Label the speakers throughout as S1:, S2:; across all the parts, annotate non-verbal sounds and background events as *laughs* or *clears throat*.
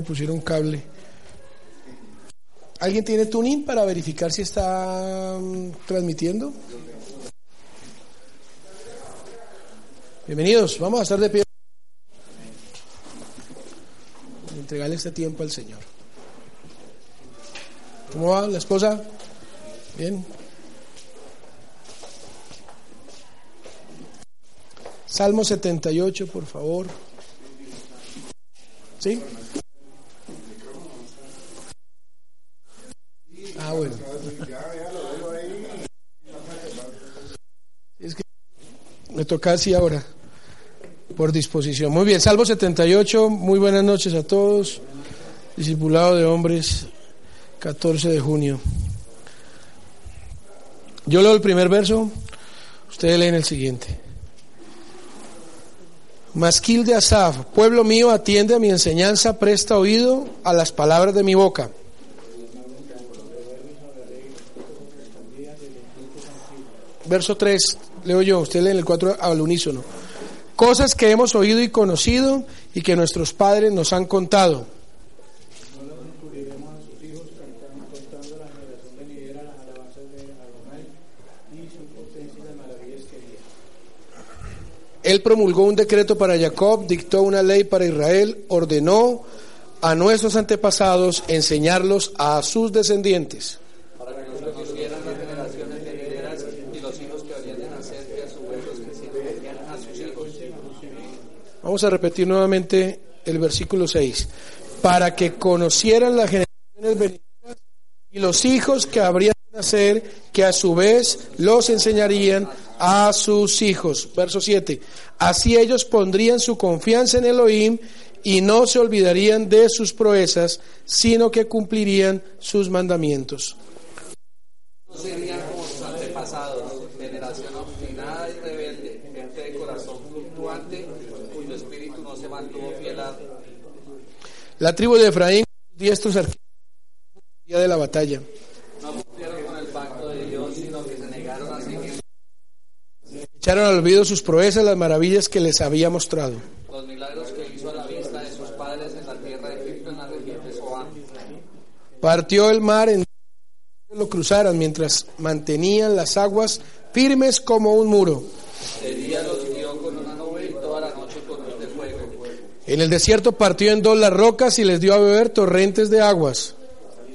S1: me pusieron cable. ¿Alguien tiene tuning para verificar si está mm, transmitiendo? Bienvenidos, vamos a estar de pie. Entregarle este tiempo al Señor. ¿Cómo va la esposa? Bien. Salmo 78, por favor. ¿Sí? Ah, bueno. Es que así ahora, por disposición. Muy bien, Salmo 78, muy buenas noches a todos. Discipulado de hombres, 14 de junio. Yo leo el primer verso, ustedes leen el siguiente. Masquil de Asaf, pueblo mío, atiende a mi enseñanza, presta oído a las palabras de mi boca. Verso 3, leo yo, usted lee en el 4 al unísono. Cosas que hemos oído y conocido y que nuestros padres nos han contado. Él promulgó un decreto para Jacob, dictó una ley para Israel, ordenó a nuestros antepasados enseñarlos a sus descendientes. Para que los conocieran las generaciones venideras y los hijos que habían de nacer, que a su vez los que sirvieran a sus hijos. Vamos a repetir nuevamente el versículo 6. Para que conocieran las generaciones venideras y los hijos que habrían de nacer, que a su vez los enseñarían a sus hijos. Verso 7. Así ellos pondrían su confianza en Elohim y no se olvidarían de sus proezas, sino que cumplirían sus mandamientos.
S2: No serían como sus antepasados, generación obstinada y rebelde, gente de corazón fluctuante, cuyo espíritu no se mantuvo fiel a...
S1: La tribu de Efraín, diestros día de la batalla.
S2: No cumplieron con el pacto de Dios, sino que se negaron a seguir
S1: Echaron al olvido sus proezas, las maravillas que les había mostrado.
S2: los milagros que hizo a la vista de sus padres en la tierra de Egipto, en la región de Zoán.
S1: Partió el mar en lo cruzaran mientras mantenían las aguas firmes como un muro.
S2: Día los guió con una nube y toda la noche con luz de fuego.
S1: En el desierto partió en dos las rocas y les dio a beber torrentes de aguas.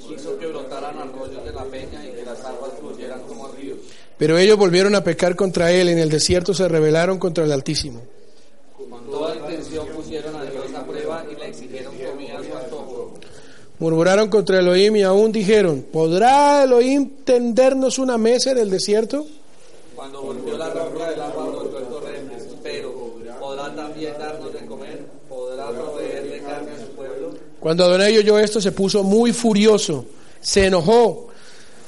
S2: Hizo que brotaran arroyos de la peña y que las aguas fluyeran como ríos.
S1: Pero ellos volvieron a pecar contra él. En el desierto se rebelaron contra el Altísimo.
S2: Con toda intención pusieron a Dios a prueba y le exigieron comida a su antojo.
S1: Murmuraron contra Elohim y aún dijeron, ¿podrá Elohim tendernos una mesa en el desierto?
S2: Cuando volvió la roca del agua brotó en torrentes, pero ¿podrá también darnos de comer? ¿Podrá proveerle carne a su pueblo?
S1: Cuando Adonai oyó esto se puso muy furioso, se enojó.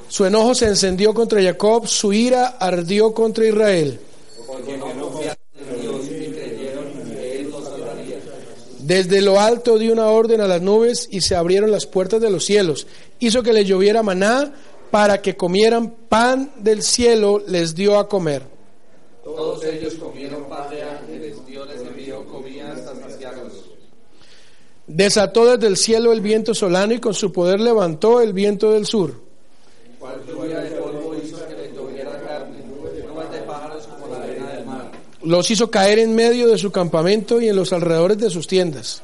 S1: Su enojo se encendió contra Jacob, su ira ardió contra Israel. Desde lo alto dio una orden a las nubes y se abrieron las puertas de los cielos. Hizo que les lloviera maná para que comieran pan del cielo, les dio a comer.
S2: Todos ellos comieron pan de ángeles, Dios les envió comida hasta saciarlos.
S1: Desató desde el cielo el viento solano y con su poder levantó el viento del sur. Los hizo caer en medio de su campamento y en los alrededores de sus tiendas.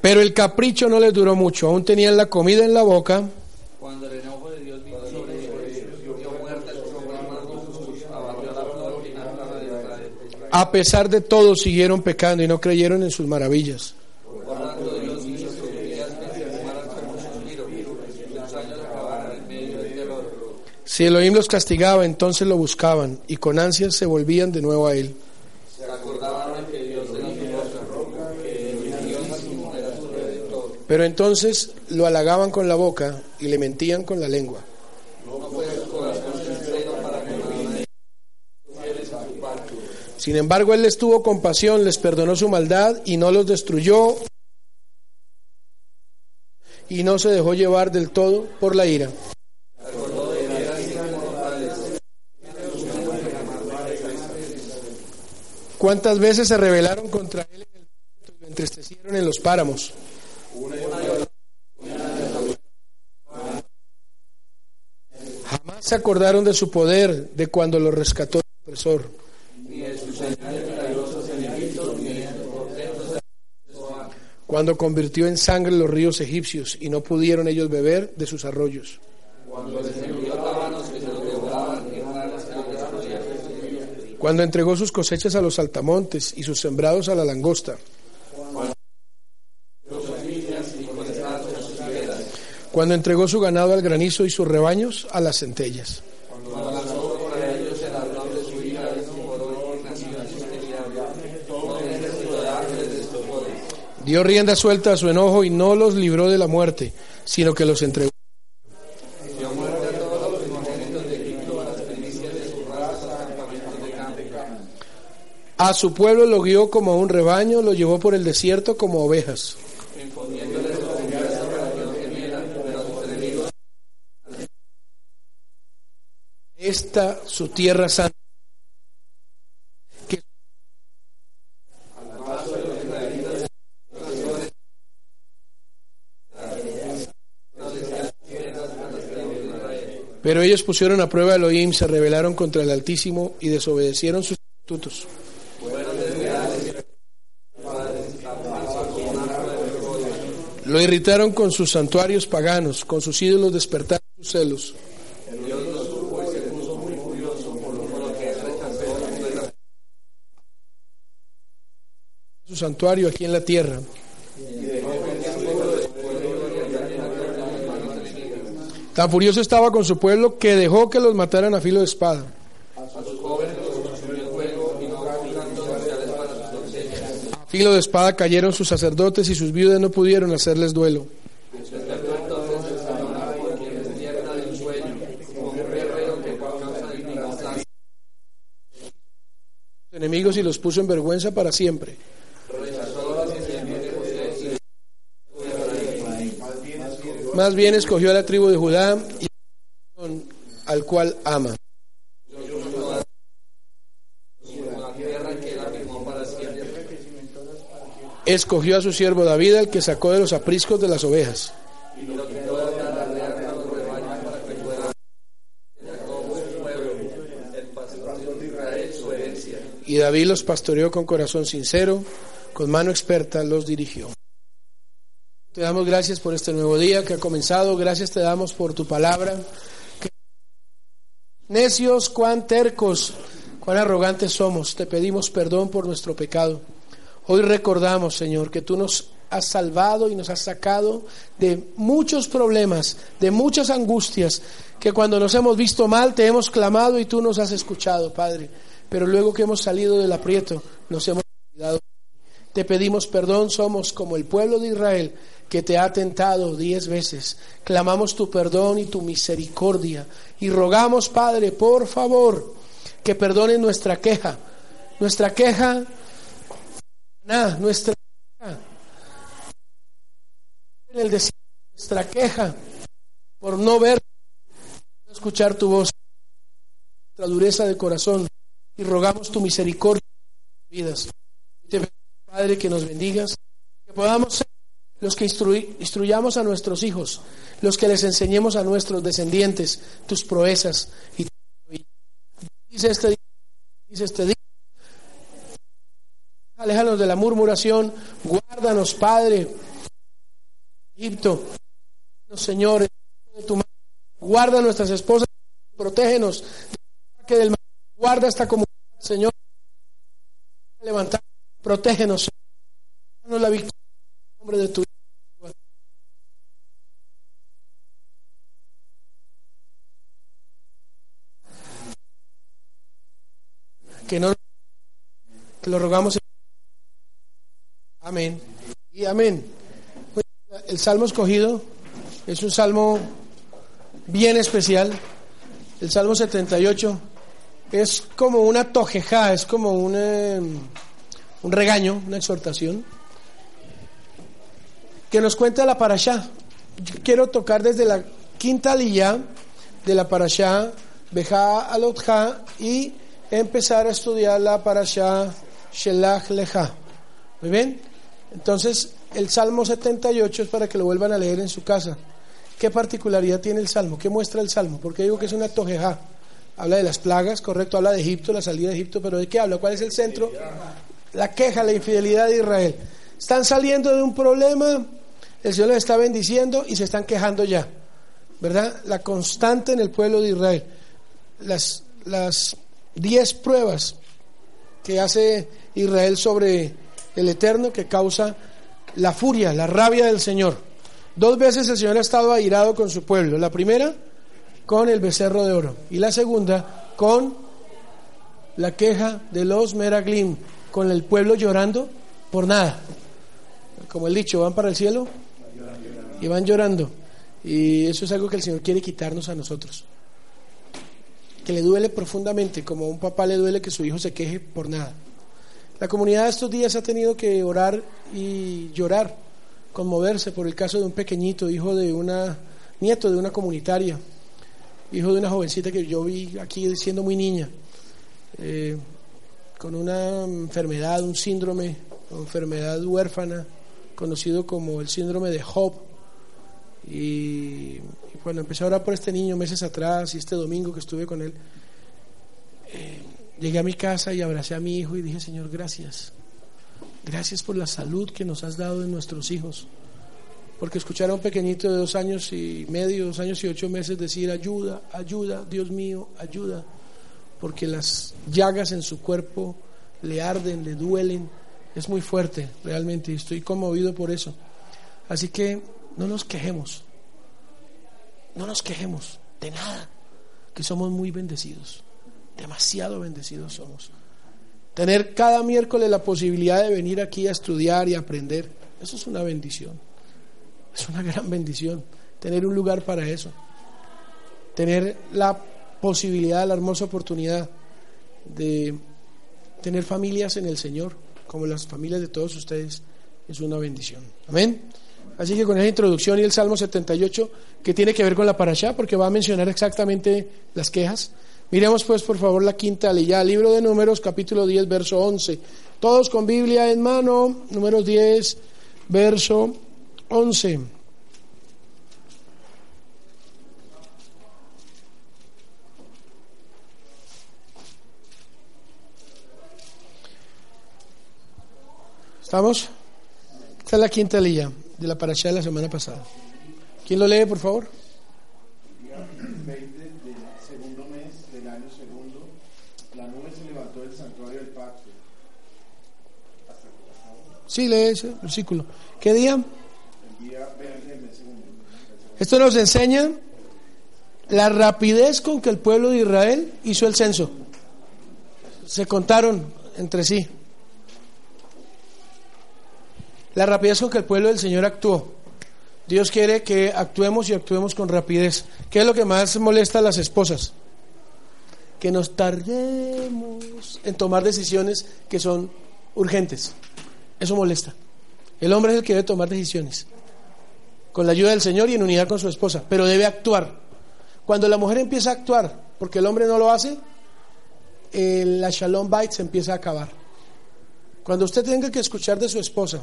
S1: Pero el capricho no les duró mucho, aún tenían la comida en la boca,
S2: Cuando el enojo de Dios vino sobre ellos, dio muerte a sus hombres más justos, abatió la flor y la plana de Israel.
S1: A pesar de todo siguieron pecando y no creyeron en sus maravillas. Si Elohim los castigaba, entonces lo buscaban y con ansias se volvían de nuevo a él. Pero entonces lo halagaban con la boca y le mentían con la lengua.
S2: No fue su corazón sincero para con Adonai, fieles a su pacto.
S1: Sin embargo, él les tuvo compasión, les perdonó su maldad y no los destruyó y no se dejó llevar del todo por la ira. ¿Cuántas veces se rebelaron contra él en el desierto y lo entristecieron en los páramos? Jamás se acordaron de su poder, de cuando lo rescató el opresor. Cuando convirtió en sangre los ríos egipcios y no pudieron ellos beber de sus arroyos. Cuando entregó sus cosechas a los saltamontes y sus sembrados a la langosta. Cuando entregó su ganado al granizo y sus rebaños a las centellas. Dio rienda suelta a su enojo y no los libró de la muerte, sino que los entregó. A su pueblo lo guió como a un rebaño, lo llevó por el desierto como ovejas. Esta su tierra santa. Pero ellos pusieron a prueba a Elohim, se rebelaron contra el Altísimo y desobedecieron sus estatutos. Lo irritaron con sus santuarios paganos, con sus ídolos despertaron sus celos. Su santuario aquí en la tierra. Tan furioso estaba con su pueblo que dejó que los mataran a filo de espada. A filo de espada cayeron sus sacerdotes y sus viudas no pudieron hacerles duelo. enemigos y los puso en vergüenza para siempre. Más bien escogió a la tribu de Judá y al cual ama. Escogió a su siervo David, el que sacó de los apriscos de las ovejas. Y David los pastoreó con corazón sincero, con mano experta los dirigió. Te damos gracias por este nuevo día que ha comenzado. Gracias te damos por tu palabra. Necios, cuán tercos, cuán arrogantes somos. Te pedimos perdón por nuestro pecado. Hoy recordamos, Señor, que tú nos has salvado y nos has sacado de muchos problemas, de muchas angustias, que cuando nos hemos visto mal te hemos clamado y tú nos has escuchado, Padre. Pero luego que hemos salido del aprieto, nos hemos olvidado. Te pedimos perdón, somos como el pueblo de Israel que te ha tentado diez veces. Clamamos tu perdón y tu misericordia y rogamos, Padre, por favor, que perdone nuestra queja. Nuestra queja, nuestra queja, nuestra queja por no ver, no escuchar tu voz, nuestra dureza de corazón y rogamos tu misericordia en vidas. Padre, que nos bendigas, que podamos ser los que instruyamos a nuestros hijos, los que les enseñemos a nuestros descendientes tus proezas y dice este dice este día aléjanos de la murmuración guárdanos Padre Egipto Señor de tu mano. guarda nuestras esposas protégenos del guarda esta comunidad Señor. Levantar protégenos la victoria de tu que no lo rogamos. Amén. Y amén. El salmo escogido es un salmo bien especial. El salmo 78 es como una tojeja, es como un, eh, un regaño, una exhortación que nos cuenta la parashá. quiero tocar desde la quinta lilla de la parashá, Beja Alotja y empezar a estudiarla para allá Shelach Leja. Muy bien. Entonces, el Salmo 78 es para que lo vuelvan a leer en su casa. ¿Qué particularidad tiene el Salmo? ¿Qué muestra el Salmo? Porque digo que es una tojeja. Habla de las plagas, correcto, habla de Egipto, la salida de Egipto, pero ¿de qué habla? ¿Cuál es el centro? La queja, la infidelidad de Israel. Están saliendo de un problema, el Señor les está bendiciendo y se están quejando ya. ¿Verdad? La constante en el pueblo de Israel. Las, las diez pruebas que hace Israel sobre el Eterno que causa la furia, la rabia del Señor. Dos veces el Señor ha estado airado con su pueblo. La primera con el becerro de oro y la segunda con la queja de los Meraglim, con el pueblo llorando por nada. Como el dicho, van para el cielo y van llorando. Y eso es algo que el Señor quiere quitarnos a nosotros. Que le duele profundamente, como a un papá le duele que su hijo se queje por nada. La comunidad estos días ha tenido que orar y llorar, conmoverse por el caso de un pequeñito, hijo de una, nieto de una comunitaria, hijo de una jovencita que yo vi aquí siendo muy niña, eh, con una enfermedad, un síndrome, enfermedad huérfana, conocido como el síndrome de Job. Y, bueno, empecé a orar por este niño meses atrás y este domingo que estuve con él. Eh, Llegué a mi casa y abracé a mi hijo y dije, Señor, gracias. Gracias por la salud que nos has dado en nuestros hijos. Porque escuchar a un pequeñito de dos años y medio, dos años y ocho meses decir, ayuda, ayuda, Dios mío, ayuda. Porque las llagas en su cuerpo le arden, le duelen. Es muy fuerte, realmente, y estoy conmovido por eso. Así que no nos quejemos. No nos quejemos de nada, que somos muy bendecidos. Demasiado bendecidos somos. Tener cada miércoles la posibilidad de venir aquí a estudiar y aprender, eso es una bendición. Es una gran bendición. Tener un lugar para eso. Tener la posibilidad, la hermosa oportunidad de tener familias en el Señor, como las familias de todos ustedes, es una bendición. Amén. Así que con esa introducción y el Salmo 78, que tiene que ver con la parasha, porque va a mencionar exactamente las quejas, Miremos pues por favor la quinta ya libro de números, capítulo 10, verso 11. Todos con Biblia en mano, números 10, verso 11. ¿Estamos? Esta es la quinta lilla de la parasha de la semana pasada. ¿Quién lo lee, por favor? Sí, lee ese versículo. ¿Qué día? Esto nos enseña la rapidez con que el pueblo de Israel hizo el censo. Se contaron entre sí. La rapidez con que el pueblo del Señor actuó. Dios quiere que actuemos y actuemos con rapidez. ¿Qué es lo que más molesta a las esposas? Que nos tardemos en tomar decisiones que son urgentes. Eso molesta. El hombre es el que debe tomar decisiones, con la ayuda del Señor y en unidad con su esposa, pero debe actuar. Cuando la mujer empieza a actuar, porque el hombre no lo hace, la shalom bite se empieza a acabar. Cuando usted tenga que escuchar de su esposa,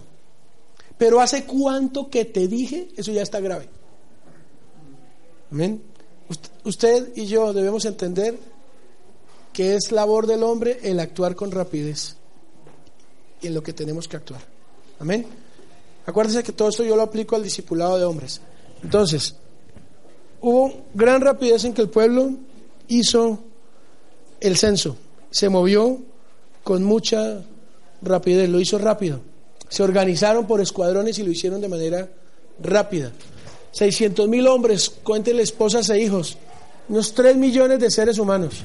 S1: pero hace cuánto que te dije, eso ya está grave. Amén. Usted y yo debemos entender que es labor del hombre el actuar con rapidez en lo que tenemos que actuar. Amén. Acuérdense que todo esto yo lo aplico al discipulado de hombres. Entonces, hubo gran rapidez en que el pueblo hizo el censo. Se movió con mucha rapidez, lo hizo rápido. Se organizaron por escuadrones y lo hicieron de manera rápida. 600 mil hombres, cuéntenle esposas e hijos, unos 3 millones de seres humanos,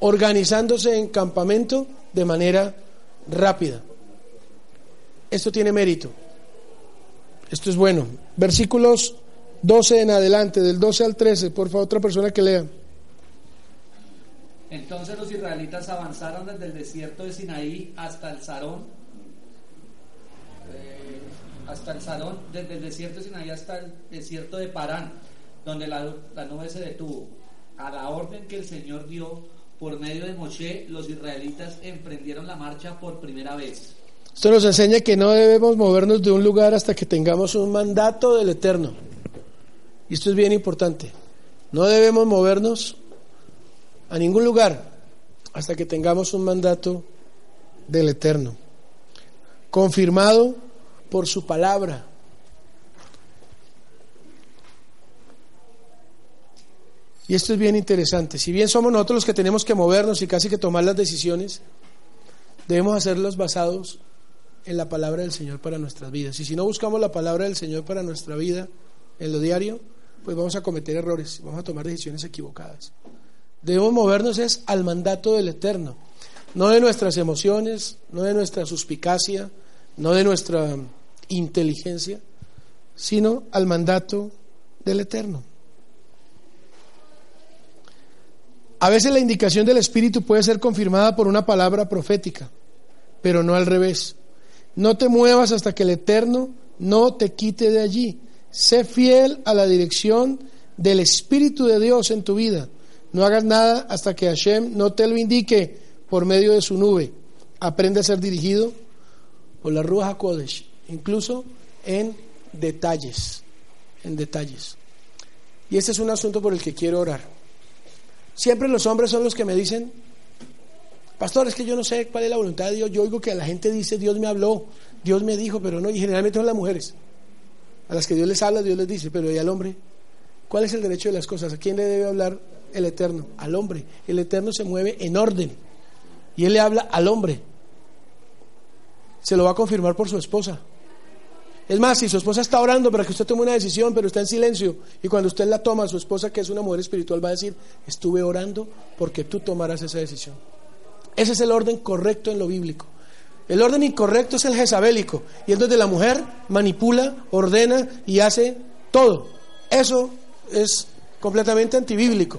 S1: organizándose en campamento de manera rápida. Esto tiene mérito. Esto es bueno. Versículos 12 en adelante, del 12 al 13, por favor, otra persona que lea.
S2: Entonces los israelitas avanzaron desde el desierto de Sinaí hasta el Sarón, hasta el Sarón, desde el desierto de Sinaí hasta el desierto de Parán, donde la, la nube se detuvo, a la orden que el Señor dio por medio de Moshe, los israelitas emprendieron la marcha por primera vez.
S1: Esto nos enseña que no debemos movernos de un lugar hasta que tengamos un mandato del Eterno. Y esto es bien importante. No debemos movernos a ningún lugar hasta que tengamos un mandato del Eterno, confirmado por su palabra. Y esto es bien interesante. Si bien somos nosotros los que tenemos que movernos y casi que tomar las decisiones, debemos hacerlos basados en la palabra del Señor para nuestras vidas. Y si no buscamos la palabra del Señor para nuestra vida en lo diario, pues vamos a cometer errores, vamos a tomar decisiones equivocadas. Debemos movernos es al mandato del Eterno, no de nuestras emociones, no de nuestra suspicacia, no de nuestra inteligencia, sino al mandato del Eterno. A veces la indicación del Espíritu puede ser confirmada por una palabra profética, pero no al revés. No te muevas hasta que el Eterno no te quite de allí. Sé fiel a la dirección del Espíritu de Dios en tu vida. No hagas nada hasta que Hashem no te lo indique por medio de su nube. Aprende a ser dirigido por la Ruach HaKodesh, incluso en detalles, en detalles. Y este es un asunto por el que quiero orar. Siempre los hombres son los que me dicen, pastor, es que yo no sé cuál es la voluntad de Dios. Yo oigo que la gente dice, Dios me habló, Dios me dijo, pero no, y generalmente son las mujeres. A las que Dios les habla, Dios les dice, pero ¿y al hombre? ¿Cuál es el derecho de las cosas? ¿A quién le debe hablar el Eterno? Al hombre. El Eterno se mueve en orden. Y Él le habla al hombre. Se lo va a confirmar por su esposa. Es más, si su esposa está orando para que usted tome una decisión, pero está en silencio, y cuando usted la toma, su esposa, que es una mujer espiritual, va a decir, estuve orando porque tú tomarás esa decisión. Ese es el orden correcto en lo bíblico. El orden incorrecto es el jezabélico, y es donde la mujer manipula, ordena y hace todo. Eso es completamente antibíblico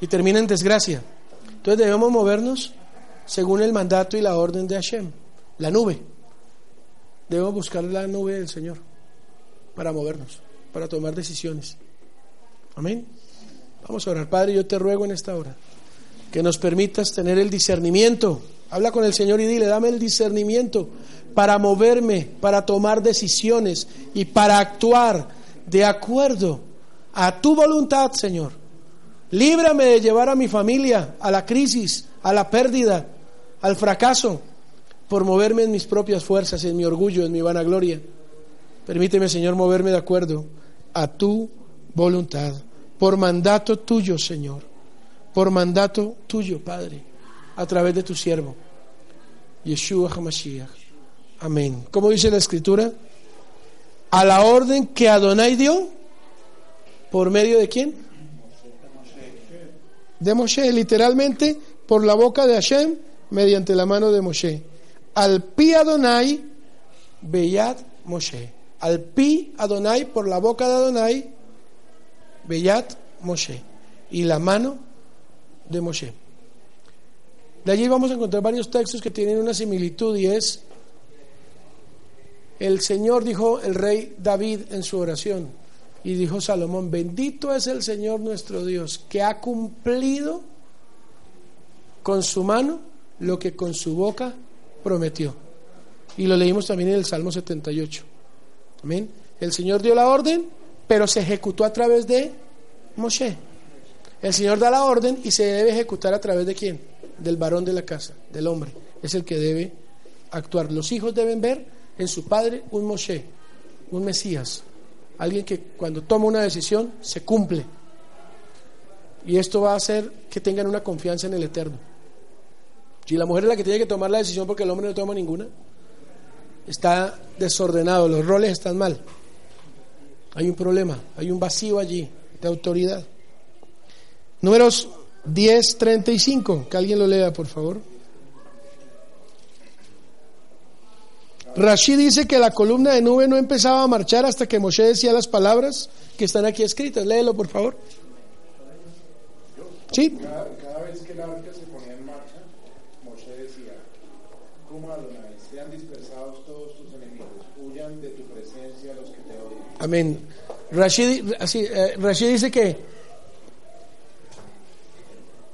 S1: y termina en desgracia. Entonces debemos movernos según el mandato y la orden de Hashem, la nube. Debemos buscar la nube del Señor para movernos, para tomar decisiones. Amén. Vamos a orar. Padre, yo te ruego en esta hora que nos permitas tener el discernimiento. Habla con el Señor y dile, dame el discernimiento para moverme, para tomar decisiones y para actuar de acuerdo a tu voluntad, Señor. Líbrame de llevar a mi familia a la crisis, a la pérdida, al fracaso por moverme en mis propias fuerzas, en mi orgullo, en mi vanagloria. Permíteme, Señor, moverme de acuerdo a tu voluntad, por mandato tuyo, Señor, por mandato tuyo, Padre, a través de tu siervo, Yeshua HaMashiach. Amén. ¿Cómo dice la Escritura? A la orden que Adonai dio, ¿por medio de quién? De Moshe, literalmente por la boca de Hashem, mediante la mano de Moshe al pi Adonai, Beyat Moshe. Al pi Adonai, por la boca de Adonai, Beyat Moshe. Y la mano de Moshe. De allí vamos a encontrar varios textos que tienen una similitud y es, el Señor dijo el rey David en su oración y dijo Salomón, bendito es el Señor nuestro Dios que ha cumplido con su mano lo que con su boca prometió. Y lo leímos también en el Salmo 78. Amén. El Señor dio la orden, pero se ejecutó a través de Moshe. El Señor da la orden y se debe ejecutar a través de quién? Del varón de la casa, del hombre. Es el que debe actuar. Los hijos deben ver en su padre un Moshe, un Mesías, alguien que cuando toma una decisión se cumple. Y esto va a hacer que tengan una confianza en el Eterno. Si la mujer es la que tiene que tomar la decisión porque el hombre no toma ninguna, está desordenado, los roles están mal. Hay un problema, hay un vacío allí de autoridad. Números 10:35, que alguien lo lea, por favor. Rashid dice que la columna de nube no empezaba a marchar hasta que Moshe decía las palabras que están aquí escritas. Léelo, por favor. Sí.
S3: Cada, vez que
S1: Amén. Rashid, así, eh, Rashid dice que,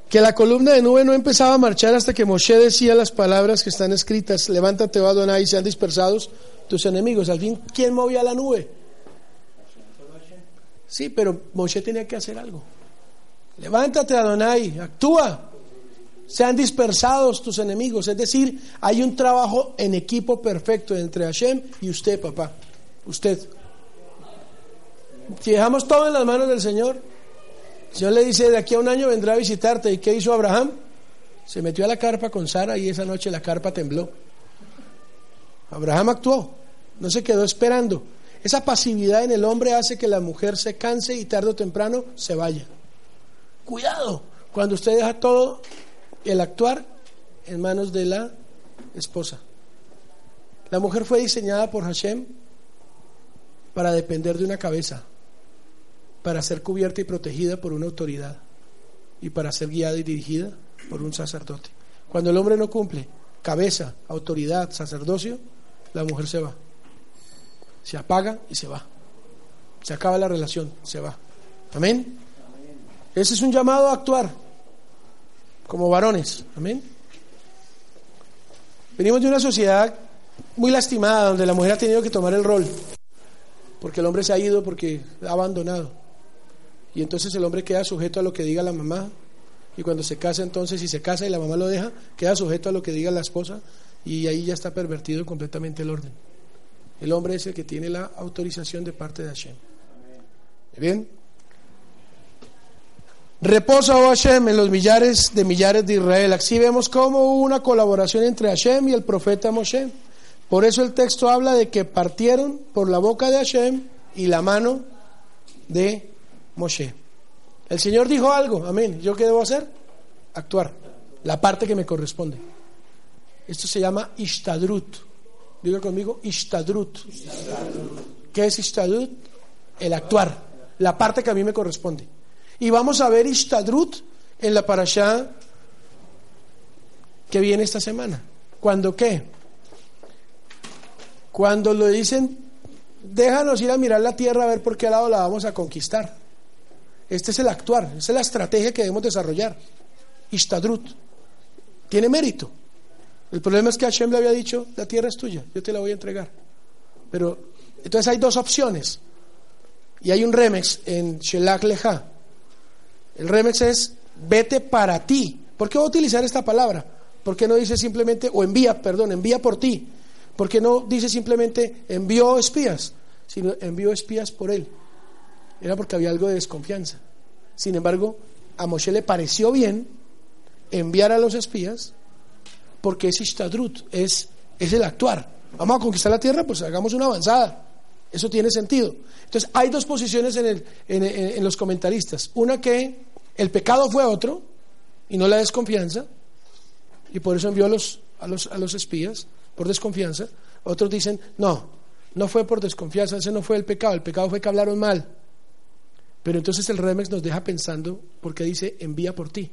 S1: que la columna de nube no empezaba a marchar hasta que Moshe decía las palabras que están escritas, levántate, oh Adonai, sean dispersados tus enemigos. Al fin, ¿quién movía la nube? Sí, pero Moshe tenía que hacer algo. Levántate, Adonai, actúa. Sean dispersados tus enemigos. Es decir, hay un trabajo en equipo perfecto entre Hashem y usted, papá. Usted. Si dejamos todo en las manos del Señor, el Señor le dice, de aquí a un año vendrá a visitarte. ¿Y qué hizo Abraham? Se metió a la carpa con Sara y esa noche la carpa tembló. Abraham actuó, no se quedó esperando. Esa pasividad en el hombre hace que la mujer se canse y tarde o temprano se vaya. Cuidado, cuando usted deja todo el actuar en manos de la esposa. La mujer fue diseñada por Hashem para depender de una cabeza para ser cubierta y protegida por una autoridad y para ser guiada y dirigida por un sacerdote. Cuando el hombre no cumple cabeza, autoridad, sacerdocio, la mujer se va. Se apaga y se va. Se acaba la relación, se va. Amén. Ese es un llamado a actuar como varones. Amén. Venimos de una sociedad muy lastimada donde la mujer ha tenido que tomar el rol porque el hombre se ha ido porque ha abandonado. Y entonces el hombre queda sujeto a lo que diga la mamá. Y cuando se casa entonces, si se casa y la mamá lo deja, queda sujeto a lo que diga la esposa. Y ahí ya está pervertido completamente el orden. El hombre es el que tiene la autorización de parte de Hashem. ¿Bien? Reposa, oh Hashem, en los millares de millares de Israel. Aquí vemos cómo hubo una colaboración entre Hashem y el profeta Moshe. Por eso el texto habla de que partieron por la boca de Hashem y la mano de Moshe. El Señor dijo algo, amén. ¿Yo qué debo hacer? Actuar. La parte que me corresponde. Esto se llama Ishtadrut. Diga conmigo, Ishtadrut. ¿Qué es Ishtadrut? El actuar. La parte que a mí me corresponde. Y vamos a ver Ishtadrut en la parashá que viene esta semana. ¿Cuándo qué? Cuando lo dicen, déjanos ir a mirar la tierra a ver por qué lado la vamos a conquistar. Este es el actuar, esa es la estrategia que debemos desarrollar. Ishtadrut. Tiene mérito. El problema es que Hashem le había dicho, la tierra es tuya, yo te la voy a entregar. Pero entonces hay dos opciones. Y hay un remix en Shelach Leja. El remix es vete para ti. ¿Por qué voy a utilizar esta palabra? ¿Por qué no dice simplemente, o envía, perdón, envía por ti? ¿Por qué no dice simplemente envió espías? Sino envió espías por él era porque había algo de desconfianza. Sin embargo, a Moshe le pareció bien enviar a los espías porque es Ishtadrut, es, es el actuar. Vamos a conquistar la tierra, pues hagamos una avanzada. Eso tiene sentido. Entonces, hay dos posiciones en, el, en, los comentaristas. Una que el pecado fue otro y no la desconfianza, y por eso envió los, a los, a los espías por desconfianza. Otros dicen, no, no fue por desconfianza, ese no fue el pecado, el pecado fue que hablaron mal. Pero entonces el Remex nos deja pensando, porque dice, envía por ti.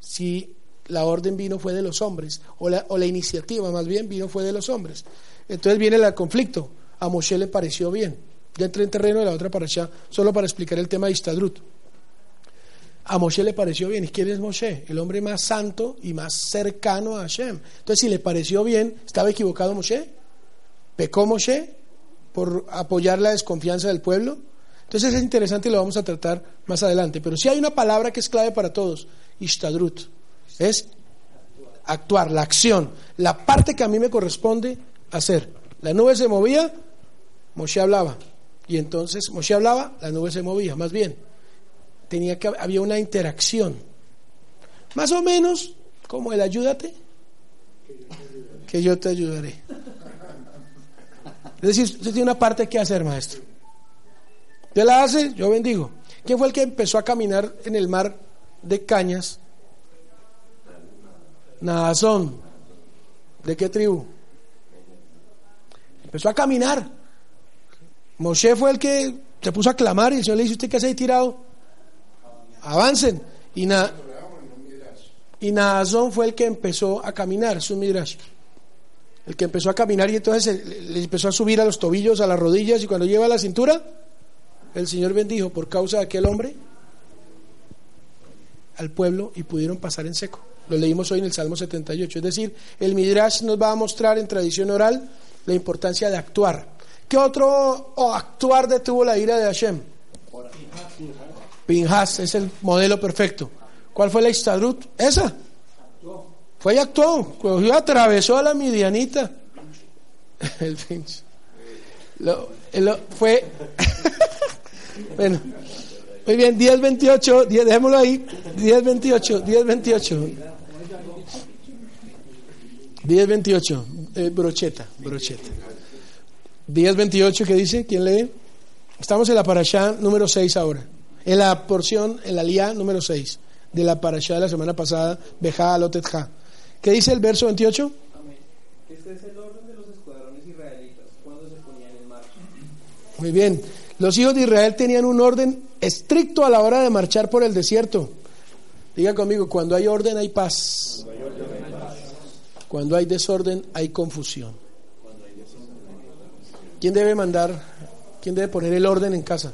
S1: Si la orden vino fue de los hombres, o la, o la iniciativa más bien vino fue de los hombres. Entonces viene el conflicto. A Moshe le pareció bien. Ya entré en terreno de la otra para allá, solo para explicar el tema de Istadrut. A Moshe le pareció bien. ¿Y quién es Moshe? El hombre más santo y más cercano a Hashem. Entonces, si le pareció bien, ¿estaba equivocado Moshe? ¿Pecó Moshe por apoyar la desconfianza del pueblo? Entonces es interesante y lo vamos a tratar más adelante. Pero si hay una palabra que es clave para todos, Ishtadrut, es actuar, la acción, la parte que a mí me corresponde hacer. La nube se movía, Moshe hablaba. Y entonces Moshe hablaba, la nube se movía, más bien. Tenía que, había una interacción. Más o menos como el ayúdate, que yo te ayudaré. Es decir, usted tiene una parte que hacer, maestro. Usted la hace, yo bendigo. ¿Quién fue el que empezó a caminar en el mar de cañas? Nazón. ¿De qué tribu? Empezó a caminar. Moshe fue el que se puso a clamar y el Señor le dice, ¿usted qué hace ahí tirado? Avancen. Y, Na, y Nazón fue el que empezó a caminar, su midrash. El que empezó a caminar y entonces le empezó a subir a los tobillos, a las rodillas y cuando lleva a la cintura, el Señor bendijo por causa de aquel hombre, al pueblo y pudieron pasar en seco. Lo leímos hoy en el Salmo 78. Es decir, el Midrash nos va a mostrar en tradición oral la importancia de actuar. ¿Qué otro actuar detuvo la ira de Hashem? Pinhas es el modelo perfecto. ¿Cuál fue la Istadrut? Esa. Fue y actuó. Atravesó a la midianita. *laughs* el pinche. fue. *laughs* bueno. Muy bien, 10.28, 10, dejémoslo ahí. 10.28, 10.28. 10.28, eh, brocheta, brocheta. 10.28, ¿qué dice? ¿Quién lee? Estamos en la parashá número 6 ahora. En la porción, en la lía número 6 de la parashá de la semana pasada, Bejá Alotetja. ¿Qué dice el verso 28? Este es el orden de los escuadrones israelitas cuando se ponían en marcha. Muy bien. Los hijos de Israel tenían un orden estricto a la hora de marchar por el desierto. Diga conmigo, cuando hay orden hay paz. Cuando hay desorden hay confusión. ¿Quién debe mandar? ¿Quién debe poner el orden en casa?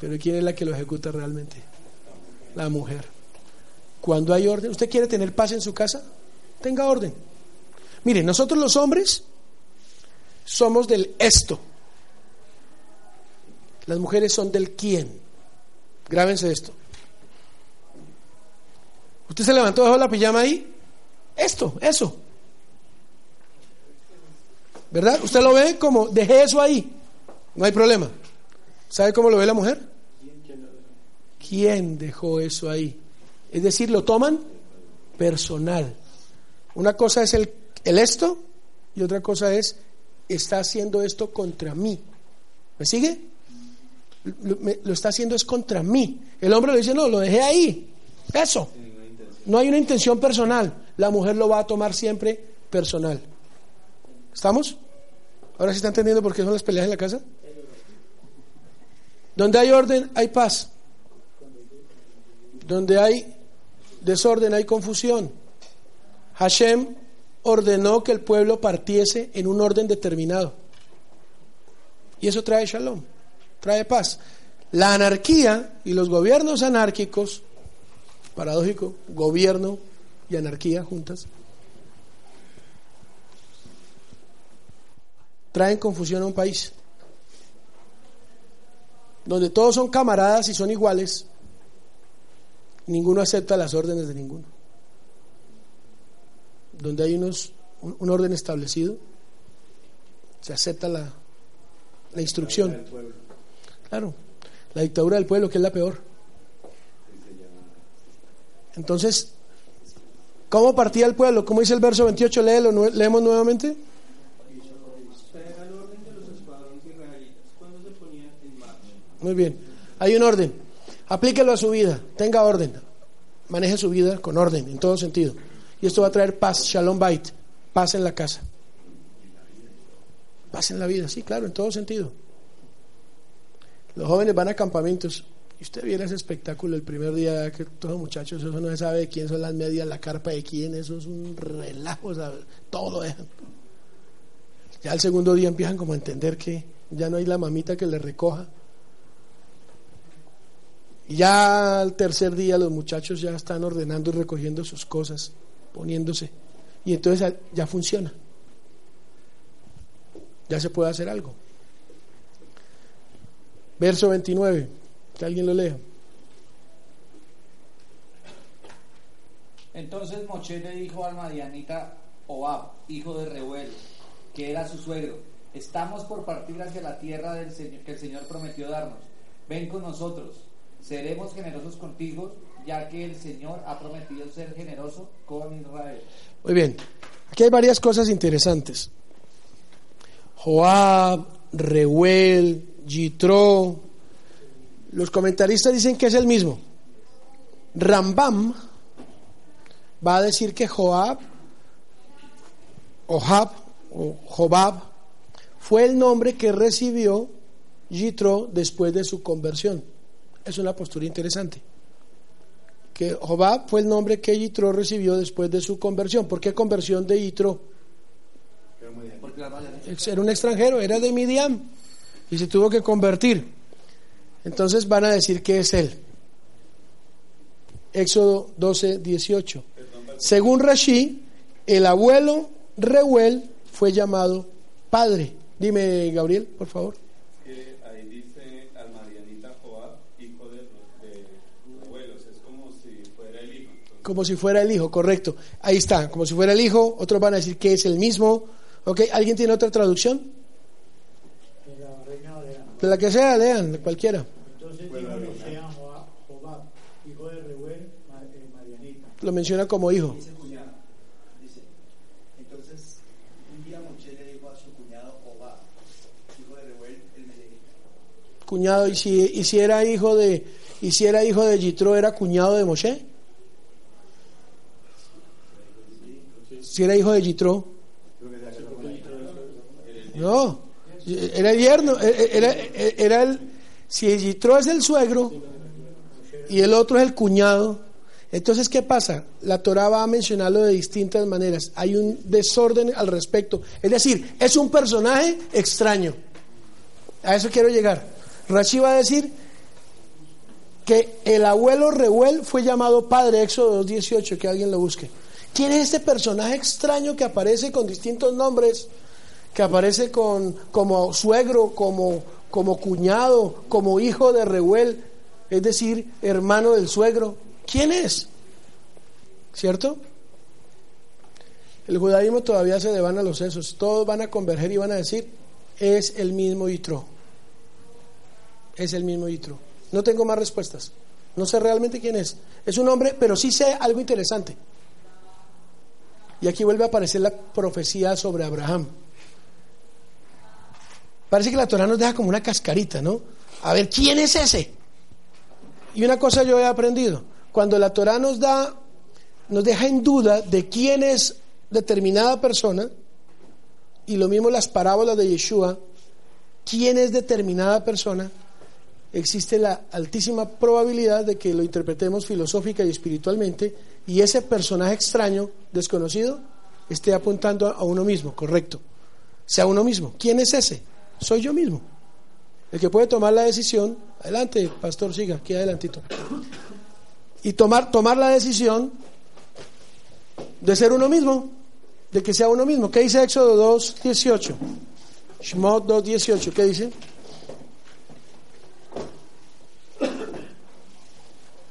S1: Pero ¿quién es la que lo ejecuta realmente? La mujer. Cuando hay orden, ¿usted quiere tener paz en su casa? Tenga orden. Mire, nosotros los hombres somos del esto. Las mujeres son del quién. Grábense esto. Usted se levantó, dejó la pijama ahí. Esto, eso. ¿Verdad? Usted lo ve como, dejé eso ahí. No hay problema. ¿Sabe cómo lo ve la mujer? ¿Quién dejó eso ahí? Es decir, lo toman personal. Una cosa es el, el esto y otra cosa es, está haciendo esto contra mí. ¿Me sigue? Lo, está haciendo es contra mí. El hombre le dice, no, lo dejé ahí. Eso. No hay una intención personal. La mujer lo va a tomar siempre personal. ¿Estamos? ¿Ahora sí está entendiendo por qué son las peleas en la casa? Donde hay orden, hay paz. Donde hay desorden, hay confusión. Hashem ordenó que el pueblo partiese en un orden determinado. Y eso trae shalom trae paz. La anarquía y los gobiernos anárquicos, paradójico, gobierno y anarquía juntas, traen confusión a un país. Donde todos son camaradas y son iguales, ninguno acepta las órdenes de ninguno. Donde hay unos, un, orden establecido, se acepta la, la instrucción. Claro, la dictadura del pueblo, que es la peor. Entonces, ¿cómo partía el pueblo? ¿Cómo dice el verso 28? Léelo, leemos nuevamente. Muy bien, hay un orden. Aplíquelo a su vida, tenga orden. Maneje su vida con orden, en todo sentido. Y esto va a traer paz, shalom bait, paz en la casa. Paz en la vida, sí, claro, en todo sentido. Los jóvenes van a campamentos. Y usted viera ese espectáculo el primer día que todos los muchachos, eso no se sabe quién son las medias, la carpa de quién, eso es un relajo, todo dejan. Ya el segundo día empiezan como a entender que ya no hay la mamita que le recoja. Y ya al tercer día los muchachos ya están ordenando y recogiendo sus cosas, poniéndose. Y entonces ya funciona. Ya se puede hacer algo. Verso 29, que alguien lo lea.
S2: Entonces Moche le dijo al Madianita Oab, hijo de Reuel, que era su suegro, estamos por partir hacia la tierra del Señor, que el Señor prometió darnos. Ven con nosotros, seremos generosos contigo, ya que el Señor ha prometido ser generoso con Israel.
S1: Muy bien, aquí hay varias cosas interesantes. Joab, Reuel, Yitro, los comentaristas dicen que es el mismo. Rambam va a decir que Joab, o o Jobab, fue el nombre que recibió Yitro después de su conversión. Es una postura interesante. Que Jobab fue el nombre que Yitro recibió después de su conversión. ¿Por qué conversión de Yitro? Era un extranjero, era de Midian y se tuvo que convertir. Entonces van a decir que es él. Éxodo 12, 18. Según Rashi, el abuelo Reuel fue llamado padre. Dime, Gabriel, por favor.
S3: Ahí dice al Marianita Joab, hijo de, de abuelos, es como si fuera el hijo. Entonces,
S1: Como si fuera el hijo, correcto. Ahí está, como si fuera el hijo. Otros van a decir que es el mismo. ¿Ok? ¿Alguien tiene otra traducción?
S4: de la reina Valera.
S1: De la que sea, lean, cualquiera.
S4: Entonces dijo Moshe a Joab, Jobab, hijo de Reuel, eh, Marianita.
S1: Lo menciona como hijo.
S5: Dice cuñado. Dice, entonces, un día Moshe le dijo a su cuñado Obad, hijo de Reuel, el Medenita.
S1: Cuñado, y si, y si era hijo de, y si era hijo de Yitro, era cuñado de Moshe. Si era hijo de Yitro. No, era el yerno, era, era, era el, si Yitro es el suegro y el otro es el cuñado, entonces ¿qué pasa? La Torah va a mencionarlo de distintas maneras. Hay un desorden al respecto. Es decir, es un personaje extraño. A eso quiero llegar. Rashi va a decir que el abuelo Reuel fue llamado padre, Éxodo 2.18, que alguien lo busque. ¿Quién es este personaje extraño que aparece con distintos nombres? Que aparece con, como suegro, como, como cuñado, como hijo de Reuel, es decir, hermano del suegro. ¿Quién es? ¿Cierto? El judaísmo todavía se devana los sesos. Todos van a converger y van a decir, es el mismo Yitro. Es el mismo Yitro. No tengo más respuestas. No sé realmente quién es. Es un hombre, pero sí sé algo interesante. Y aquí vuelve a aparecer la profecía sobre Abraham. Parece que la Torah nos deja como una cascarita, ¿no? A ver, ¿quién es ese? Y una cosa yo he aprendido. Cuando la Torah nos da, nos deja en duda de quién es determinada persona, y lo mismo las parábolas de Yeshua, quién es determinada persona, existe la altísima probabilidad de que lo interpretemos filosófica y espiritualmente y ese personaje extraño, desconocido, esté apuntando a uno mismo, correcto. Sea uno mismo. ¿Quién es ese? Soy yo mismo. El que puede tomar la decisión, adelante, pastor, siga, aquí adelantito. Y tomar, tomar la decisión de ser uno mismo, de que sea uno mismo. ¿Qué dice Éxodo 2, 18? Shemot 2, 18, ¿qué dice?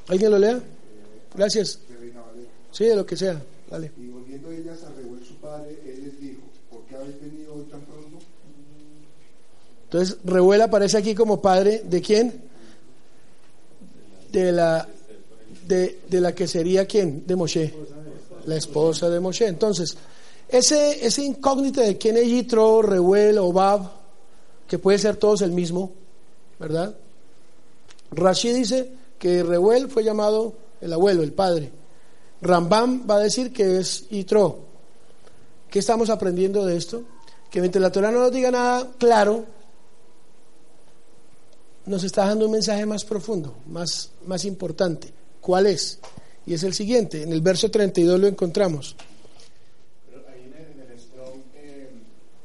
S1: ¿Alguien lo lea? Gracias. Sí, de lo que sea. Dale.
S6: Y volviendo ellas a Reuel su padre, él les dijo, ¿por qué habéis venido hoy tan pronto?
S1: Entonces, Reuel aparece aquí como padre de quién? De la, de, de la que sería quién? De Moshe. La esposa de Moshe. Entonces, ese, ese incógnito de quién es Yitro, Reuel, Obab, que puede ser todos el mismo, ¿verdad? Rashi dice que Reuel fue llamado el abuelo, el padre. Rambam va a decir que es Yitro. ¿Qué estamos aprendiendo de esto? Que mientras la Torah no nos diga nada claro, nos está dando un mensaje más profundo, más, más importante. ¿Cuál es? Y es el siguiente. En el verso 32 lo encontramos.
S6: Pero ahí en el, Strong, eh,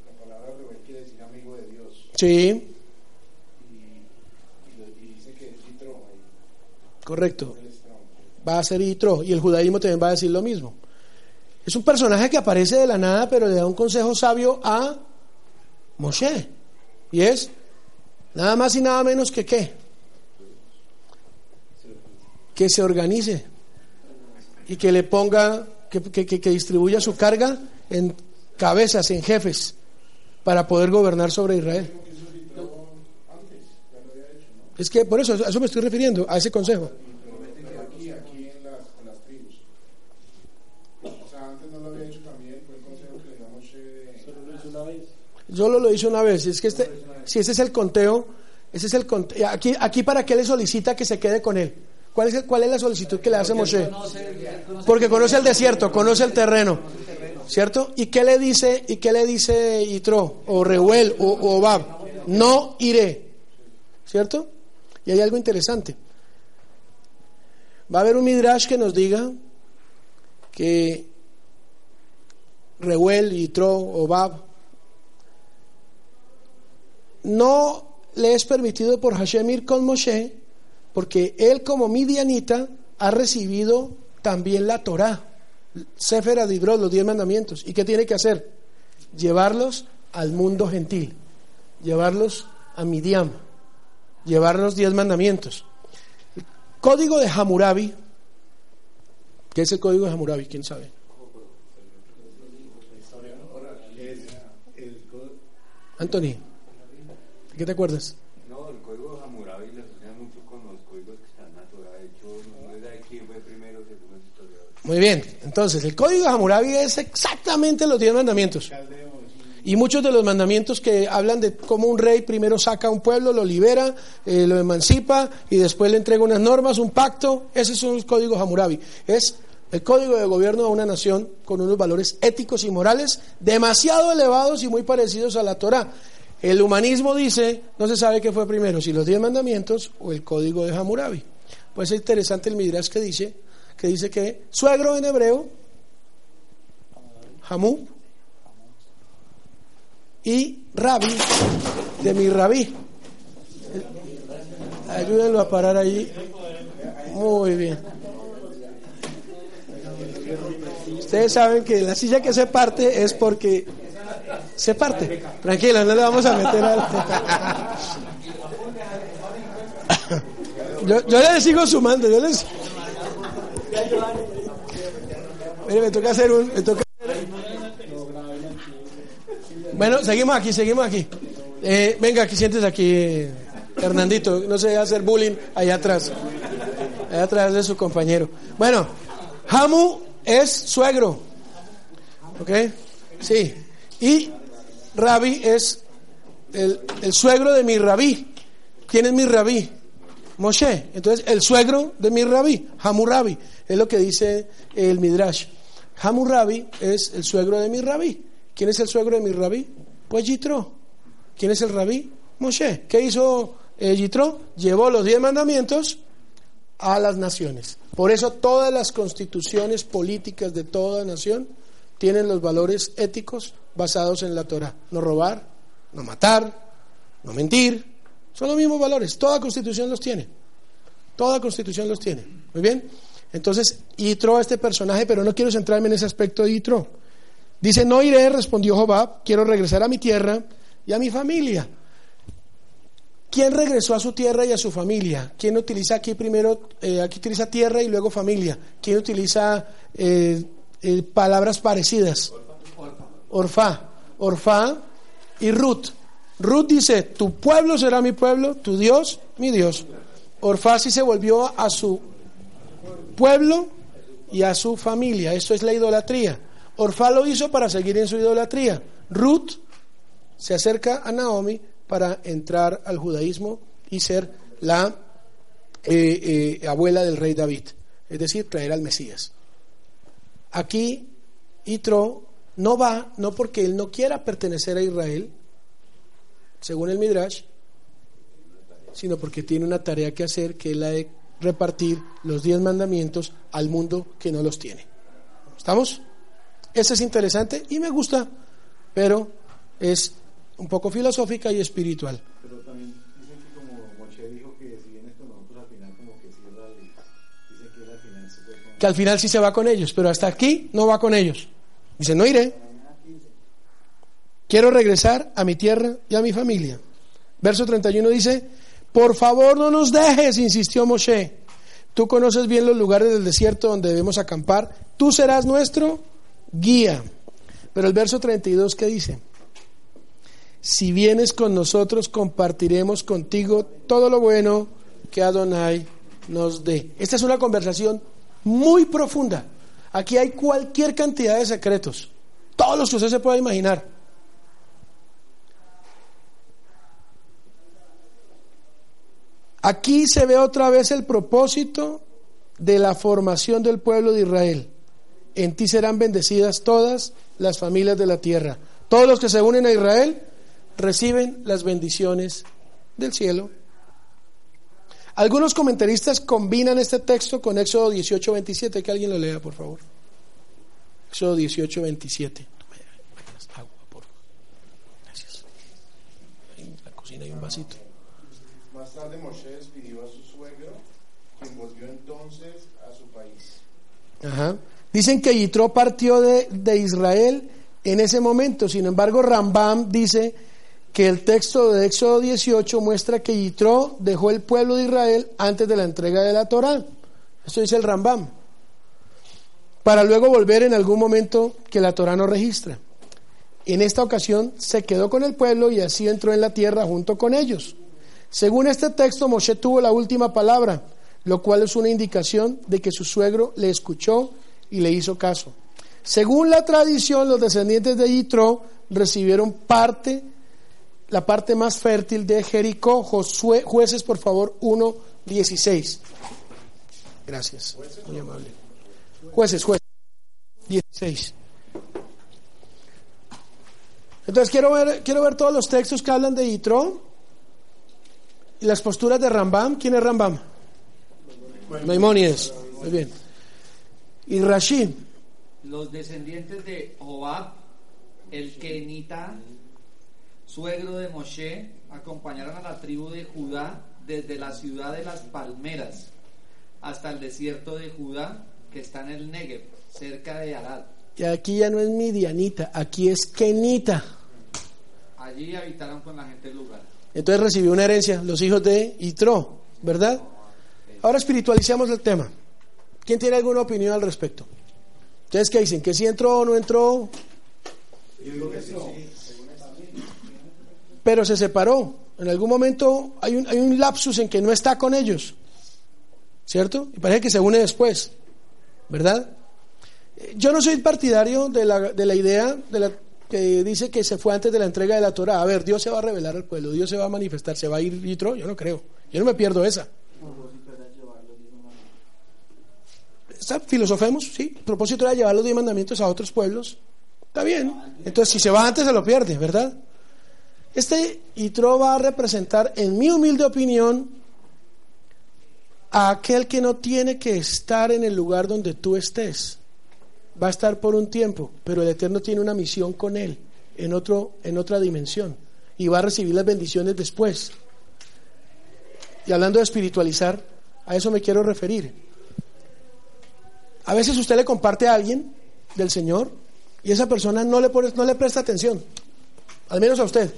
S6: la palabra Reuel quiere decir amigo de Dios.
S1: Sí,
S6: Y, y, lo- y dice que es Yitro ahí,
S1: correcto. Va a ser Yitro. Y el judaísmo también va a decir lo mismo. Es un personaje que aparece de la nada, pero le da un consejo sabio a Moshe. Y es nada más y nada menos que qué. Que se organice y que le ponga, que, que- que- distribuya su carga en cabezas, en jefes, para poder gobernar sobre Israel. Es que por eso, a eso me estoy refiriendo, a ese consejo. Solo lo hizo una vez. Es que este, si ese es el conteo, ese es el conte- aquí, aquí para qué le solicita que se quede con él. ¿Cuál es, el- cuál es la solicitud que le hace Moshe? Porque conoce el desierto, conoce el terreno, ¿cierto? ¿Y qué le dice, y qué le dice Yitro o Reuel o, o Obab? No iré, ¿cierto? Y hay algo interesante. Va a haber un midrash que nos diga que Reuel, Yitro, Obab no le es permitido por Hashem ir con Moshe, porque él como midianita ha recibido también la Torá, Sefer Adibros, los diez mandamientos. ¿Y qué tiene que hacer? Llevarlos al mundo gentil, llevarlos a Midiam, llevar los diez mandamientos. Código de Hammurabi, ¿qué es el código de Hammurabi? ¿Quién sabe? Anthony, ¿qué te acuerdas?
S7: No, el código de Hammurabi le asocia mucho con los códigos que están en la Torah. De hecho, no es de quién fue primero según los historiadores.
S1: Muy bien, entonces el código de Hammurabi es exactamente los diez mandamientos. Y muchos de los mandamientos que hablan de cómo un rey primero saca a un pueblo, lo libera, eh, lo emancipa y después le entrega unas normas, un pacto, esos son los códigos Hammurabi. Es el código de gobierno de una nación con unos valores éticos y morales demasiado elevados y muy parecidos a la Torah. El humanismo dice, no se sabe qué fue primero, si los diez mandamientos o el código de Hammurabi. Pues es interesante el Midrash que dice que dice que suegro en hebreo, Hamú, y Rabbi de mi rabí. Ayúdenlo a parar allí. Muy bien. Ustedes saben que la silla que se parte es porque se parte. Tranquila, no le vamos a meter al. yo, yo le sigo sumando, yo les. Mire, me toca hacer un. Me toca bueno, seguimos aquí, seguimos aquí. Eh, venga, aquí sientes aquí, Hernandito. No se hacer bullying allá atrás. Allá atrás de su compañero. Bueno, Hamu es suegro. ¿Ok? Sí. Y Rabí es el, suegro de mi rabí. ¿Quién es mi rabí? Moshe. Entonces, el suegro de mi rabí, Hammurabi, es lo que dice el Midrash. Hammurabi es el suegro de mi rabí. ¿Quién es el suegro de mi rabí? Pues Yitro. ¿Quién es el rabí? Moshe. ¿Qué hizo eh, Yitro? Llevó los diez mandamientos a las naciones. Por eso todas las constituciones políticas de toda nación tienen los valores éticos basados en la Torah. No robar, no matar, no mentir. Son los mismos valores. Toda constitución los tiene. Toda constitución los tiene. Muy bien. Entonces, Yitro este personaje, pero no quiero centrarme en ese aspecto de Yitro. Dice, no iré, respondió Jehová, quiero regresar a mi tierra y a mi familia. ¿Quién regresó a su tierra y a su familia? ¿Quién utiliza aquí primero, eh, aquí utiliza tierra y luego familia? ¿Quién utiliza eh, eh, palabras parecidas? Orfa. Orfa y Ruth. Ruth dice, tu pueblo será mi pueblo, tu Dios, mi Dios. Orfa sí se volvió a su pueblo y a su familia. Esto es la idolatría. Orfá lo hizo para seguir en su idolatría. Ruth se acerca a Naomi para entrar al judaísmo y ser la eh, eh, abuela del rey David, es decir, traer al Mesías. Aquí Itro no va, no porque él no quiera pertenecer a Israel, según el Midrash, sino porque tiene una tarea que hacer, que es la de repartir los diez mandamientos al mundo que no los tiene. ¿Estamos? Esa es interesante y me gusta, pero es un poco filosófica y espiritual.
S6: Pero también dicen que como Moshe dijo que si vienes con nosotros al final como que cierra el, dice que al final se fue con...
S1: Que al final sí se va con ellos, pero hasta aquí no va con ellos. Dice, no iré. Quiero regresar a mi tierra y a mi familia. Verso 31 dice, por favor no nos dejes, insistió Moshe. Tú conoces bien los lugares del desierto donde debemos acampar. Tú serás nuestro guía. Pero el verso 32 que dice, si vienes con nosotros compartiremos contigo todo lo bueno que Adonai nos dé. Esta es una conversación muy profunda. Aquí hay cualquier cantidad de secretos, todos los que usted se pueda imaginar. Aquí se ve otra vez el propósito de la formación del pueblo de Israel. En ti serán bendecidas todas las familias de la tierra. Todos los que se unen a Israel reciben las bendiciones del cielo. Algunos comentaristas combinan este texto con Éxodo 18, 27. Que alguien lo lea, por favor. Éxodo 18, 27. Agua, por favor. Gracias. En la cocina hay un vasito.
S6: Más tarde Moshe despidió a su suegro, quien volvió entonces entonces a su país.
S1: Ajá. Dicen que Yitro partió de, de Israel en ese momento. Sin embargo, Rambam dice que el texto de Éxodo 18 muestra que Yitro dejó el pueblo de Israel antes de la entrega de la Torá. Esto dice el Rambam. Para luego volver en algún momento que la Torá no registra. En esta ocasión se quedó con el pueblo y así entró en la tierra junto con ellos. Según este texto, Moshe tuvo la última palabra, lo cual es una indicación de que su suegro le escuchó y le hizo caso. Según la tradición, los descendientes de Yitro recibieron parte, la parte más fértil de Jericó. Josué, jueces, por favor, 1.16. Gracias, muy amable. Jueces, jueces. 16. Entonces quiero ver, quiero ver todos los textos que hablan de Yitro y las posturas de Rambam. ¿Quién es Rambam? Maimónides. Muy bien. Y Rashi.
S2: Los descendientes de Joab, el Kenita, suegro de Moshe, acompañaron a la tribu de Judá desde la ciudad de las palmeras hasta el desierto de Judá, que está en el Negev, cerca de Arad.
S1: Y aquí ya no es Midianita, aquí es Kenita.
S2: Allí habitaron con la gente del lugar.
S1: Entonces recibió una herencia, los hijos de Itro, ¿verdad? Ahora espiritualicemos el tema. ¿Quién tiene alguna opinión al respecto? ¿Ustedes qué dicen? ¿Que si entró o no entró? Pero se separó. En algún momento hay un, hay un lapsus en que no está con ellos. ¿Cierto? Y parece que se une después. ¿Verdad? Yo no soy partidario de la, de la idea de la, que dice que se fue antes de la entrega de la Torah. A ver, Dios se va a revelar al pueblo, Dios se va a manifestar, se va a ir Yitro. Yo no creo. Yo no me pierdo esa. Filosofemos, sí. El propósito era llevar los diez mandamientos a otros pueblos. Está bien. Entonces, si se va antes, se lo pierde, ¿verdad? Este Yitro va a representar, en mi humilde opinión, a aquel que no tiene que estar en el lugar donde tú estés. Va a estar por un tiempo, pero el Eterno tiene una misión con él en, otro, en otra dimensión y va a recibir las bendiciones después. Y hablando de espiritualizar, a eso me quiero referir. A veces usted le comparte a alguien del Señor y esa persona no le, no le presta atención, al menos a usted.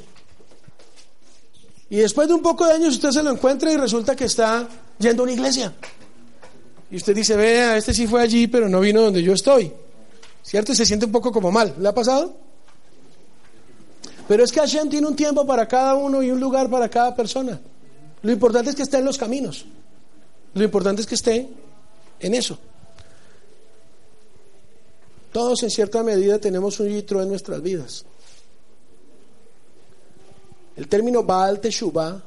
S1: Y después de un poco de años usted se lo encuentra y resulta que está yendo a una iglesia. Y usted dice, vea, este sí fue allí, pero no vino donde yo estoy. ¿Cierto? Y se siente un poco como mal. ¿Le ha pasado? Pero es que Hashem tiene un tiempo para cada uno y un lugar para cada persona. Lo importante es que esté en los caminos. Lo importante es que esté en eso. Todos en cierta medida tenemos un yitro en nuestras vidas. El término Baal Teshuvah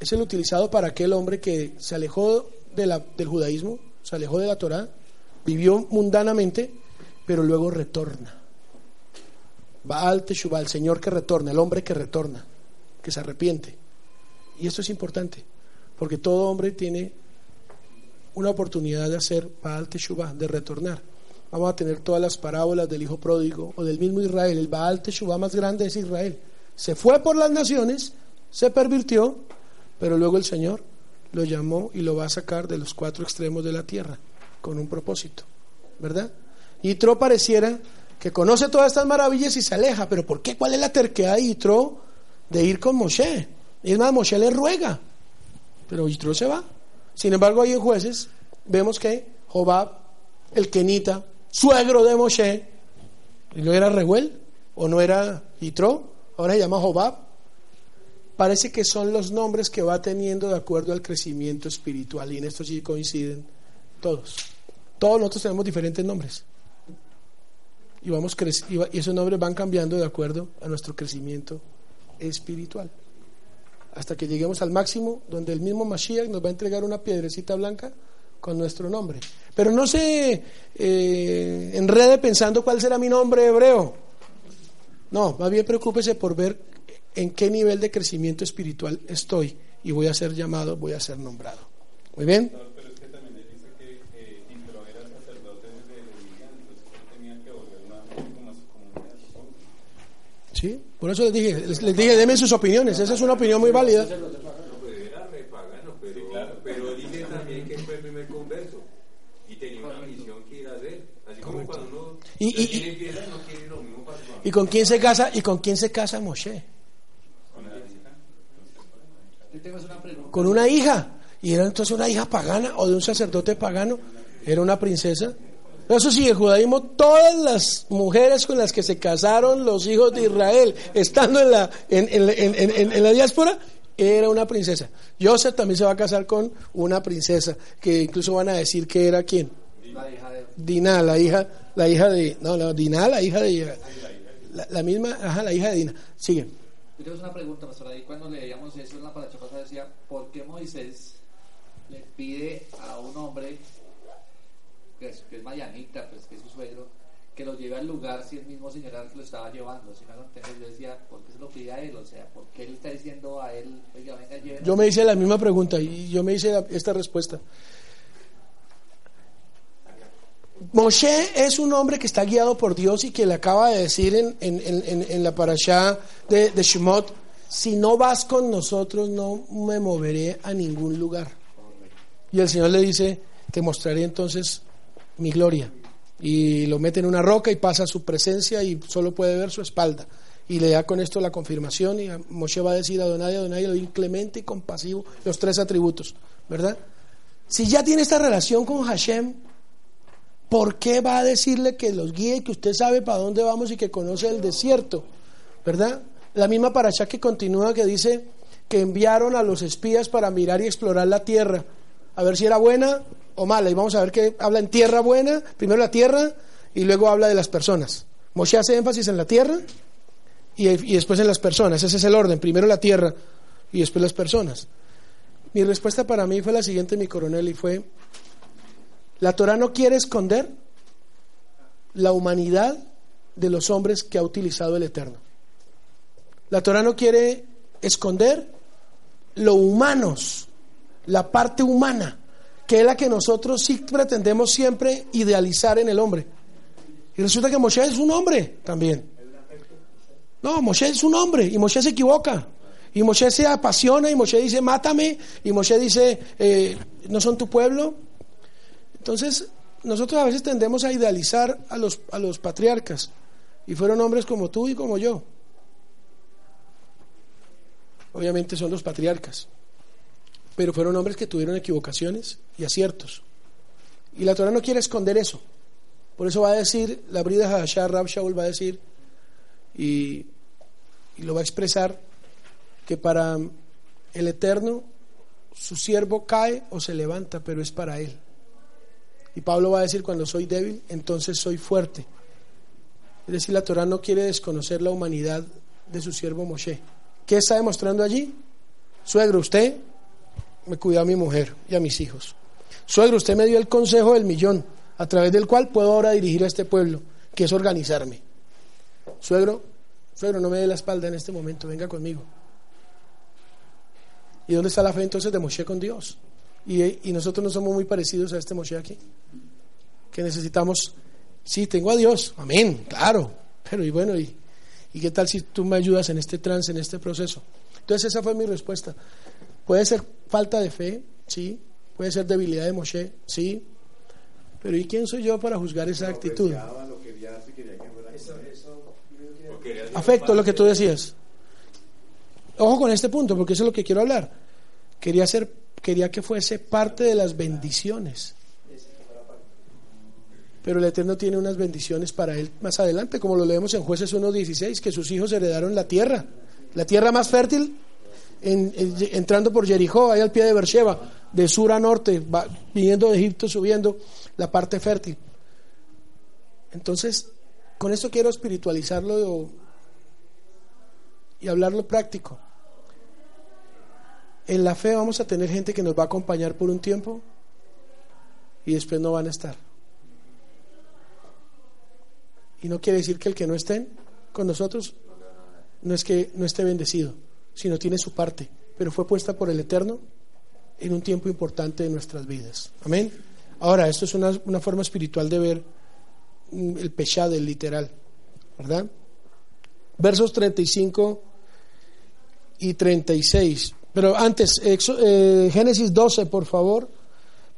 S1: es el utilizado para aquel hombre que se alejó de la, del judaísmo, se alejó de la Torah, vivió mundanamente, pero luego retorna. Baal Teshuvah, el Señor que retorna, el hombre que retorna, que se arrepiente. Y esto es importante, porque todo hombre tiene una oportunidad de hacer Baal Teshuvah, de retornar. Vamos a tener todas las parábolas del hijo pródigo o del mismo Israel. El Baal Teshuvah más grande es Israel. Se fue por las naciones, se pervirtió, pero luego el Señor lo llamó y lo va a sacar de los cuatro extremos de la tierra con un propósito, ¿verdad? Y Tro pareciera que conoce todas estas maravillas y se aleja, pero ¿por qué? ¿Cuál es la terquedad de Yitro de ir con Moshe? Es más, Moshe le ruega, pero Yitro se va. Sin embargo, ahí en jueces vemos que Jobab, el Kenita, suegro de Moshe, ¿y no era Rehuel o no era Yitro? Ahora se llama Jobab. Parece que son los nombres que va teniendo de acuerdo al crecimiento espiritual y en esto sí coinciden todos. Todos nosotros tenemos diferentes nombres. Y, vamos y esos nombres van cambiando de acuerdo a nuestro crecimiento espiritual. Hasta que lleguemos al máximo, donde el mismo Mashiach nos va a entregar una piedrecita blanca con nuestro nombre. Pero no se eh, enrede pensando cuál será mi nombre hebreo. No, más bien preocúpese por ver en qué nivel de crecimiento espiritual estoy y voy a ser llamado, voy a ser nombrado. Muy bien. Sí, por eso les dije, les, les dije, denme sus opiniones, esa es una opinión muy válida.
S7: Pero dice también que converso y tenía una misión que ir a hacer. Así como cuando uno
S1: Y- y- y-
S7: empieza, no quiere lo mismo para su familia.
S1: ¿Y con quién se casa? ¿Y con quién se casa Moshe? Con una hija. Y era entonces una hija pagana o de un sacerdote pagano. Era una princesa. Eso sí, el judaísmo, todas las mujeres con las que se casaron los hijos de Israel, estando en la, en, en- en- en- la diáspora, era una princesa. Joseph también se va a casar con una princesa, que incluso van a decir que era quién. Diná, la hija, la hija de, no, no, Diná, la hija de, la, la misma, ajá, la hija de Diná. Sigue.
S2: Yo tengo una pregunta, pastor. Ahí cuando leíamos eso en la paracha pasada decía, ¿por qué Moisés le pide a un hombre que es, que es Mayanita, pues que es su suegro, que lo lleve al lugar si el mismo señor que lo estaba llevando? Si me hago entender, yo decía, ¿por qué se lo pide a él? O sea, ¿por qué él está diciendo a él, oiga, venga, llévenos?
S1: Yo me hice la misma pregunta y yo me hice la- esta respuesta. Moshe es un hombre que está guiado por Dios y que le acaba de decir en, en- en- la parashá de, de Shemot, si no vas con nosotros no me moveré a ningún lugar. Y el Señor le dice, te mostraré entonces mi gloria. Y lo mete en una roca y pasa a su presencia y solo puede ver su espalda. Y le da con esto la confirmación y Moshe va a decir a Adonai, Adonai, Elohim clemente y compasivo, los tres atributos, ¿verdad? Si ya tiene esta relación con Hashem, ¿por qué va a decirle que los guíe y que usted sabe para dónde vamos y que conoce el desierto? ¿Verdad? La misma parasha que continúa que dice que enviaron a los espías para mirar y explorar la tierra, a ver si era buena o mala. Y vamos a ver que habla en tierra buena, primero la tierra y luego habla de las personas. Moshe hace énfasis en la tierra y, y después en las personas. Ese es el orden, primero la tierra y después las personas. Mi respuesta para mí fue la siguiente, mi coronel, y fue, la Torah no quiere esconder la humanidad de los hombres que ha utilizado el Eterno. La Torah no quiere esconder lo humanos, la parte humana, que es la que nosotros sí pretendemos siempre idealizar en el hombre. Y resulta que Moshe es un hombre también. No, Moshe es un hombre y Moshe se equivoca. Y Moshe se apasiona y Moshe dice, mátame. Y Moshe dice, eh, no son tu pueblo. Entonces, nosotros a veces tendemos a idealizar a los, a los patriarcas. Y fueron hombres como tú y como yo. Obviamente son los patriarcas. Pero fueron hombres que tuvieron equivocaciones y aciertos. Y la Torah no quiere esconder eso. Por eso va a decir, la brida Hadashah, Rab Shaul va a decir, y, y lo va a expresar, que para el Eterno su siervo cae o se levanta, pero es para él. Y Pablo va a decir, cuando soy débil, entonces soy fuerte. Es decir, la Torah no quiere desconocer la humanidad de su siervo Moshe. ¿Qué está demostrando allí? Suegro, usted me cuidó a mi mujer y a mis hijos. Suegro, usted me dio el consejo del millón, a través del cual puedo ahora dirigir a este pueblo, que es organizarme. Suegro, suegro, no me dé la espalda en este momento, venga conmigo. ¿Y dónde está la fe entonces de Moshe con Dios? Y, y nosotros no somos muy parecidos a este Moshe aquí. Que necesitamos, sí, tengo a Dios, amén, claro, pero y bueno, y, ¿y qué tal si tú me ayudas en este trance, en este proceso? Entonces esa fue mi respuesta. Puede ser falta de fe, sí, puede ser debilidad de Moshe, sí, pero ¿y quién soy yo para juzgar esa actitud? Afecto, lo que tú decías. Ojo con este punto, porque eso es lo que quiero hablar. Quería, ser, quería que fuese parte de las bendiciones. Pero el Eterno tiene unas bendiciones para él más adelante, como lo leemos en Jueces 1.16, que sus hijos heredaron la tierra, la tierra más fértil, en- en- entrando por Jericó, ahí al pie de Beersheba, de sur a norte, va- viniendo de Egipto, subiendo la parte fértil. Entonces, con esto quiero espiritualizarlo y hablarlo práctico. En la fe vamos a tener gente que nos va a acompañar por un tiempo y después no van a estar. Y no quiere decir que el que no estén con nosotros no es que no esté bendecido, sino tiene su parte, pero fue puesta por el Eterno en un tiempo importante de nuestras vidas. Amén. Ahora, esto es una, una forma espiritual de ver mm, el pechá del literal, ¿verdad? Versos 35 y 36. Pero antes, eh, Génesis 12, por favor,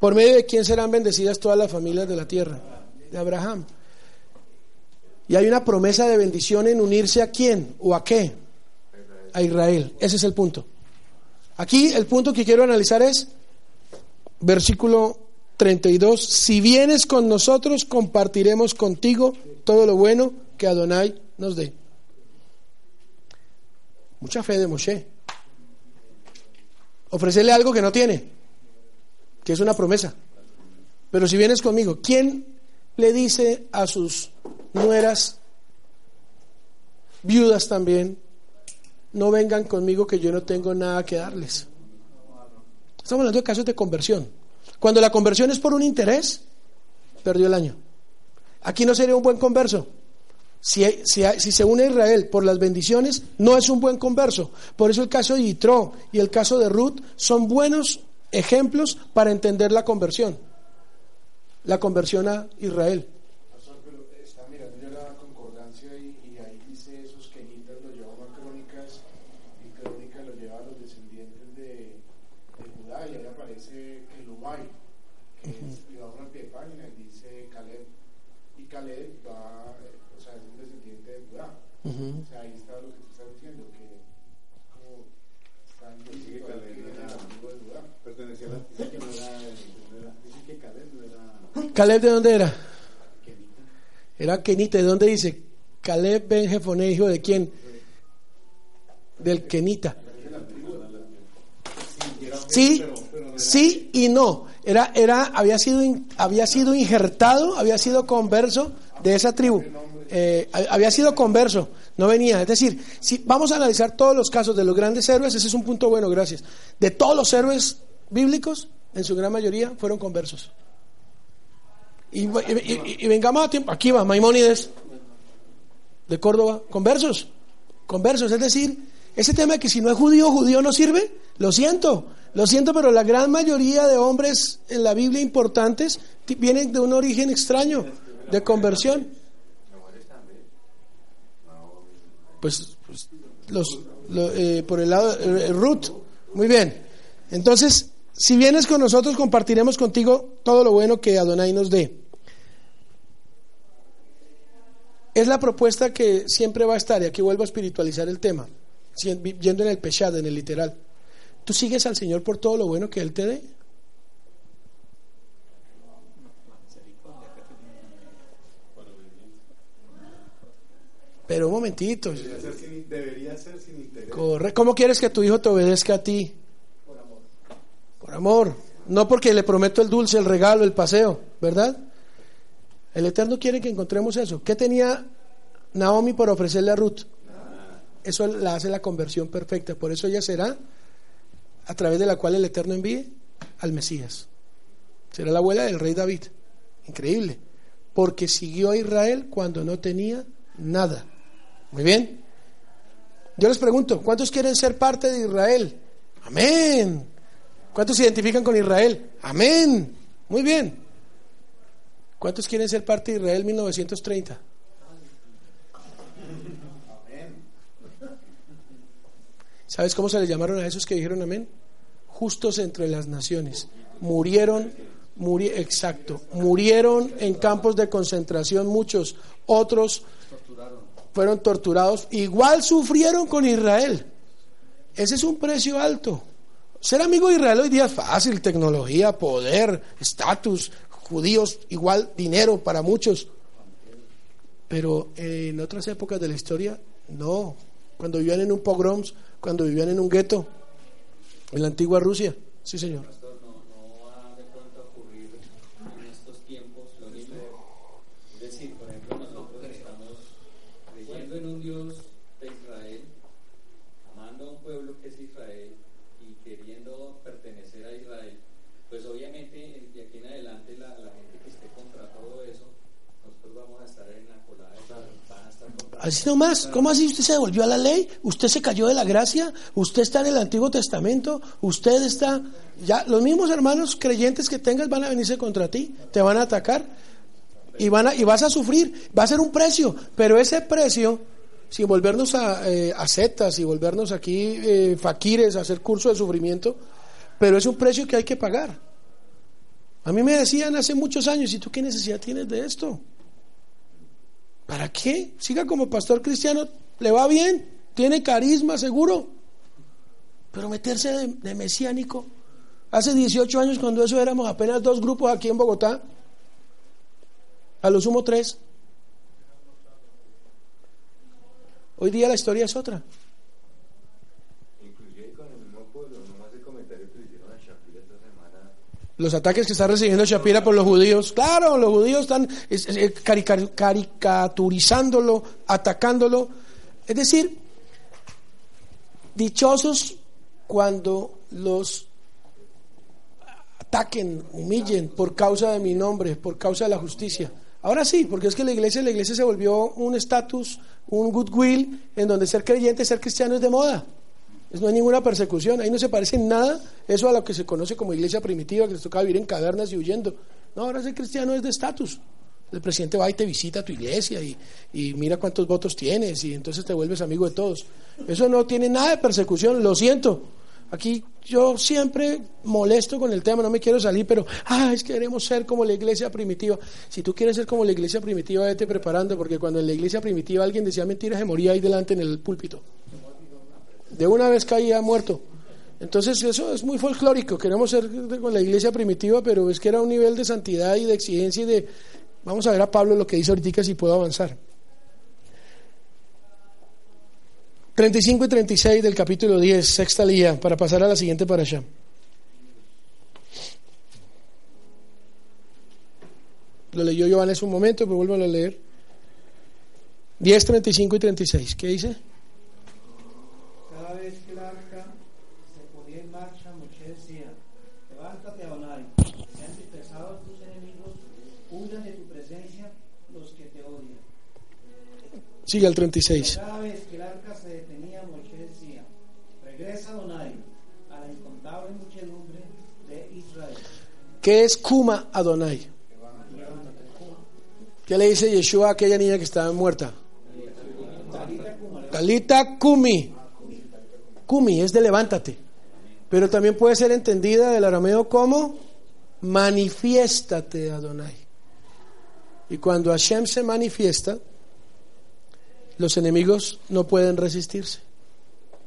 S1: ¿Por medio de quién serán bendecidas todas las familias de la tierra? De Abraham. Y hay una promesa de bendición en unirse a quién o a qué? A Israel. Ese es el punto. Aquí el punto que quiero analizar es versículo 32. Si vienes con nosotros, compartiremos contigo todo lo bueno que Adonai nos dé. Mucha fe de Moshe. Ofrecerle algo que no tiene, que es una promesa. Pero si vienes conmigo, ¿quién le dice a sus nueras, viudas también, no vengan conmigo que yo no tengo nada que darles? Estamos hablando de casos de conversión. Cuando la conversión es por un interés, perdió el año. Aquí no sería un buen converso. Si, se une a Israel por las bendiciones, no es un buen converso. Por eso el caso de Yitro y el caso de Ruth son buenos ejemplos para entender la conversión. La conversión a Israel.
S6: O sea, ahí está lo que tú estás diciendo, que como están diciendo que Caleb era amigo de Judá. Pertenecía a la... Dice que no era... Dice que Caleb no era...
S1: ¿Caleb de dónde era? Era Kenita. ¿De dónde dice? Caleb Ben Jefoné, hijo de quién? Del Kenita. Sí, sí y no. Era, era, había sido, había sido injertado, había sido converso de esa tribu. Eh, había sido converso, no venía. Es decir, si vamos a analizar todos los casos de los grandes héroes, ese es un punto bueno, gracias. De todos los héroes bíblicos, en su gran mayoría fueron conversos. Y, vengamos a tiempo, aquí va Maimónides, de Córdoba, conversos, conversos, es decir, ese tema de que si no es judío, judío no sirve, lo siento, lo siento, pero la gran mayoría de hombres en la Biblia importantes vienen de un origen extraño, de conversión. pues, pues los, eh, por el lado de eh, Ruth. Muy bien. Entonces, si vienes con nosotros, compartiremos contigo todo lo bueno que Adonai nos dé. Es la propuesta que siempre va a estar, y aquí vuelvo a espiritualizar el tema, yendo en el pechado, en el literal. ¿Tú sigues al Señor por todo lo bueno que Él te dé? Pero un momentito.
S6: Debería ser sin, interés.
S1: Corre. ¿Cómo quieres que tu hijo te obedezca a ti?
S5: Por amor.
S1: Por amor. No porque le prometo el dulce, el regalo, el paseo, ¿verdad? El Eterno quiere que encontremos eso. ¿Qué tenía Naomi por ofrecerle a Ruth? Eso la hace la conversión perfecta. Por eso ella será a través de la cual el Eterno envíe al Mesías. Será la abuela del rey David. Increíble. Porque siguió a Israel cuando no tenía nada. Muy bien. Yo les pregunto, ¿cuántos quieren ser parte de Israel? Amén. ¿Cuántos se identifican con Israel? Amén. Muy bien. ¿Cuántos quieren ser parte de Israel 1930? ¿Sabes cómo se les llamaron a esos que dijeron amén? Justos entre las naciones. Murieron, exacto, murieron en campos de concentración muchos, otros fueron torturados, igual sufrieron con Israel. Ese es un precio alto. Ser amigo de Israel hoy día es fácil, tecnología, poder, estatus, judíos, igual dinero para muchos. Pero en otras épocas de la historia, no. Cuando vivían en un pogroms, cuando vivían en un gueto, en la antigua Rusia. Sí, señor. Así nomás, ¿cómo así usted se devolvió a la ley? ¿Usted se cayó de la gracia? ¿Usted está en el Antiguo Testamento? ¿Usted está... Ya, los mismos hermanos creyentes que tengas van a venirse contra ti, te van a atacar y, van a, y vas a sufrir, va a ser un precio, pero ese precio, sin volvernos a, eh, a setas y volvernos aquí eh, faquires, a hacer curso de sufrimiento, pero es un precio que hay que pagar. A mí me decían hace muchos años, ¿y tú qué necesidad tienes de esto? ¿Para qué? Siga como pastor cristiano, le va bien, tiene carisma seguro, pero meterse de, de mesiánico. Hace 18 años cuando eso éramos apenas dos grupos aquí en Bogotá, a lo sumo tres. Hoy día la historia es otra.
S7: Inclusive con el mismo pueblo, nomás el comentario que le hicieron a Shapira esta semana.
S1: Los ataques que está recibiendo Shapira por los judíos. Claro, los judíos están es- es- eh, carica- caricaturizándolo, atacándolo. Es decir, dichosos cuando los ataquen, humillen por causa de mi nombre, por causa de la justicia. Ahora sí, porque es que la iglesia, la iglesia se volvió un estatus, un goodwill, en donde ser creyente, ser cristiano es de moda. Es- No hay ninguna persecución, ahí no se parece en nada eso a lo que se conoce como iglesia primitiva, que les tocaba vivir en cavernas y huyendo. No, ahora ser cristiano es de estatus. El presidente va y te visita a tu iglesia y, y mira cuántos votos tienes y entonces te vuelves amigo de todos. Eso no tiene nada de persecución, lo siento. Aquí yo siempre molesto con el tema, no me quiero salir, pero ah, es que queremos ser como la iglesia primitiva. Si tú quieres ser como la iglesia primitiva, vete preparando, porque cuando en la iglesia primitiva alguien decía mentiras, se moría ahí delante en el púlpito. De una vez caía muerto. Entonces eso es muy folclórico, queremos ser con la iglesia primitiva, pero es que era un nivel de santidad y de exigencia y de... Vamos a ver a Pablo lo que dice ahorita si puedo avanzar. 35 y 36 del capítulo 10, sexta lía, para pasar a la siguiente para allá. Lo leyó Joan hace un momento, pero vuelvo a leer. 10, 35 y 36. ¿Qué dice?
S5: Cada vez que el arca se ponía en marcha, Moshe decía, levántate Adonai, sean dispersados tus enemigos, huyan de tu presencia los que te odian.
S1: Sigue al 36.
S5: Cada vez que el arca se detenía, Moshe decía, regresa Adonai a la incontable muchedumbre de Israel.
S1: ¿Qué es Kuma Adonai? ¿Qué le dice Yeshua a aquella niña que estaba muerta? Talita Kumi. Kumi es de levántate. Pero también puede ser entendida del arameo como manifiéstate Adonai. Y cuando Hashem se manifiesta, los enemigos no pueden resistirse.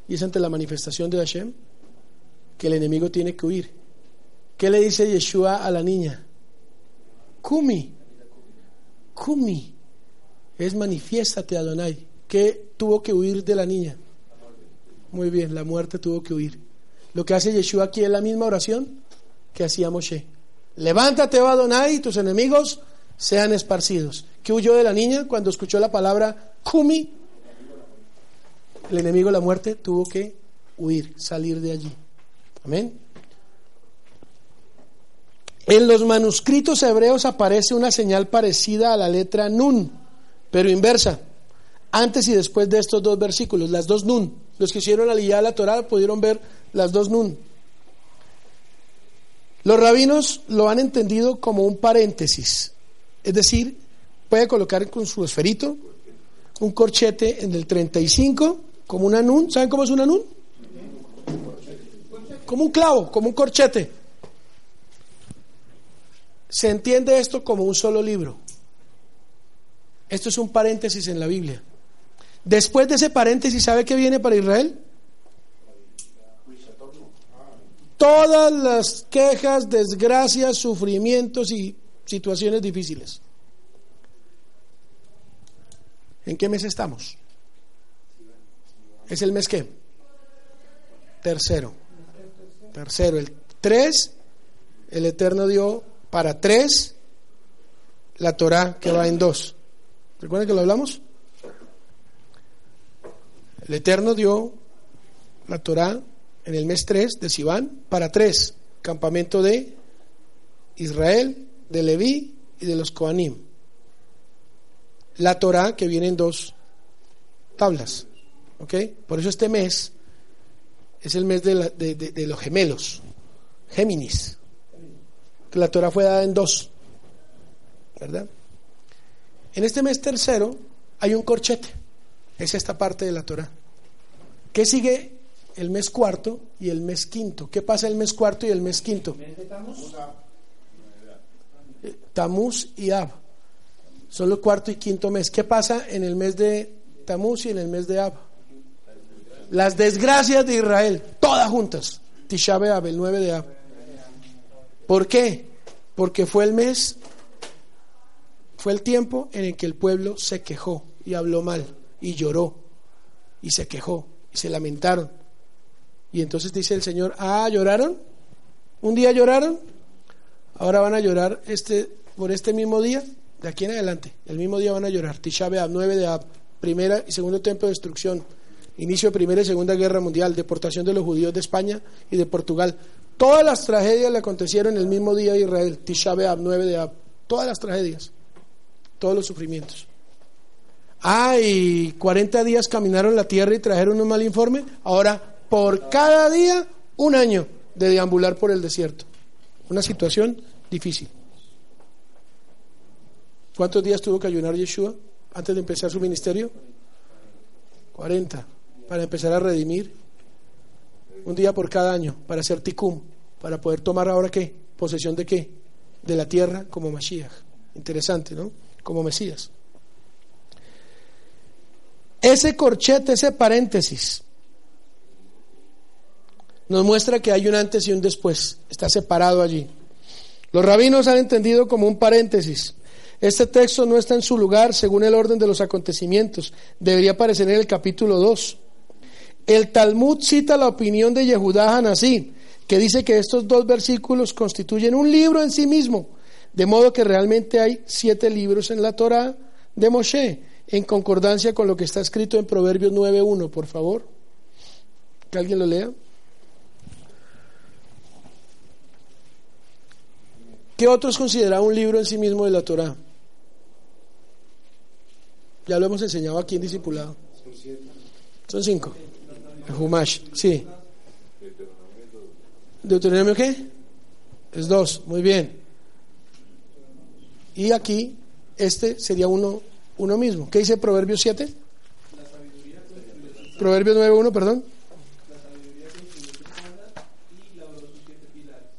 S1: Y es ante la manifestación de Hashem que el enemigo tiene que huir. ¿Qué le dice Yeshua a la niña? Kumi. Kumi. Es manifiéstate Adonai. ¿Qué tuvo que huir de la niña? Muy bien, la muerte tuvo que huir. Lo que hace Yeshua aquí es la misma oración que hacía Moshe. Levántate, oh Adonai, tus enemigos sean esparcidos. ¿Qué huyó de la niña cuando escuchó la palabra Kumi? El enemigo, la muerte, tuvo que huir, salir de allí. Amén. En los manuscritos hebreos aparece una señal parecida a la letra Nun, pero inversa. Antes y después de estos dos versículos, las dos Nun. Los que hicieron aliyah a la Torah pudieron ver las dos Nun. Los rabinos lo han entendido como un paréntesis, es decir, puede colocar con su esferito un corchete en el 35 como una nun. ¿Saben cómo es una nun? Como un clavo, como un corchete. Se entiende esto como un solo libro. Esto es un paréntesis en la Biblia. Después de ese paréntesis, ¿sabe qué viene para Israel? Todas las quejas, desgracias, sufrimientos y situaciones difíciles. ¿En qué mes estamos? ¿Es el mes qué? Tercero. Tercero. El tres, el Eterno dio para tres la Torah que va en dos. ¿Recuerdan que lo hablamos? El Eterno dio la Torah en el mes 3 de Sivan para tres, campamento de Israel, de Leví y de los Koanim. La Torah que viene en dos tablas, ¿ok? Por eso este mes es el mes de, la- de- de- de los gemelos, Géminis, que la Torah fue dada en dos, ¿verdad? En este mes tercero hay un corchete, es esta parte de la Torah. ¿Qué sigue el mes cuarto y el mes quinto? ¿Qué pasa el mes cuarto y el mes quinto? Tamuz y Ab. Son los cuarto y quinto mes. ¿Qué pasa en el mes de Tamuz y en el mes de Ab? Las desgracias de Israel, todas juntas. Tisha B'Av, el 9 de Ab. ¿Por qué? Porque fue el mes, fue el tiempo en el que el pueblo se quejó y habló mal y lloró y se quejó y se lamentaron. Y entonces dice el Señor, ah, lloraron, un día lloraron, ahora van a llorar este, por este mismo día, de aquí en adelante, el mismo día van a llorar. Tisha B'Av, 9 de Ab, primera y segundo tiempo de destrucción, inicio de Primera y Segunda Guerra Mundial, deportación de los judíos de España y de Portugal. Todas las tragedias le acontecieron el mismo día de Israel, Tisha B'Av, 9 de Ab, todas las tragedias, todos los sufrimientos. Ah, y 40 días caminaron la tierra y trajeron un mal informe. Ahora, por cada día, un año de deambular por el desierto. Una situación difícil. ¿Cuántos días tuvo que ayunar Yeshua antes de empezar su ministerio? 40. Para empezar a redimir. Un día por cada año. Para hacer tikkun. Para poder tomar ahora qué? Posesión de qué? De la tierra como Mashiach. Interesante, ¿no? Como Mesías. Ese corchete, ese paréntesis, nos muestra que hay un antes y un después. Está separado allí. Los rabinos han entendido como un paréntesis. Este texto no está en su lugar según el orden de los acontecimientos. Debería aparecer en el capítulo 2. El Talmud cita la opinión de Yehudá Hanasí, que dice que estos dos versículos constituyen un libro en sí mismo, de modo que realmente hay siete libros en la Torah de Moshe, en concordancia con lo que está escrito en Proverbios 9.1, por favor. Que alguien lo lea. ¿Qué otros consideran un libro en sí mismo de la Torah? Ya lo hemos enseñado aquí en Discipulado. Son cinco. El Humash, sí. ¿Deuteronomio qué? Es dos, muy bien. Y aquí, este sería uno, uno mismo. ¿Qué dice Proverbios 7? Proverbios 9.1, perdón.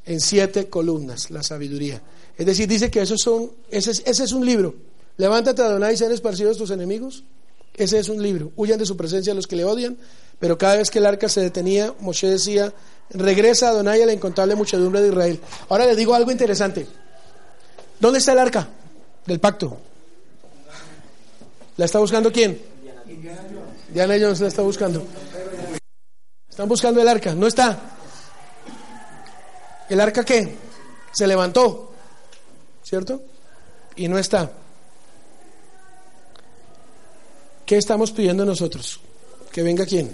S1: En siete columnas, la sabiduría. Es decir, dice que esos son, ese es, ese es un libro. Levántate, Adonai, y sean esparcidos tus enemigos. Ese es un libro. Huyan de su presencia los que le odian. Pero cada vez que el arca se detenía, Moshe decía, regresa Adonai a la incontable muchedumbre de Israel. Ahora le digo algo interesante. ¿Dónde está el arca del pacto? ¿La está buscando quién? Diana Jones la está buscando. Están buscando el arca. No está. ¿El arca qué? Se levantó. ¿Cierto? Y no está. ¿Qué estamos pidiendo nosotros? Que venga quién.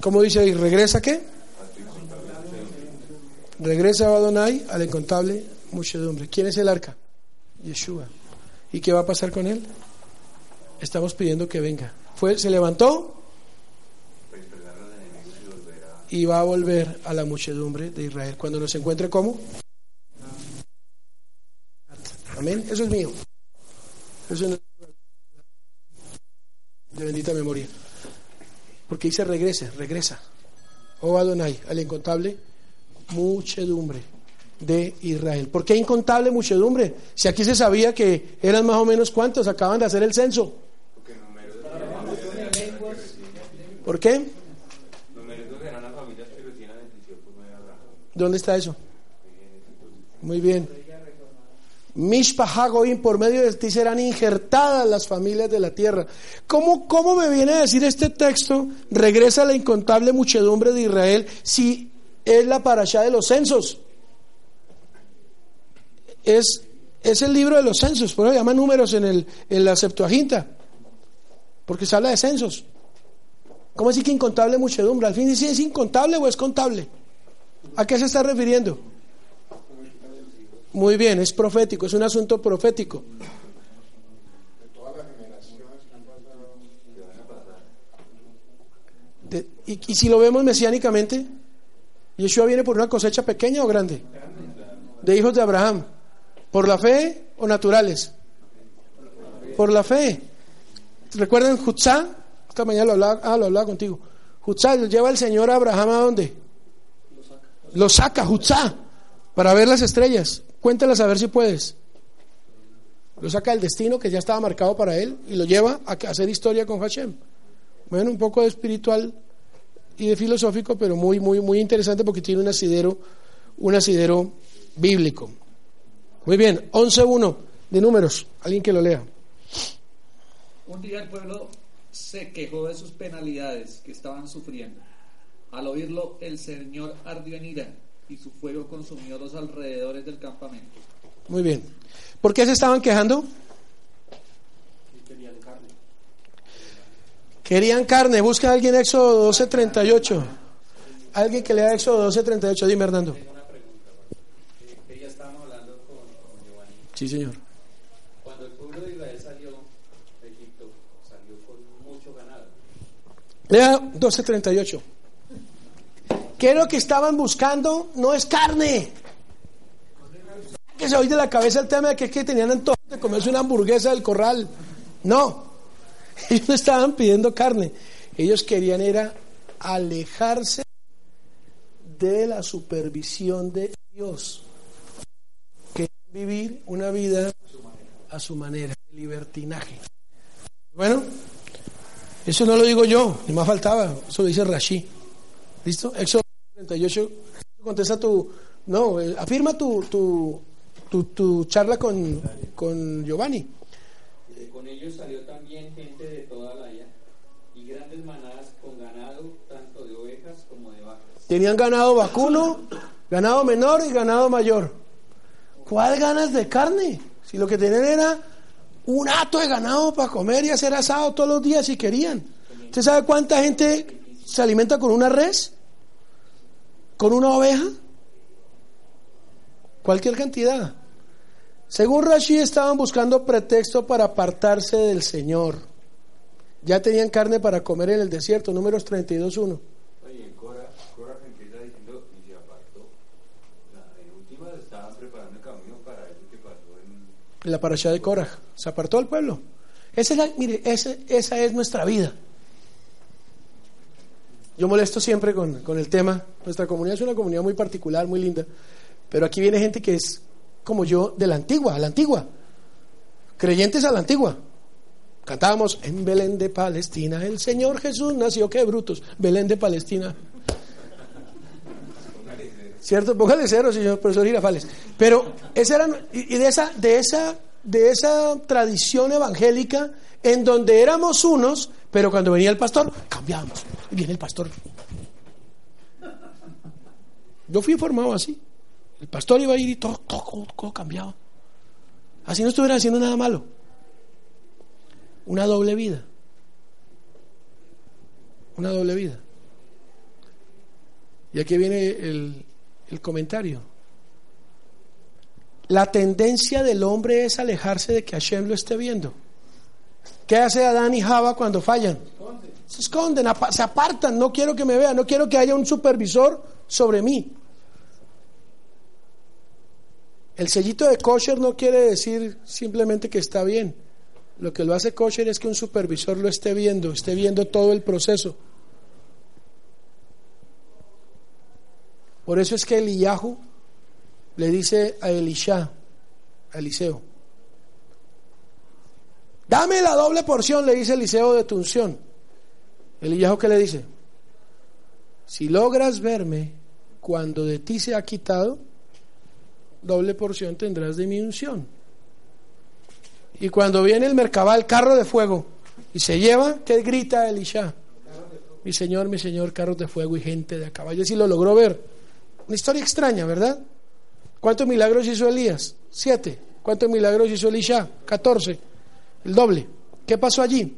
S1: ¿Cómo dice ahí? ¿Regresa qué? Regresa Adonai a la incontable muchedumbre. ¿Quién es el arca? Yeshua. ¿Y qué va a pasar con él? Estamos pidiendo que venga. Fue, se levantó y va a volver a la muchedumbre de Israel. Cuando nos encuentre como. Amén. Eso es mío. Eso es de bendita memoria. Porque dice regrese, regresa. Oh Adonai, al incontable muchedumbre de Israel. ¿Por qué incontable muchedumbre? Si aquí se sabía que eran más o menos cuántos, acaban de hacer el censo. ¿Por qué? ¿Dónde está eso? Muy bien. Mishpahagoim, por medio de ti serán injertadas las familias de la tierra. ¿Cómo, ¿Cómo me viene a decir este texto? Regresa la incontable muchedumbre de Israel si es la parashá de los censos. Es, es el libro de los censos, por eso llama números en, el, en la Septuaginta, porque se habla de censos. ¿Cómo decir que incontable muchedumbre? Al fin dice, ¿es incontable o es contable? ¿A qué se está refiriendo? Muy bien, es profético, es un asunto profético. De, y, y, si lo vemos mesiánicamente, Yeshua viene por una cosecha pequeña o grande, de hijos de Abraham, por la fe o naturales, por la fe. ¿Recuerdan Jutzá? Esta mañana lo hablaba, ah, lo hablaba contigo. Jutzá lleva el Señor a Abraham a dónde? Lo saca, Jutzá, para ver las estrellas. Cuéntalas a ver si puedes. Lo saca del destino que ya estaba marcado para él y lo lleva a hacer historia con Hashem. Bueno, un poco de espiritual y de filosófico, pero muy, muy, muy interesante porque tiene un asidero, un asidero bíblico. Muy bien, 11.1 de números. Alguien que lo lea.
S2: Un día el pueblo se quejó de sus penalidades que estaban sufriendo. Al oírlo, el Señor ardió en ira y su fuego consumió los alrededores del campamento.
S1: Muy bien. ¿Por qué se estaban quejando?
S5: Querían carne.
S1: Querían carne. Busca a alguien Éxodo 12:38. Alguien que lea Éxodo 12:38. Dime, Hernando.
S3: Tengo una pregunta. Que ya estábamos hablando con, con Giovanni.
S1: Sí, señor.
S3: Cuando el pueblo de Israel salió de Egipto, salió con mucho ganado.
S1: Lea 12:38. ¿Qué es lo que estaban buscando? No es carne. Que se oye de la cabeza el tema de que, es que tenían antojo de comerse una hamburguesa del corral. No. *laughs* Ellos no estaban pidiendo carne. Ellos querían era alejarse de la supervisión de Dios. Querían vivir una vida a su manera, de libertinaje. Bueno, eso no lo digo yo, ni más faltaba, eso lo dice Rashi. ¿Listo? Éxodo 38, contesta tu, no, eh, afirma tu, tu, tu, tu charla con, con Giovanni.
S8: Eh, Con ellos salió también gente de toda la isla y grandes manadas con ganado, tanto de ovejas como de vacas.
S1: Tenían ganado vacuno, ganado menor y ganado mayor. ¿Cuál ganas de carne? Si lo que tenían era un hato de ganado para comer y hacer asado todos los días si querían. ¿Usted sabe cuánta gente se alimenta con una res? ¿Con una oveja? Cualquier cantidad. Según Rashi estaban buscando pretexto para apartarse del Señor. Ya tenían carne para comer en el desierto, números 32.1.
S7: Oye, Cora, Cora empieza diciendo y se apartó. O sea, en última estaban preparando el camino para eso que pasó en...
S1: la parasha de Korah. Se apartó del pueblo. Esa es la- mire, ese- esa es nuestra vida. Yo molesto siempre con, con el tema. Nuestra comunidad es una comunidad muy particular, muy linda. Pero aquí viene gente que es como yo, de la antigua, a la antigua. Creyentes a la antigua. Cantábamos en Belén de Palestina, el Señor Jesús nació, qué brutos, Belén de Palestina. ¿Cierto? Póngale cero, señor profesor Girafales. Pero esa era, y de esa, de esa, de esa tradición evangélica en donde éramos unos, pero cuando venía el pastor, cambiábamos. Y viene el pastor. Yo fui informado así. El pastor iba a ir y todo, todo, todo cambiaba. Así no estuviera haciendo nada malo. Una doble vida. Una doble vida. Y aquí viene el, el comentario. La tendencia del hombre es alejarse de que Hashem lo esté viendo. ¿Qué hace Adán y Java cuando fallan? Se esconden, se apartan, no quiero que me vean, no quiero que haya un supervisor sobre mí. El sellito de kosher no quiere decir simplemente que está bien. Lo que lo hace kosher es que un supervisor lo esté viendo, esté viendo todo el proceso. Por eso es que Eliyahu le dice a Elisha, a Eliseo, dame la doble porción, le dice Eliseo de tu unción. Eliyahu que le dice, si logras verme cuando de ti se ha quitado, doble porción tendrás de mi unción. Y cuando viene el mercabal, carro de fuego, y se lleva, ¿qué grita Elisha? Mi señor, mi señor, carros de fuego y gente de a caballo. Y lo logró ver. Una historia extraña, ¿verdad? ¿Cuántos milagros hizo Elías? Siete. ¿Cuántos milagros hizo Elisha? Catorce. El doble. ¿Qué pasó allí?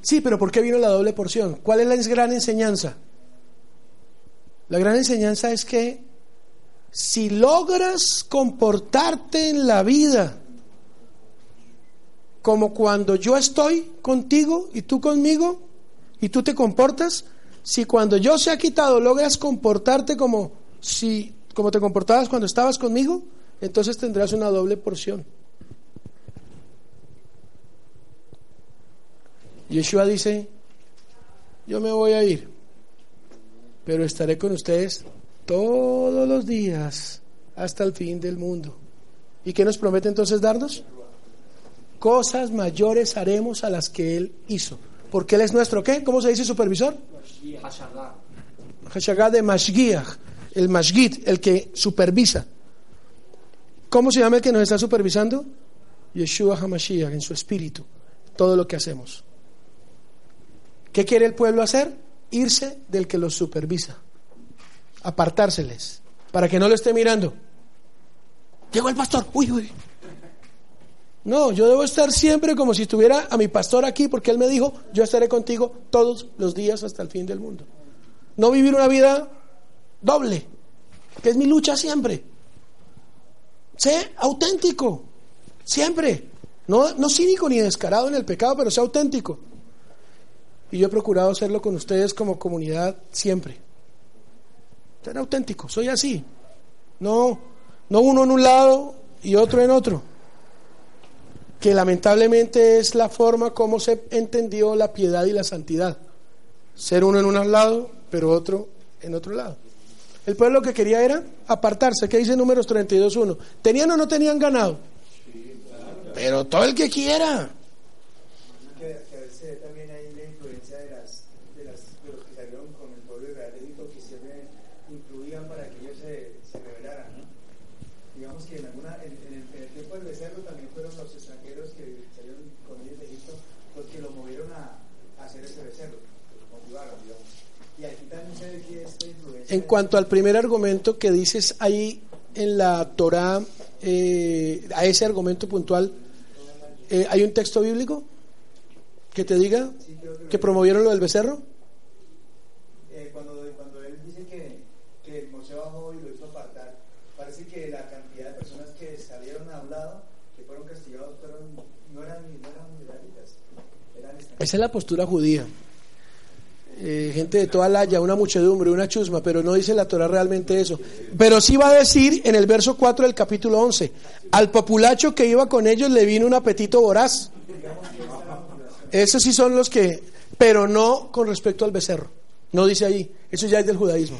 S1: Sí, pero ¿por qué vino la doble porción? ¿Cuál es la gran enseñanza? La gran enseñanza es que si logras comportarte en la vida como cuando yo estoy contigo y tú conmigo y tú te comportas, si cuando yo se ha quitado logras comportarte como si como te comportabas cuando estabas conmigo, entonces tendrás una doble porción. Yeshua dice, yo me voy a ir, pero estaré con ustedes todos los días hasta el fin del mundo. ¿Y qué nos promete entonces darnos? Cosas mayores haremos a las que Él hizo. Porque Él es nuestro, ¿qué? ¿Cómo se dice supervisor? Hashagá de Mashgiach, el Mashgit, el que supervisa. ¿Cómo se llama el que nos está supervisando? Yeshua HaMashiach, en su espíritu, todo lo que hacemos. ¿Qué quiere el pueblo hacer? Irse del que los supervisa, apartárseles, para que no lo esté mirando. Llegó el pastor, uy, uy. No, yo debo estar siempre como si estuviera a mi pastor aquí, porque él me dijo, yo estaré contigo todos los días hasta el fin del mundo. No vivir una vida doble, que es mi lucha siempre. Sé auténtico, siempre. No, no cínico ni descarado en el pecado, pero sé auténtico. Y yo he procurado hacerlo con ustedes como comunidad siempre. Ser auténtico, soy así. No, no uno en un lado y otro en otro. Que lamentablemente es la forma como se entendió la piedad y la santidad. Ser uno en un lado, pero otro en otro lado. El pueblo lo que quería era apartarse. ¿Qué dice números 32.1? ¿Tenían o no tenían ganado? Pero todo el que quiera.
S6: Que, que a veces también hay la influencia de, las, de, las, de los que salieron con el pueblo de Israel de Egipto que siempre incluían para que ellos se, se rebelaran, ¿no? Digamos que en, alguna, en, en, el, en el tiempo del becerro también fueron los extranjeros que salieron con ellos de Egipto los que lo movieron a, a hacer ese becerro, que lo motivaron, digamos. Y aquí también se ve que esta influencia...
S1: En cuanto al primer argumento que dices ahí en la Torah, eh, a ese argumento puntual, eh, ¿hay un texto bíblico que te diga que promovieron lo del becerro? Esa es la postura judía. Eh, gente de toda la haya, una muchedumbre, una chusma, pero no dice la Torah realmente eso. Pero sí va a decir en el verso 4 del capítulo 11, al populacho que iba con ellos le vino un apetito voraz. Esos sí son los que, pero no con respecto al becerro. No dice ahí, eso ya es del judaísmo.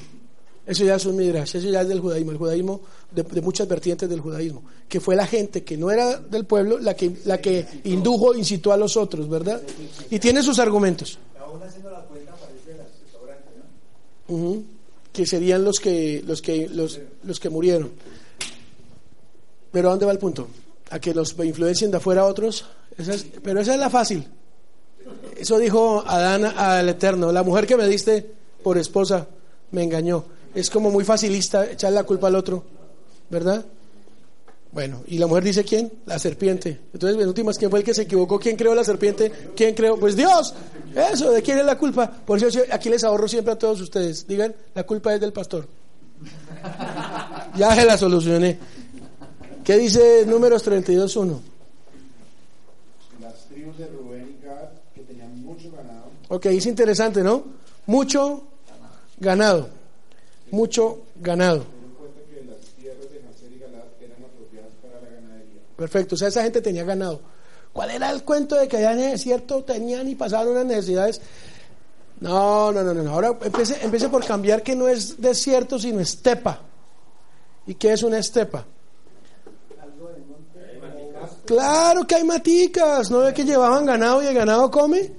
S1: Eso ya es un midrash, eso ya es del judaísmo, el judaísmo de, de muchas vertientes del judaísmo, que fue la gente que no era del pueblo la que, la que indujo, incitó a los otros, ¿verdad? Y tiene sus argumentos.
S6: Aún haciendo la cuenta parece de las restaurantes,
S1: que serían los que los que los, los que murieron. Pero ¿a dónde va el punto? A que los influencien de afuera a otros. Esa es- pero esa es la fácil. Eso dijo Adán al Eterno. La mujer que me diste por esposa me engañó. Es como muy facilista echar la culpa al otro, ¿verdad? Bueno, y la mujer dice quién? La serpiente. Entonces, en últimas, ¿quién fue el que se equivocó? ¿Quién creó la serpiente? ¿Quién creó? Pues Dios. Eso, ¿de quién es la culpa? Por eso aquí les ahorro siempre a todos ustedes. Digan, la culpa es del pastor. *laughs* Ya se la solucioné. ¿Qué dice números 32.1?
S6: Las tribus de Rubén y Gad, que tenían mucho ganado,
S1: Ok, es interesante, ¿no? Mucho ganado. Mucho ganado.
S6: ten en cuenta que las tierras de Nacer y Galad eran apropiadas para la ganadería.
S1: Perfecto, o sea, esa gente tenía ganado. ¿Cuál era el cuento de que allá en el desierto tenían y pasaban unas necesidades? No, no, no, no. Ahora empiece, empiece por cambiar que no es desierto, sino estepa. ¿Y qué es una estepa? Claro que hay maticas, ¿no ve que llevaban ganado y el ganado come?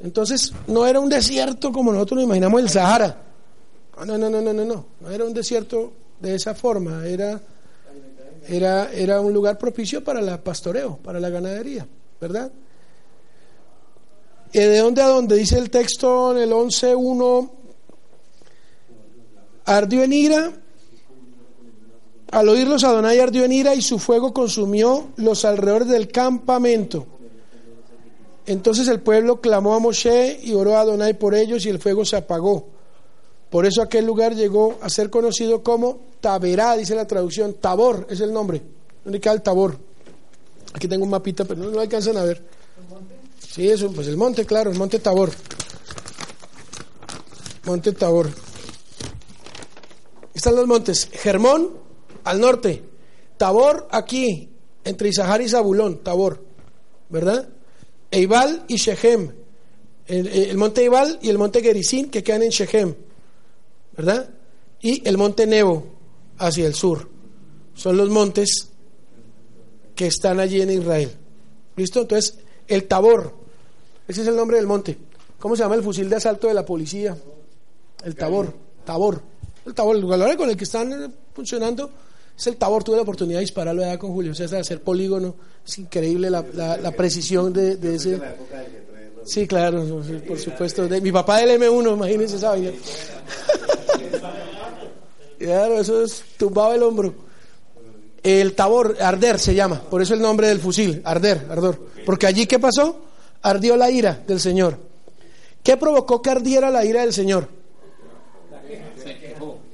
S1: Entonces, no era un desierto como nosotros nos imaginamos el Sahara. Ah, No, no, no, no, no, no. No era un desierto de esa forma, era, era, era un lugar propicio para el pastoreo, para la ganadería, ¿verdad? ¿Y de dónde a dónde? Dice el texto en el 11.1, ardió en ira, al oírlos Adonai ardió en ira y su fuego consumió los alrededores del campamento. Entonces el pueblo clamó a Moshe y oró a Adonai por ellos y el fuego se apagó. Por eso aquel lugar llegó a ser conocido como Taberá, dice la traducción. Tabor es el nombre. ¿Dónde queda el Tabor? Aquí tengo un mapita, pero no lo alcanzan a ver. Sí, eso, pues el monte, claro, el monte Tabor. Monte Tabor. Están los montes. Germón al norte. Tabor aquí, entre Isahar y Zabulón, Tabor. ¿Verdad? Eibal y Shechem. El, el monte Eibal y el monte Gerizim que quedan en Shechem. ¿Verdad? Y el monte Nebo. hacia el sur. Son los montes que están allí en Israel. ¿Listo? Entonces, el Tabor, ese es el nombre del monte. ¿Cómo se llama el fusil de asalto de la policía? El Tabor, Tabor. El Tabor, el lugar con el que están eh, funcionando es el Tabor. Tuve la oportunidad de dispararlo allá con Julio César, hacer polígono. Es increíble la, la, la precisión de, de ese. Sí, claro, por supuesto. De, mi papá del M1, imagínense esa vaina. *laughs* *laughs* claro, eso es tumbado el hombro. El Tabor, Arder se llama, por eso el nombre del fusil, Arder, Ardor. Porque allí, ¿qué pasó? Ardió la ira del Señor. ¿Qué provocó que ardiera la ira del Señor?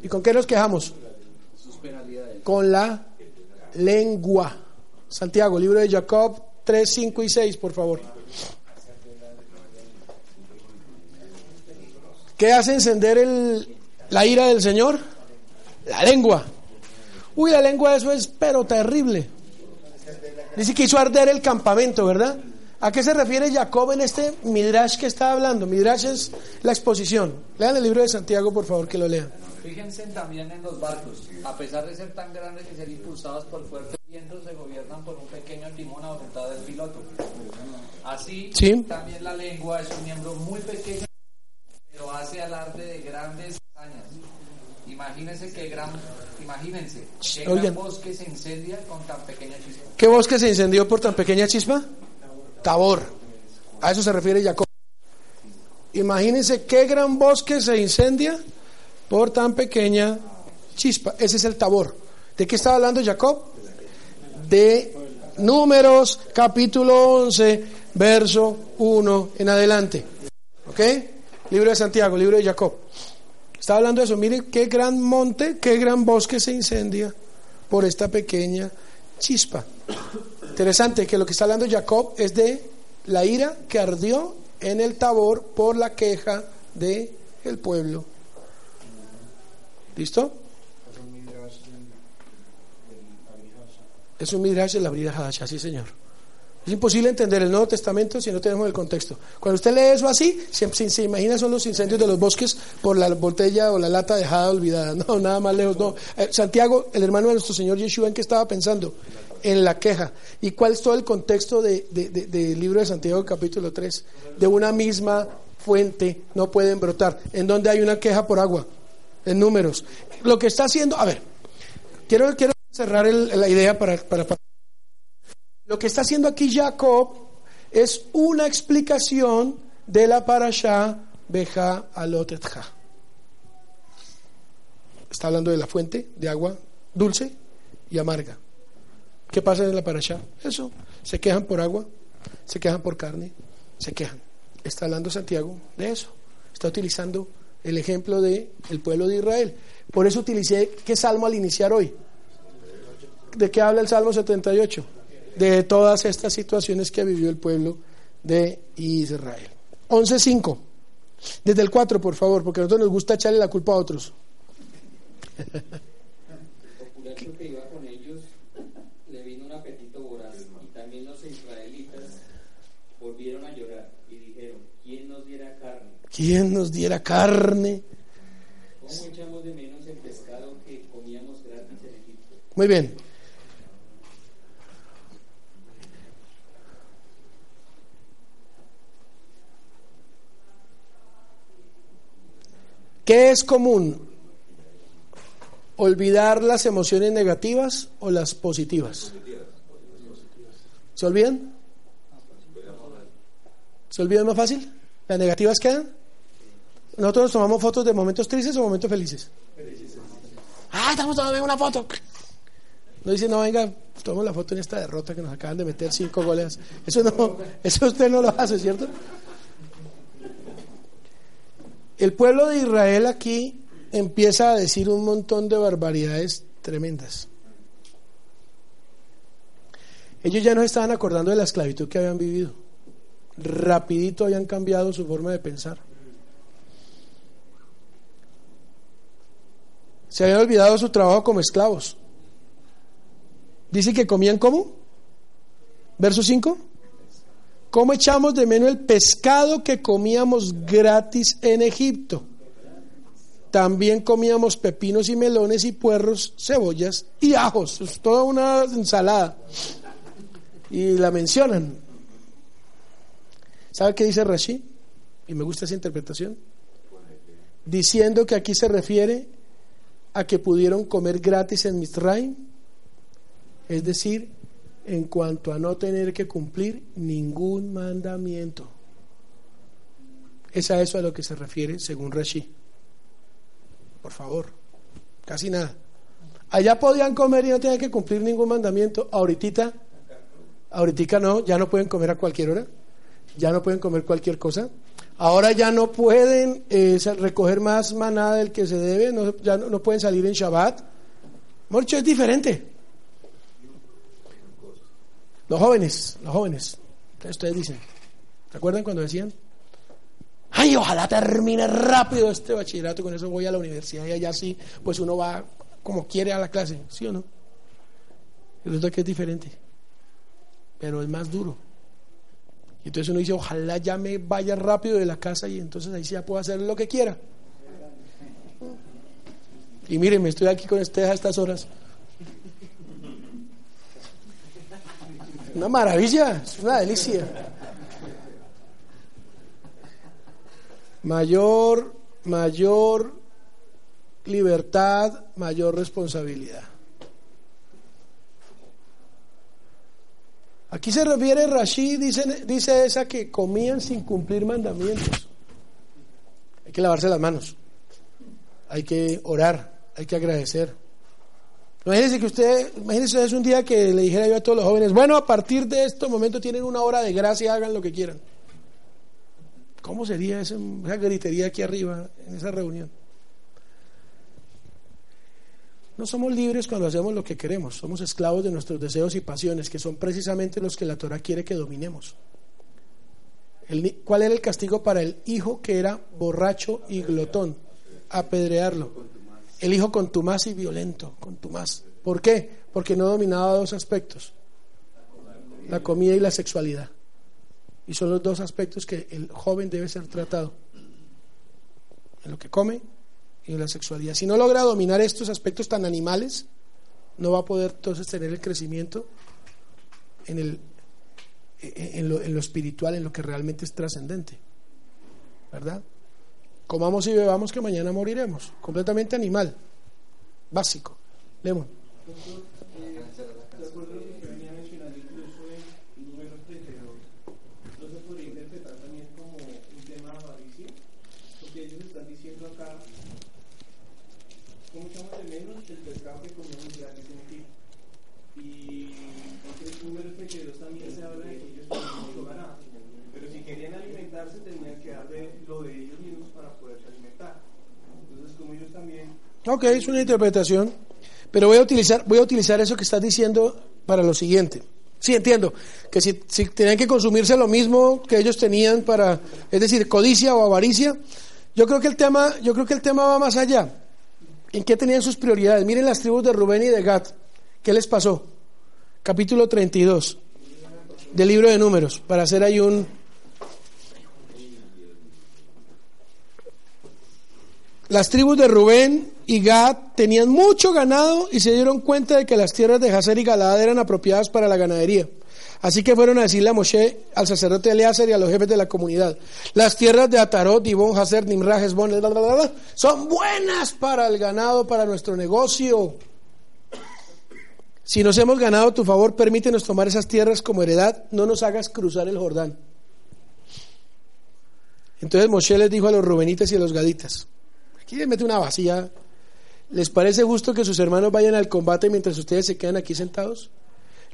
S1: ¿Y con qué nos quejamos? Con la lengua. Santiago, libro de Jacob 3, 5 y 6, por favor. ¿Qué hace encender el, la ira del Señor? La lengua. Uy, la lengua eso es pero terrible. Dice que hizo arder el campamento, ¿verdad? ¿A qué se refiere Jacob en este Midrash que está hablando? Midrash es la exposición. Lean el libro de Santiago, por favor, que lo lean.
S2: Fíjense también en los barcos. A pesar de ser tan grandes y ser impulsados por fuertes vientos, se gobiernan por un pequeño timón a voluntad del piloto. Así,
S1: Sí.
S2: también la lengua es un miembro muy pequeño, pero hace alarde de grandes hazañas. Imagínense que gran, imagínense gran bosque se incendia con tan pequeña chispa.
S1: ¿Qué bosque se incendió por tan pequeña chispa? Tabor. A eso se refiere Jacob. Imagínense qué gran bosque se incendia por tan pequeña chispa. Ese es el Tabor. ¿De qué estaba hablando Jacob? De Números, capítulo 11, verso 1 en adelante. ¿Ok? Libro de Santiago, libro de Jacob. Está hablando de eso. Mire qué gran monte, qué gran bosque se incendia por esta pequeña chispa. Interesante que lo que está hablando Jacob es de la ira que ardió en el Tabor por la queja de el pueblo. ¿Listo? Es un midrash de la Brida Hadasha, sí señor. Es imposible entender el Nuevo Testamento si no tenemos el contexto. Cuando usted lee eso así, se, se- se imagina son los incendios de los bosques por la botella o la lata dejada olvidada. *laughs* No, nada más lejos. No. Eh, Santiago, el hermano de nuestro Señor Yeshua, ¿en qué estaba pensando? En la queja. ¿Y cuál es todo el contexto de- de- de- del libro de Santiago, capítulo 3? De una misma fuente no pueden brotar. ¿En donde hay una queja por agua? En números. Lo que está haciendo, a ver, quiero, quiero cerrar la idea para, para- para lo que está haciendo aquí Jacob es una explicación de la parashá Beja Alotetja. Está hablando de la fuente de agua dulce y amarga. ¿Qué pasa en la parashá? Eso. Se quejan por agua, se quejan por carne, se quejan. Está hablando Santiago de eso. Está utilizando el ejemplo de el pueblo de Israel. Por eso utilicé qué salmo al iniciar hoy. ¿De qué habla el Salmo 78? De todas estas situaciones que vivió el pueblo de Israel. 11.5. Desde el 4, por favor, porque a nosotros nos gusta echarle la culpa a otros.
S8: El populacho que iba con ellos le vino un apetito voraz y también los israelitas volvieron a llorar y dijeron, ¿quién nos diera carne?
S1: ¿Quién nos diera carne?
S8: ¿Cómo echamos de menos el pescado que comíamos gratis en Egipto?
S1: Muy bien. ¿Qué es común? ¿Olvidar las emociones negativas o las positivas? ¿Se olvidan? ¿Se olvidan más fácil? ¿Las negativas quedan? Nosotros nos tomamos fotos de momentos tristes o momentos felices. Ah, estamos tomando una foto. No dice, no, venga, tomamos la foto en esta derrota que nos acaban de meter cinco goles. Eso no, eso usted no lo hace, ¿cierto? El pueblo de Israel aquí empieza a decir un montón de barbaridades tremendas. Ellos ya no estaban acordando de la esclavitud que habían vivido. Rapidito habían cambiado su forma de pensar. Se habían olvidado su trabajo como esclavos. Dice que comían como. Verso 5. ¿Cómo echamos de menos el pescado que comíamos gratis en Egipto? también comíamos pepinos y melones y puerros, cebollas y ajos. Es toda una ensalada. Y la mencionan. ¿Sabe qué dice Rashi? Y me gusta esa interpretación. Diciendo que aquí se refiere a que pudieron comer gratis en Misraim. Es decir, en cuanto a no tener que cumplir ningún mandamiento. Es a eso a lo que se refiere según Rashi. Por favor, casi nada. Allá podían comer y no tenían que cumplir ningún mandamiento. Ahorita, ahorita no, ya no pueden comer a cualquier hora, ya no pueden comer cualquier cosa. Ahora ya no pueden eh, recoger más manada del que se debe, no, ya no, pueden salir en Shabbat. Morcho es diferente. Los jóvenes, los jóvenes, ustedes dicen, ¿se acuerdan cuando decían? ay, ojalá termine rápido este bachillerato, con eso voy a la universidad y allá sí, pues uno va como quiere a la clase, ¿sí o no? Resulta que es diferente, pero es más duro. Y entonces uno dice, ojalá ya me vaya rápido de la casa y entonces ahí sí ya puedo hacer lo que quiera. Y miren, me estoy aquí con ustedes a estas horas. Una maravilla, es una delicia. Mayor, mayor libertad, mayor responsabilidad. Aquí se refiere Rashid, dice, dice esa que comían sin cumplir mandamientos. Hay que lavarse las manos, hay que orar, hay que agradecer. Imagínense que usted, imagínense es un día que le dijera yo a todos los jóvenes, bueno, a partir de este momento tienen una hora de gracia, hagan lo que quieran. ¿Cómo sería esa, gritería aquí arriba en esa reunión? No somos libres cuando hacemos lo que queremos, somos esclavos de nuestros deseos y pasiones, que son precisamente los que la Torah quiere que dominemos. ¿Cuál era el castigo para el hijo que era borracho y glotón? Apedrearlo. El hijo contumaz y violento, contumaz. ¿Por qué? Porque no dominaba dos aspectos, la comida y la sexualidad. Y son los dos aspectos que el joven debe ser tratado. En lo que come y en la sexualidad. Si no logra dominar estos aspectos tan animales, no va a poder entonces tener el crecimiento en, el, en, lo, en lo espiritual, en lo que realmente es trascendente. ¿Verdad? Comamos y bebamos que mañana moriremos. Completamente animal. Básico. Lemon. Ok, es una interpretación, pero voy a utilizar, voy a utilizar eso que estás diciendo para lo siguiente. Sí, entiendo, que si, tenían que consumirse lo mismo que ellos tenían para, es decir, codicia o avaricia, yo creo que el tema, yo creo que el tema va más allá. ¿En qué tenían sus prioridades? Miren las tribus de Rubén y de Gad. ¿Qué les pasó? Capítulo 32 del libro de números, para hacer ahí un, Las tribus de Rubén y Gad tenían mucho ganado y se dieron cuenta de que las tierras de Hazer y Galad eran apropiadas para la ganadería. Así que fueron a decirle a Moshe, al sacerdote Eleazar y a los jefes de la comunidad, las tierras de Atarot, Dibón, Hazer, Nimrah, Hezbon, son buenas para el ganado, para nuestro negocio. Si nos hemos ganado tu favor, permítenos tomar esas tierras como heredad, no nos hagas cruzar el Jordán. Entonces Moshe les dijo a los rubenitas y a los gaditas, Aquí les mete una vacía. ¿Les parece justo que sus hermanos vayan al combate mientras ustedes se quedan aquí sentados?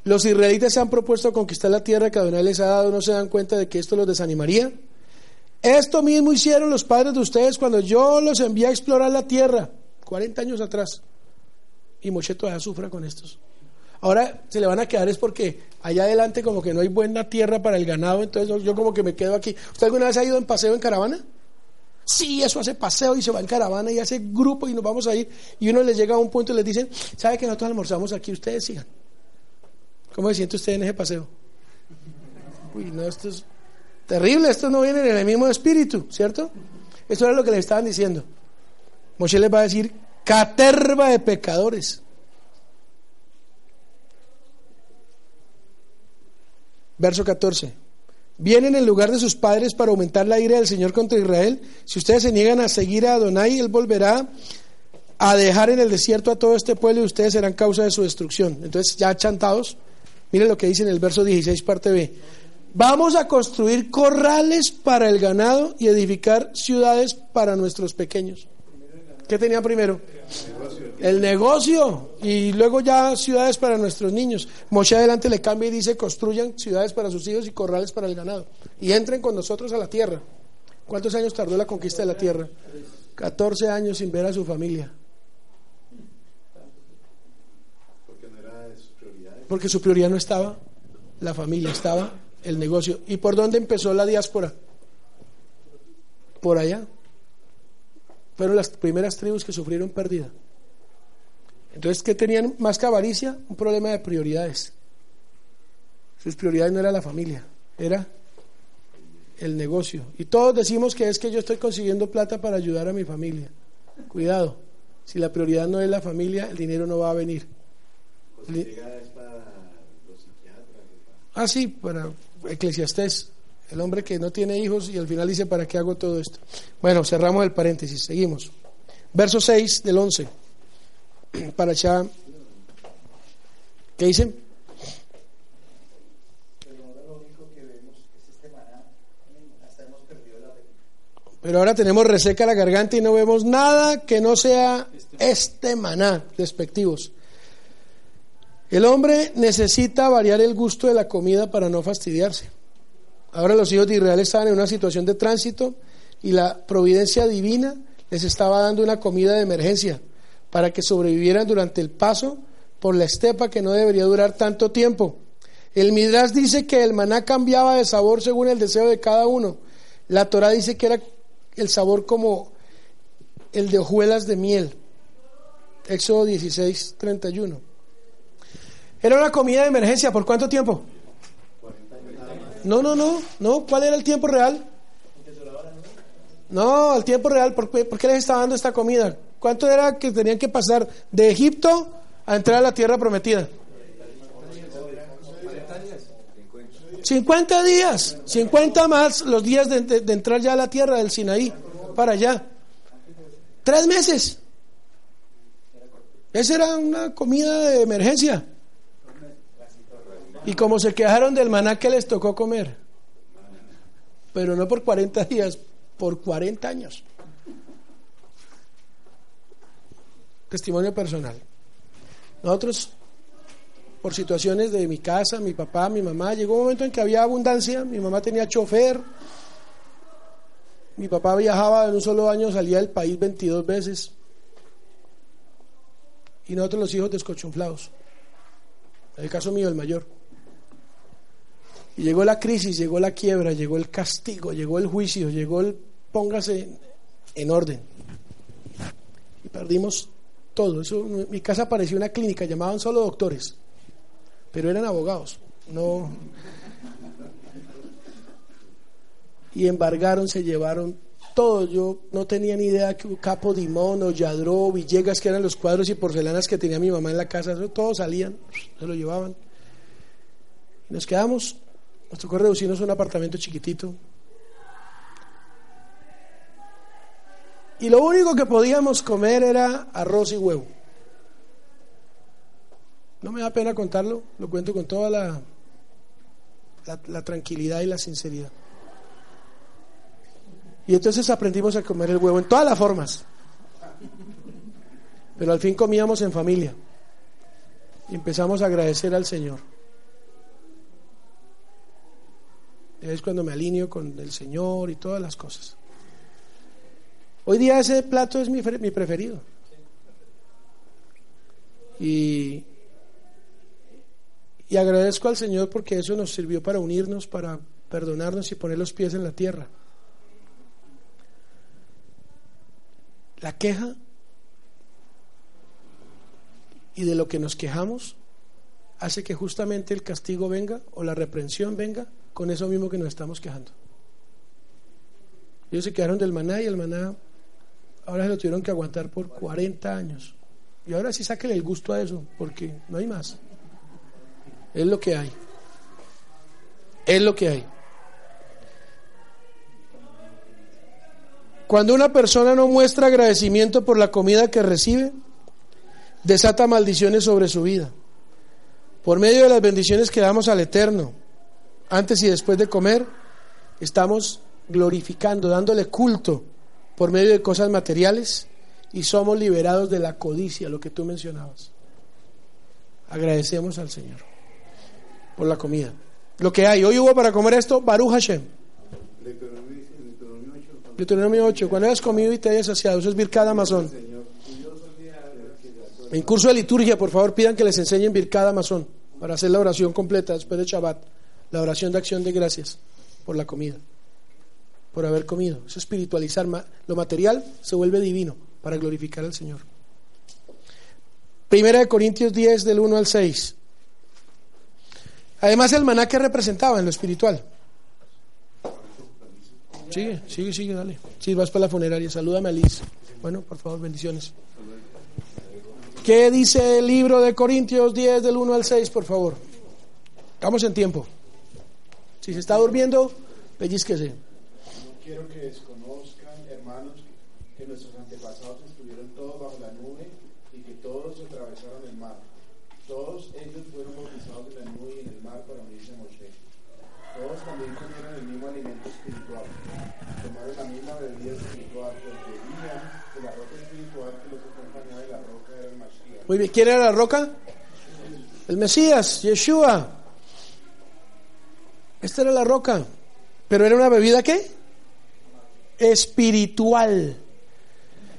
S1: Los israelitas se han propuesto conquistar la tierra que Adonai les ha dado, ¿no se dan cuenta de que esto los desanimaría? Esto mismo hicieron los padres de ustedes cuando yo los envié a explorar la tierra, 40 años atrás. Y Moshe todavía sufra con estos. Ahora se le van a quedar es porque allá adelante como que no hay buena tierra para el ganado, entonces yo como que me quedo aquí. ¿Usted alguna vez ha ido en paseo en caravana? Sí, eso hace paseo y se va en caravana y hace grupo y nos vamos a ir. Y uno les llega a un punto y les dicen, ¿sabe que nosotros almorzamos aquí? Ustedes sigan. ¿Cómo se siente usted en ese paseo? Uy, no, esto es terrible, esto no viene en el mismo espíritu, ¿cierto? Eso era lo que le estaban diciendo. Moshe les va a decir, caterva de pecadores. Verso 14. Vienen en lugar de sus padres para aumentar la ira del Señor contra Israel. Si ustedes se niegan a seguir a Adonai, Él volverá a dejar en el desierto a todo este pueblo y ustedes serán causa de su destrucción. Entonces, ya chantados, miren lo que dice en el verso 16, parte B. Vamos a construir corrales para el ganado y edificar ciudades para nuestros pequeños. ¿Qué tenía primero? El negocio y luego ya ciudades para nuestros niños. Moshe adelante le cambia y dice, construyan ciudades para sus hijos y corrales para el ganado. Y entren con nosotros a la tierra. ¿Cuántos años tardó la conquista de la tierra? 14 años sin ver a su familia. Porque su prioridad no estaba la familia, estaba el negocio. ¿Y por dónde empezó la diáspora? Por allá. Fueron las primeras tribus que sufrieron pérdida. Entonces, ¿qué tenían más que avaricia? Un problema de prioridades. Sus prioridades no era la familia, era el negocio. Y todos decimos que es que yo estoy consiguiendo plata para ayudar a mi familia. Cuidado, si la prioridad no es la familia, el dinero no va a venir. Ah, sí, para Eclesiastés, el hombre que no tiene hijos y al final dice, ¿para qué hago todo esto? Bueno, cerramos el paréntesis, seguimos. Verso 6 del 11. *clears throat* Para allá. ¿Qué dicen? Pero ahora tenemos reseca la garganta y no vemos nada que no sea este maná, despectivos. El hombre necesita variar el gusto de la comida para no fastidiarse. Ahora los hijos de Israel estaban en una situación de tránsito y la providencia divina les estaba dando una comida de emergencia para que sobrevivieran durante el paso por la estepa que no debería durar tanto tiempo. El Midrash dice que el maná cambiaba de sabor según el deseo de cada uno. La Torah dice que era el sabor como el de hojuelas de miel. Éxodo 16, 31. Era una comida de emergencia. ¿Por cuánto tiempo? No, no, no, no. ¿Cuál era el tiempo real? No, el tiempo real. ¿Por qué, les estaba dando esta comida? ¿Cuánto era que tenían que pasar de Egipto a entrar a la tierra prometida? 50 días, 50 más los días de, de, entrar ya a la tierra del Sinaí, para allá. Tres meses. Esa era una comida de emergencia. Y como se quejaron del maná que les tocó comer, pero no por 40 días, por 40 años. Testimonio personal. Nosotros, por situaciones de mi casa, mi papá, mi mamá, llegó un momento en que había abundancia, mi mamá tenía chofer, mi papá viajaba en un solo año, salía del país 22 veces, y nosotros los hijos descochunflados. En el caso mío, el mayor. Y llegó la crisis, llegó la quiebra, llegó el castigo, llegó el juicio, llegó el póngase en orden. Y perdimos todo. Eso, mi casa parecía una clínica, llamaban solo doctores, pero eran abogados. No. Y embargaron, se llevaron todo. Yo no tenía ni idea que Capo o Yadro, Villegas, que eran los cuadros y porcelanas que tenía mi mamá en la casa, todos salían, se lo llevaban. Nos quedamos nos tocó reducirnos a un apartamento chiquitito. Y lo único que podíamos comer era arroz y huevo. No me da pena contarlo, lo cuento con toda la, la, tranquilidad y la sinceridad. Y entonces aprendimos a comer el huevo en todas las formas. Pero al fin comíamos en familia. Y empezamos a agradecer al Señor. Es cuando me alineo con el Señor y todas las cosas. Hoy día ese plato es mi, preferido. Y, y agradezco al Señor porque eso nos sirvió para unirnos, para perdonarnos y poner los pies en la tierra. La queja y de lo que nos quejamos hace que justamente el castigo venga o la reprensión venga con eso mismo que nos estamos quejando. Ellos se quedaron del maná y el maná ahora se lo tuvieron que aguantar por 40 años. Y ahora sí sáquenle el gusto a eso, porque no hay más. Es lo que hay. Es lo que hay. Cuando una persona no muestra agradecimiento por la comida que recibe, desata maldiciones sobre su vida. Por medio de las bendiciones que damos al Eterno, antes y después de comer, estamos glorificando, dándole culto por medio de cosas materiales y somos liberados de la codicia, lo que tú mencionabas. Agradecemos al Señor por la comida. Lo que hay, hoy hubo para comer esto, Baruch Hashem. Deuteronomio 8, cuando hayas comido y te hayas saciado, eso es Birkad Amazon. En curso de liturgia, por favor, pidan que les enseñen Birkad Amazon para hacer la oración completa después de Shabbat, la oración de acción de gracias por la comida, por haber comido. Eso espiritualizar lo material se vuelve divino para glorificar al Señor. Primera de Corintios 10 del 1 al 6. Además el maná que representaba en lo espiritual. Sigue, sigue, sigue, dale. Si vas para la funeraria, salúdame a Liz. Bueno, por favor, bendiciones. ¿Qué dice el libro de Corintios 10 del 1 al 6, por favor? Estamos en tiempo. Si se está durmiendo, pellizquese.
S9: No quiero que desconozcan, hermanos, que nuestros antepasados estuvieron todos bajo la nube y que todos atravesaron el mar. Todos ellos fueron bautizados en la nube y en el mar para unirse a Moshe. Todos también comieron el mismo alimento espiritual tomaron la misma bebida espiritual, pues bebían de la roca espiritual que los acompañaba de la roca era el Mashiach.
S1: Muy bien, ¿quién era la roca? El Mesías, Yeshua. Esta era la roca. Pero era una bebida qué? Espiritual.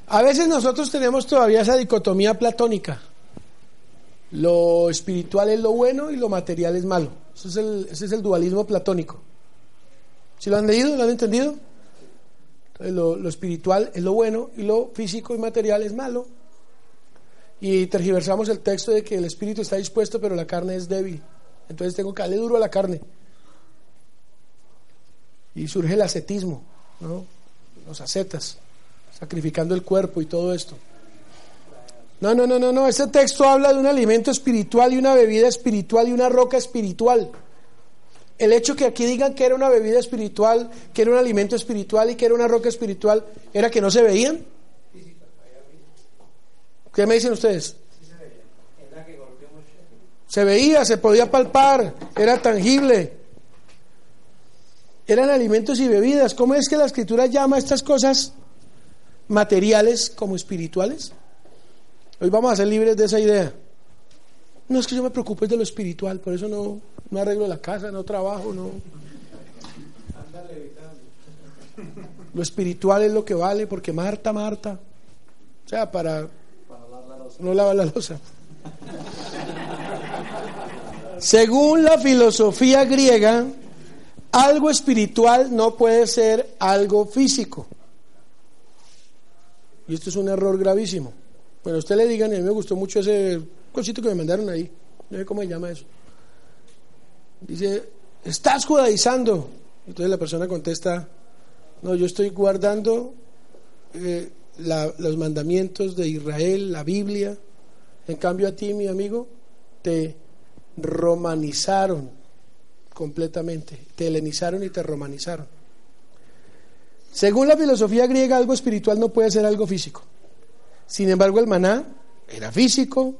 S1: A veces nosotros tenemos todavía esa dicotomía platónica. Lo espiritual es lo bueno y lo material es malo. Ese es el, ese es el dualismo platónico. ¿Sí lo han leído? ¿Lo han entendido? Lo, lo, espiritual es lo bueno y lo físico y material es malo. Y tergiversamos el texto de que el espíritu está dispuesto pero la carne es débil. Entonces tengo que darle duro a la carne. Y surge el ascetismo, ¿no? los ascetas, sacrificando el cuerpo y todo esto. No, no, no, no, no. Este texto habla de un alimento espiritual y una bebida espiritual y una roca espiritual. El hecho que aquí digan que era una bebida espiritual, que era un alimento espiritual y que era una roca espiritual, era que no se veían. ¿Qué me dicen ustedes? Se veía, se podía palpar, era tangible. Eran alimentos y bebidas. ¿Cómo es que la escritura llama a estas cosas materiales como espirituales? Hoy vamos a ser libres de esa idea. No es que yo me preocupe de lo espiritual, por eso no, no arreglo la casa, no trabajo, no. Lo espiritual es lo que vale, porque Marta, Marta, o sea, para, no lavar la losa. Según la filosofía griega, algo espiritual no puede ser algo físico. Y esto es un error gravísimo. Bueno, usted le digan, a mí me gustó mucho ese cosito que me mandaron ahí. No sé cómo se llama eso. Dice, estás judaizando. Entonces la persona contesta, no, yo estoy guardando eh, los mandamientos de Israel, la Biblia. En cambio a ti, mi amigo, te romanizaron completamente, te helenizaron y te romanizaron. Según la filosofía griega, algo espiritual no puede ser algo físico. Sin embargo, el maná era físico,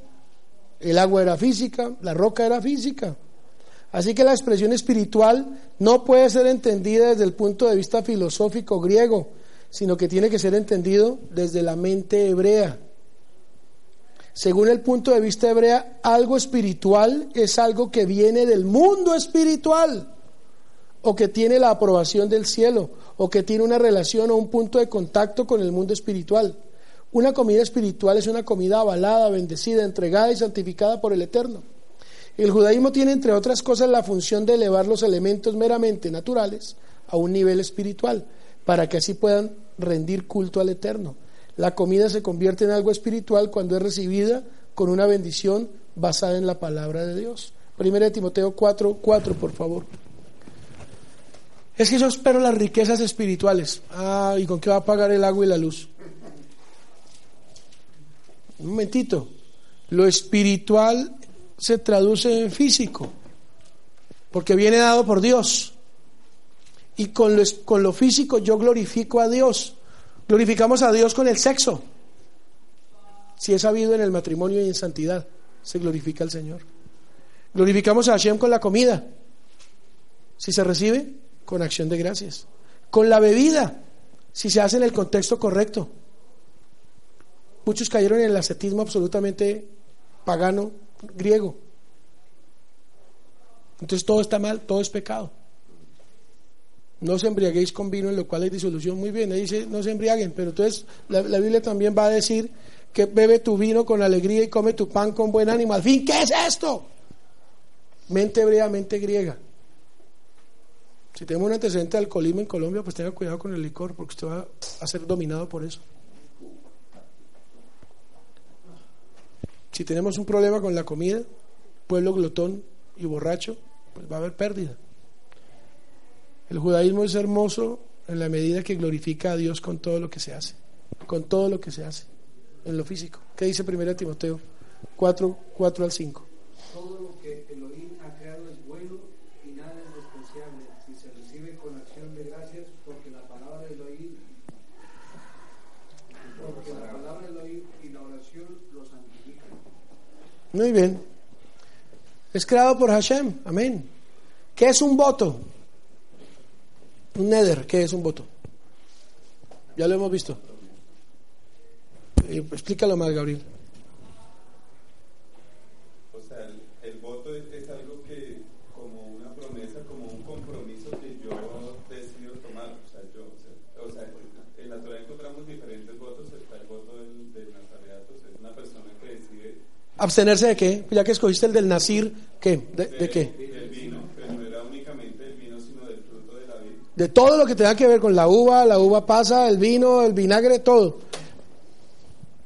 S1: el agua era física, la roca era física. Así que la expresión espiritual no puede ser entendida desde el punto de vista filosófico griego, sino que tiene que ser entendido desde la mente hebrea. Según el punto de vista hebrea, algo espiritual es algo que viene del mundo espiritual, o que tiene la aprobación del cielo, o que tiene una relación o un punto de contacto con el mundo espiritual. Una comida espiritual es una comida avalada, bendecida, entregada y santificada por el Eterno. El judaísmo tiene, entre otras cosas, la función de elevar los elementos meramente naturales a un nivel espiritual, para que así puedan rendir culto al Eterno. La comida se convierte en algo espiritual cuando es recibida con una bendición basada en la palabra de Dios. Primera de Timoteo 4, 4, por favor. Es que yo espero las riquezas espirituales. Ah, ¿y con qué va a pagar el agua y la luz? Un momentito. Lo espiritual se traduce en físico, porque viene dado por Dios. Y con lo, con lo físico yo glorifico a Dios. Glorificamos a Dios con el sexo. Si es habido en el matrimonio y en santidad, se glorifica al Señor. Glorificamos a Hashem con la comida. Si se recibe, con acción de gracias. Con la bebida, si se hace en el contexto correcto. Muchos cayeron en el ascetismo absolutamente pagano, griego. Entonces todo está mal, todo es pecado. No se embriaguéis con vino en lo cual hay disolución. Muy bien, dice no se embriaguen, pero entonces la, la Biblia también va a decir que bebe tu vino con alegría y come tu pan con buen ánimo. Al fin, ¿qué es esto? Mente hebrea, mente griega. Si tenemos un antecedente de alcoholismo en Colombia, pues tenga cuidado con el licor, porque usted va a ser dominado por eso. Si tenemos un problema con la comida, pueblo glotón y borracho, pues va a haber pérdida. El judaísmo es hermoso en la medida que glorifica a Dios con todo lo que se hace, con todo lo que se hace, en lo físico. ¿Qué dice 1 Timoteo 4, 4 al 5?
S5: Todo lo que Elohim ha creado es bueno y nada es despreciable si se recibe con acción de gracias porque la palabra de Elohim porque la palabra de Elohim y la oración lo santifican.
S1: Muy bien. Es creado por Hashem. Amén. ¿Qué es un voto? Un nether. ¿Qué es un voto? Ya lo hemos visto. Eh, explícalo más, Gabriel.
S3: O sea, el, el voto es, es algo que, como una promesa, como un compromiso que yo decido tomar. O sea, yo, o sea, en la Torah encontramos diferentes votos. Está el voto del, del Nazareato, o sea, es una persona que decide
S1: ¿Abstenerse de qué? Ya que escogiste el del Nazir, ¿qué? ¿De, de qué?
S3: del vino, pero no era únicamente el vino, sino del fruto de
S1: todo lo que tenga que ver con la uva, la uva pasa, el vino, el vinagre, todo.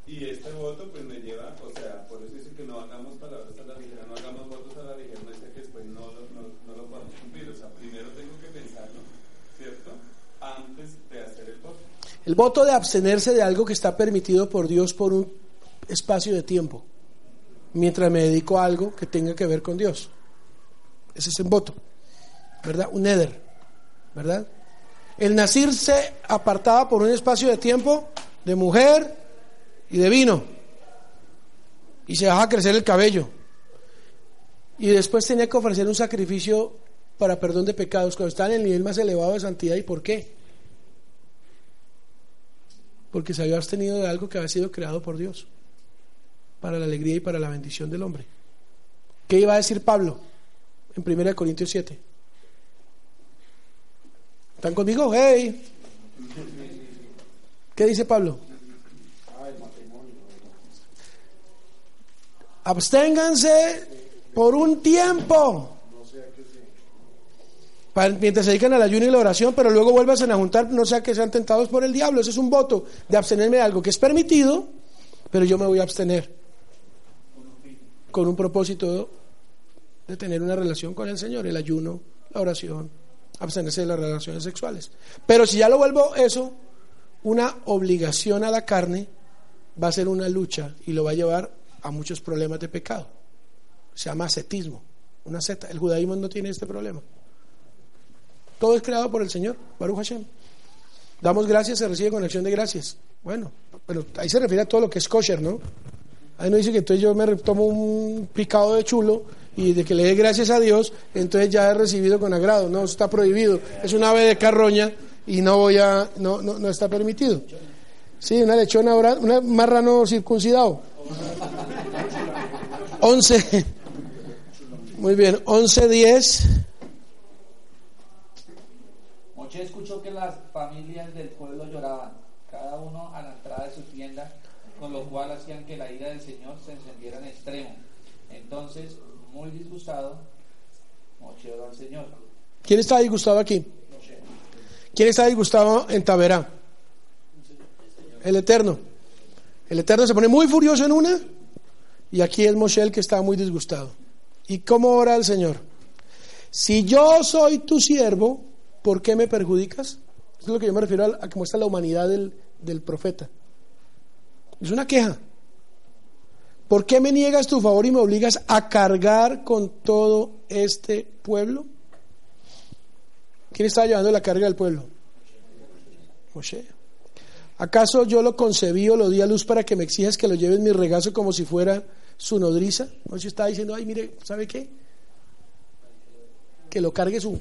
S3: Y este voto pues me lleva, o sea, por eso dice que no hagamos palabras a la ligera, no hagamos votos a la ligera, no dice que después no, lo- no, no lo podamos cumplir, o sea, primero tengo que pensarlo, ¿cierto? Antes de hacer el voto.
S1: El voto de abstenerse de algo que está permitido por Dios por un espacio de tiempo, mientras me dedico a algo que tenga que ver con Dios. Ese es el voto, ¿verdad? Un eder, ¿verdad? El Nazir se apartaba por un espacio de tiempo de mujer y de vino, y se dejaba crecer el cabello, y después tenía que ofrecer un sacrificio para perdón de pecados cuando estaba en el nivel más elevado de santidad. ¿Y por qué? porque se había abstenido de algo que había sido creado por Dios para la alegría y para la bendición del hombre. ¿Qué iba a decir Pablo en 1 Corintios 7? ¿Están conmigo? ¡Hey! ¿Qué dice Pablo? Absténganse por un tiempo. Mientras se dedican al ayuno y la oración, pero luego vuelvan a juntar, no sea que sean tentados por el diablo. Ese es un voto de abstenerme de algo que es permitido, pero yo me voy a abstener con un propósito de tener una relación con el Señor, el ayuno, la oración, abstenerse de las relaciones sexuales. Pero si ya lo vuelvo eso, una obligación a la carne, va a ser una lucha y lo va a llevar a muchos problemas de pecado. Se llama ascetismo, una seta. El judaísmo no tiene este problema. Todo es creado por el Señor, Baruch Hashem. Damos gracias, se recibe con acción de gracias. Bueno, pero ahí se refiere a todo lo que es kosher, ¿no? Ahí no dice que entonces yo me tomo un picado de chulo y de que le dé gracias a Dios, entonces ya he recibido con agrado. No, está prohibido. Es una ave de carroña y no voy a, no, no, no está permitido. Sí, una lechona, una marrano circuncidado. 11. Muy bien, 11, 10.
S2: Moche escuchó que las familias del pueblo lloraban, cada uno a la entrada de su tienda, con lo cual hacían que la ira del Señor se encendiera en extremo. Entonces, muy disgustado, Moche oró al Señor.
S1: ¿Quién está disgustado aquí? ¿Quién está disgustado en Taberá? El Eterno. El Eterno se pone muy furioso en una y aquí es Moshe el que está muy disgustado. ¿Y cómo ora el Señor? Si yo soy tu siervo, ¿por qué me perjudicas? Eso es lo que yo me refiero a, a cómo está la humanidad del, del profeta. Es una queja. ¿Por qué me niegas tu favor y me obligas a cargar con todo este pueblo? ¿Quién estaba llevando la carga del pueblo? Moshe. ¿Acaso yo lo concebí o lo di a luz para que me exijas que lo lleve en mi regazo como si fuera su nodriza? Moshe estaba diciendo, ay, mire, ¿sabe qué? Que lo cargue su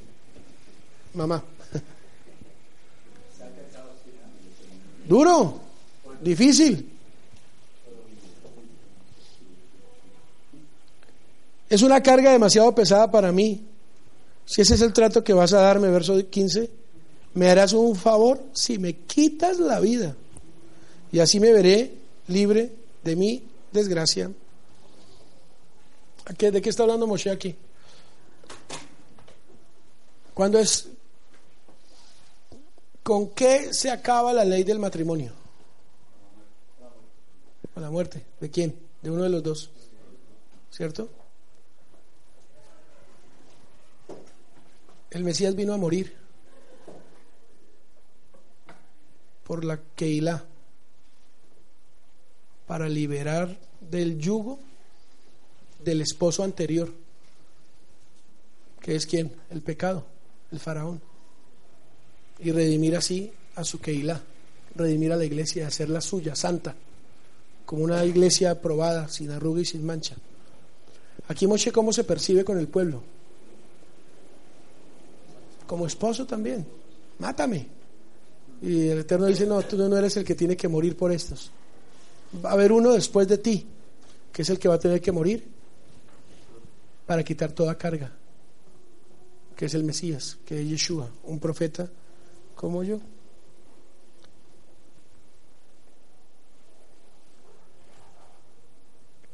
S1: mamá. *laughs* Duro, difícil. Es una carga demasiado pesada para mí. Si ese es el trato que vas a darme, verso 15, ¿me harás un favor si me quitas la vida? Y así me veré libre de mi desgracia. ¿De qué está hablando Moshe aquí? ¿Cuándo es? ¿Con qué se acaba la ley del matrimonio? Con la muerte. ¿De quién? De uno de los dos. ¿Cierto? El Mesías vino a morir por la Keilah para liberar del yugo del esposo anterior, que es quién? El pecado, el faraón, y redimir así a su Keilah, redimir a la iglesia, hacerla suya, santa, como una iglesia aprobada, sin arruga y sin mancha. Aquí Moshe cómo se percibe con el pueblo como esposo también, mátame. Y el Eterno dice, no, tú no eres el que tiene que morir por estos. Va a haber uno después de ti, que es el que va a tener que morir para quitar toda carga, que es el Mesías, que es Yeshua, un profeta como yo.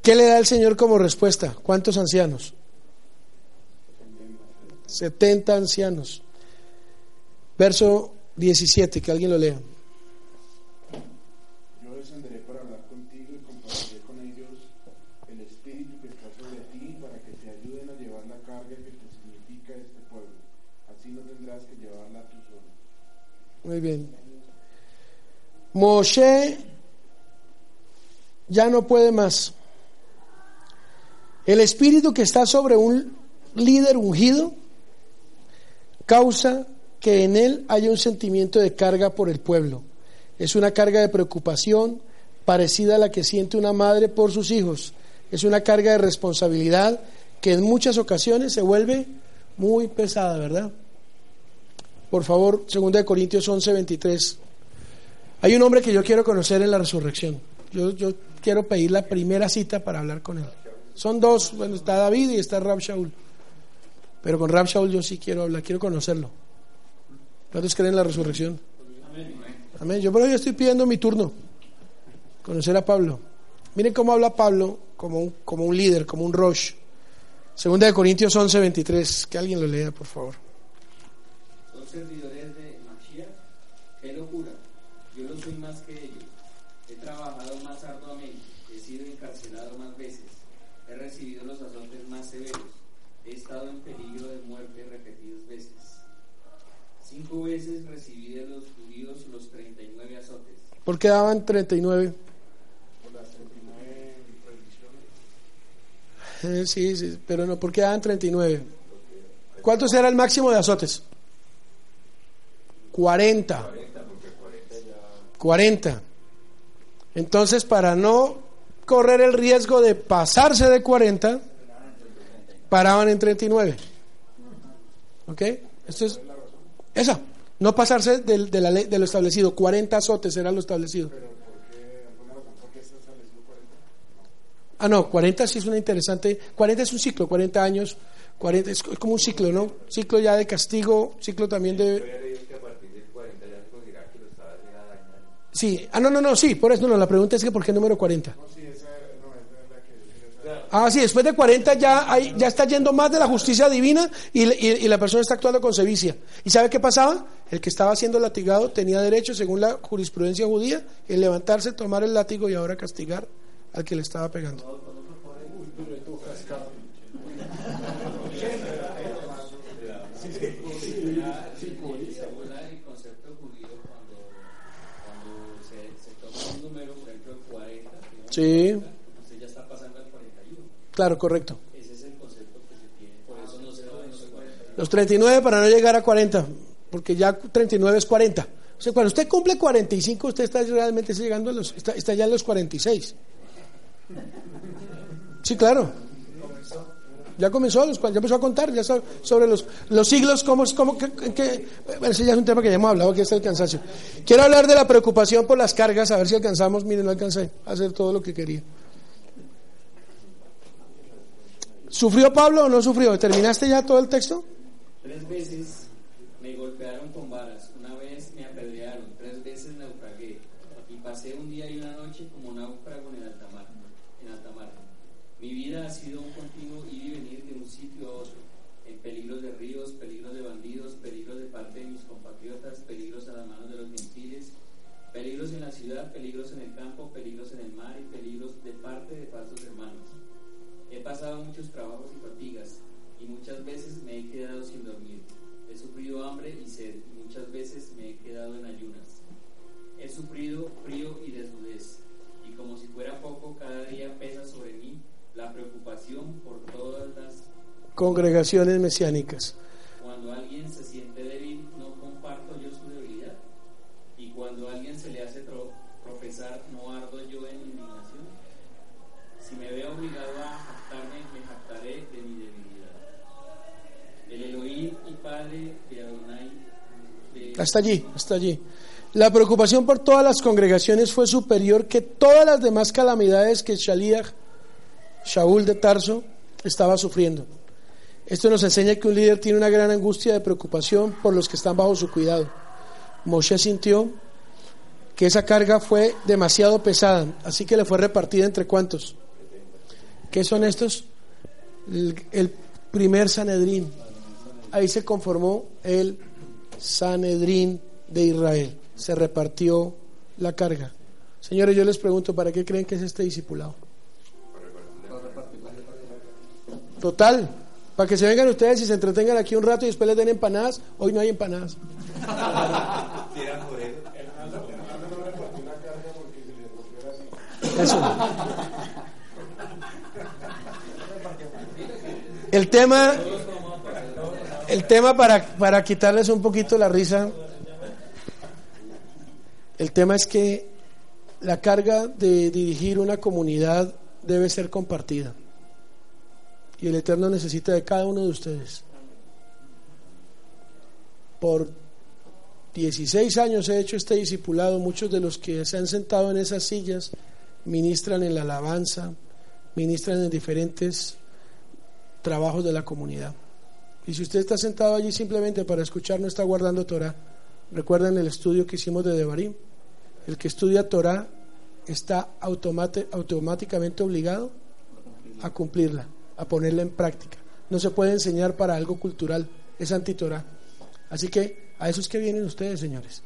S1: ¿Qué le da el Señor como respuesta? ¿Cuántos ancianos? 70 ancianos. Verso 17, que alguien lo lea.
S9: Yo descenderé para hablar contigo y compartiré con ellos el espíritu que está sobre ti para que te ayuden a llevar la carga que te significa este pueblo. Así no tendrás que llevarla tú solo.
S1: Muy bien. Moshe ya no puede más. El espíritu que está sobre un líder ungido causa que en él haya un sentimiento de carga por el pueblo. Es una carga de preocupación parecida a la que siente una madre por sus hijos. Es una carga de responsabilidad que en muchas ocasiones se vuelve muy pesada, ¿verdad? Por favor, 2 Corintios 11, 23. Hay un hombre que yo quiero conocer en la resurrección. Yo, yo quiero pedir la primera cita para hablar con él. Son dos, bueno, está David y está Rab Shaul. Pero con Rab Shaul yo sí quiero hablar, quiero conocerlo. ¿Cuántos creen en la resurrección? Amén. Yo pero yo estoy pidiendo mi turno. Conocer a Pablo. Miren cómo habla Pablo como un, como un líder, como un Rosh. Segunda de Corintios 11, 23. Que alguien lo lea, por favor.
S8: Son servidores de Mashiach. Qué locura. Yo no soy más que ellos. He trabajado más arduamente. He sido encarcelado más veces. He recibido los azotes más severos he estado en Cinco veces los judíos los 39 azotes.
S1: ¿Por qué daban 39?
S9: Por las 39 prohibiciones.
S1: Eh, sí, sí, pero no, ¿por qué daban 39? ¿Cuántos era el máximo de azotes? 40. 40. Entonces, para no correr el riesgo de pasarse de 40, paraban en 39. ¿Ok? Esto es esa, no pasarse de, de, la ley, de lo establecido. 40 azotes era lo establecido. Ah, no, 40 sí es una interesante. 40 es un ciclo, 40 años. 40 es como un ciclo, ¿no? Ciclo ya de castigo, ciclo también de. Sí, ah, no, no, no, sí, por eso no, la pregunta es que ¿por qué número 40? Ah, sí, después de 40 ya, hay, ya está yendo más de la justicia divina y, y, la persona está actuando con sevicia. ¿Y sabe qué pasaba? El que estaba siendo latigado tenía derecho, según la jurisprudencia judía, en levantarse, tomar el látigo y ahora castigar al que le estaba pegando. Sí. Claro, correcto.
S8: Ese es el concepto que se tiene. Por eso no se los 40.
S1: Los 39 para no llegar a 40, porque ya 39 es 40. O sea, cuando usted cumple 45, usted está realmente llegando a los, está, está ya en los 46. Sí, claro. Ya comenzó, los, ya empezó a contar, ya so- sobre los, los siglos, cómo, es- cómo, que, que- ese ya es un tema que ya hemos hablado, que es el cansancio. Quiero hablar de la preocupación por las cargas, a ver si alcanzamos, miren, no alcancé a hacer todo lo que quería. ¿Sufrió Pablo o no sufrió? ¿Terminaste ya todo el texto?
S8: Tres veces
S1: Congregaciones mesiánicas.
S8: Cuando alguien se siente débil, no comparto yo su debilidad, y cuando alguien se le hace tropezar, no ardo yo en indignación. Si me veo obligado a jactarme, me jactaré de mi debilidad. El Elohim y Padre de Adonai, de-
S1: Hasta allí, hasta allí. La preocupación por todas las congregaciones fue superior que todas las demás calamidades que Shaliach, Shaul de Tarso, estaba sufriendo. Esto nos enseña que un líder tiene una gran angustia de preocupación por los que están bajo su cuidado. Moshe sintió que esa carga fue demasiado pesada, así que le fue repartida entre cuántos. ¿Qué son estos? El, el primer Sanedrín. Ahí se conformó el Sanedrín de Israel. Se repartió la carga. Señores, yo les pregunto, ¿para qué creen que es este discipulado? Total, para que se vengan ustedes y se entretengan aquí un rato y después les den empanadas. Hoy no hay empanadas. El tema, el tema para, para quitarles un poquito la risa, el tema es que la carga de dirigir una comunidad debe ser compartida. Y el Eterno necesita de cada uno de ustedes. Por 16 años he hecho este discipulado, muchos de los que se han sentado en esas sillas ministran en la alabanza, ministran en diferentes trabajos de la comunidad. Y si usted está sentado allí simplemente para escuchar, no está guardando Torah. Recuerden el estudio que hicimos de Devarim. El que estudia Torah está automáticamente obligado a cumplirla, a ponerla en práctica. No se puede enseñar para algo cultural, es anti-Torah. Así que a eso es que vienen ustedes, señores.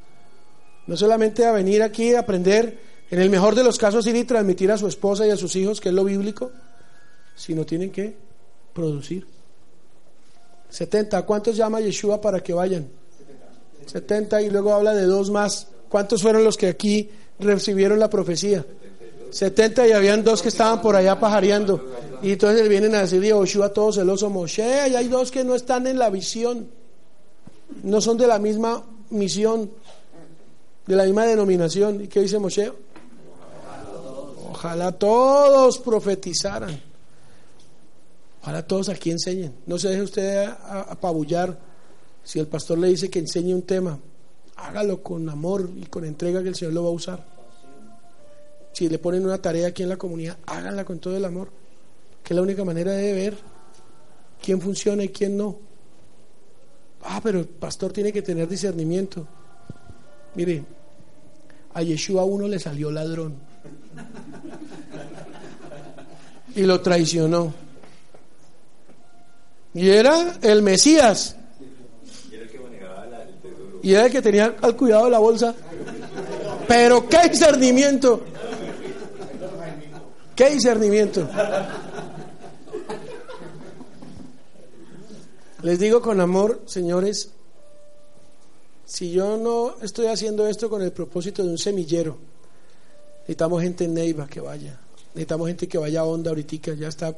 S1: No solamente a venir aquí a aprender, en el mejor de los casos ir y transmitir a su esposa y a sus hijos, que es lo bíblico, sino tienen que producir. 70. ¿Cuántos llama Yeshua para que vayan? 70 y luego habla de dos más. ¿Cuántos fueron los que aquí recibieron la profecía? 70 y habían dos que estaban por allá pajareando. Y entonces vienen a decir a Yeshua todo celoso, Moshe, y hay dos que no están en la visión. No son de la misma misión, de la misma denominación. ¿Y qué dice Moshe? Ojalá todos profetizaran. Ojalá todos aquí enseñen. No se deje usted apabullar. Si el pastor le dice que enseñe un tema, hágalo con amor y con entrega que el Señor lo va a usar. Si le ponen una tarea aquí en la comunidad, háganla con todo el amor, que es la única manera de ver quién funciona y quién no. Ah, pero el pastor tiene que tener discernimiento. Mire, a Yeshua uno le salió ladrón y lo traicionó. Y era el Mesías. Y era el que tenía al cuidado de la bolsa. Pero qué discernimiento. Qué discernimiento. Les digo con amor, señores, si yo no estoy haciendo esto con el propósito de un semillero, necesitamos gente en Neiva que vaya. Necesitamos gente que vaya a Onda ahorita, ya está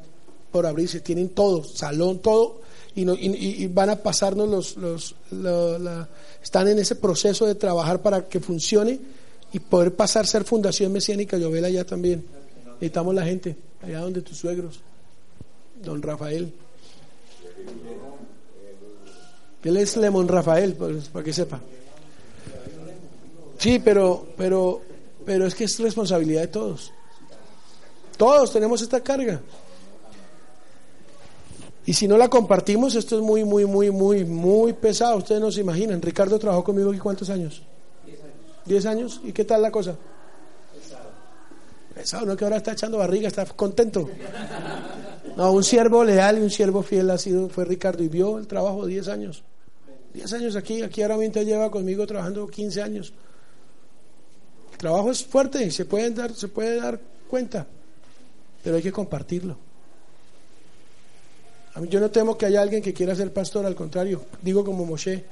S1: por abrirse, tienen todo, salón, todo, y, no- y- van a pasarnos los, los están en ese proceso de trabajar para que funcione y poder pasar a ser Fundación Mesiánica Llobel allá también. Necesitamos la gente, allá donde tus suegros, don Rafael. Él es Lemon Rafael, pues, para que sepa. Sí, pero, pero, pero es que es responsabilidad de todos. Todos tenemos esta carga. Y si no la compartimos, esto es muy, muy, muy, muy, muy pesado. Ustedes no se imaginan. Ricardo trabajó conmigo aquí cuántos años? Diez años. ¿Y qué tal la cosa? Pesado, no que ahora está echando barriga, está contento. No, un siervo leal y un siervo fiel ha sido, fue Ricardo y vio el trabajo de 10 años. 10 años aquí, aquí ahora mismo lleva conmigo trabajando 15 años. El trabajo es fuerte y se pueden dar, se puede dar cuenta, pero hay que compartirlo. A mí yo no temo que haya alguien que quiera ser pastor, al contrario, digo como Moshe,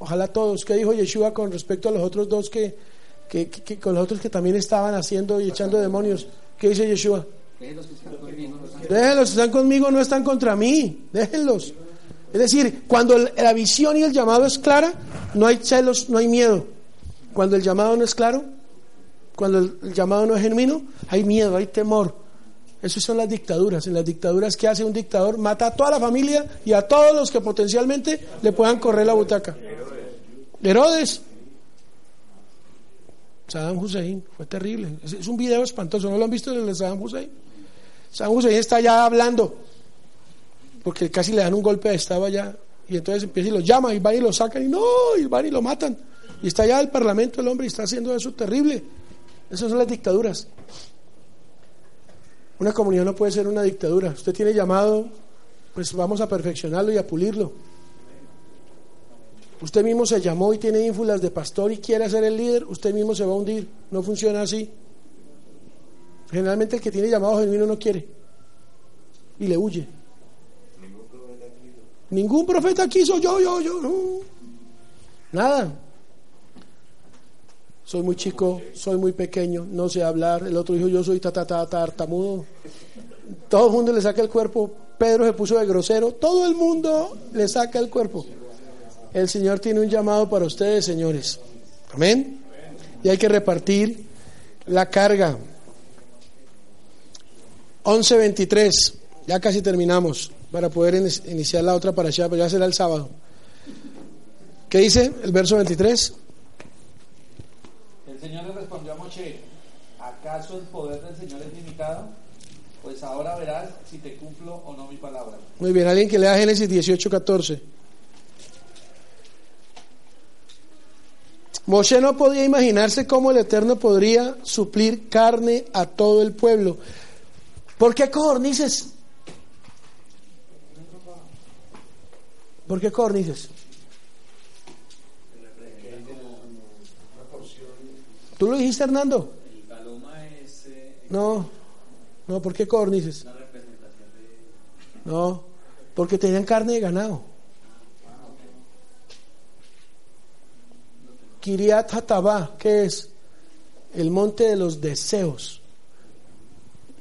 S1: ojalá todos. ¿Qué dijo Yeshua con respecto a los otros dos que, que, que- que- con los otros que también estaban haciendo y echando demonios? ¿Qué dice Yeshua?
S2: Déjenlos que están conmigo, no están
S1: contra mí. Déjenlos. Es decir, cuando la visión y el llamado es clara, no hay celos, no hay miedo. Cuando el llamado no es claro, cuando el, llamado no es genuino, hay miedo, hay temor. Esas son las dictaduras. En las dictaduras, ¿qué hace un dictador? Mata a toda la familia y a todos los que potencialmente le puedan correr la butaca. Herodes. Saddam Hussein, fue terrible. Es un video espantoso, ¿no lo han visto el de Saddam Hussein? Saddam Hussein está ya hablando, porque casi le dan un golpe de estado allá, y entonces empieza y lo llama, y van y lo sacan, y no, y van y lo matan. Y está allá el parlamento el hombre y está haciendo eso terrible. Esas son las dictaduras. Una comunidad no puede ser una dictadura. Usted tiene llamado, pues vamos a perfeccionarlo y a pulirlo. Usted mismo se llamó y tiene ínfulas de pastor y quiere ser el líder, usted mismo se va a hundir. No funciona así. Generalmente el que tiene llamado genuino no quiere y le huye. Ningún profeta quiso yo, yo, yo, no. Nada. Soy muy chico, soy muy pequeño, no sé hablar. El otro dijo yo soy ta, ta, ta, tartamudo. Todo el mundo le saca el cuerpo. Pedro se puso de grosero. Todo el mundo le saca el cuerpo. El Señor tiene un llamado para ustedes, señores. Amén. Y hay que repartir la carga. 11.23. Ya casi terminamos para poder in- iniciar la otra para allá, pero ya será el sábado. ¿Qué dice el verso 23?
S2: El Señor le respondió a Moshe, ¿acaso el poder del Señor es limitado? Pues ahora verás si te cumplo o no mi palabra.
S1: Muy bien, alguien que lea Génesis 18.14. Moshe no podía imaginarse cómo el Eterno podría suplir carne a todo el pueblo. ¿Por qué codornices? ¿Por qué codornices? ¿Tú lo dijiste, Hernando?
S8: El es
S1: No, no, ¿por qué
S8: de...
S1: No, porque tenían carne de ganado. Kiriat Hatabá, ¿qué es? El monte de los deseos.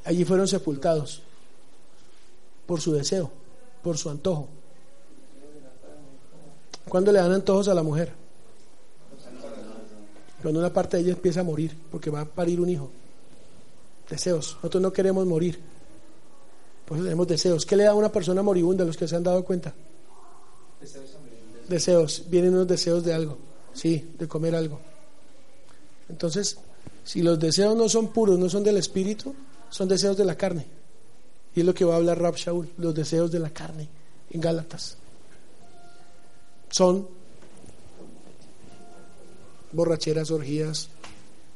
S1: Allí fueron sepultados por su deseo, por su antojo. ¿Cuándo le dan antojos a la mujer? Cuando una parte de ella empieza a morir, porque va a parir un hijo. Deseos. Nosotros no queremos morir. Por eso tenemos deseos. ¿Qué le da a una persona moribunda los que se han dado cuenta? Deseos. Vienen unos deseos de algo. Sí, de comer algo. Entonces, si los deseos no son puros, no son del espíritu, son deseos de la carne. Y es lo que va a hablar Rab Shaul, los deseos de la carne en Gálatas. Son borracheras, orgías,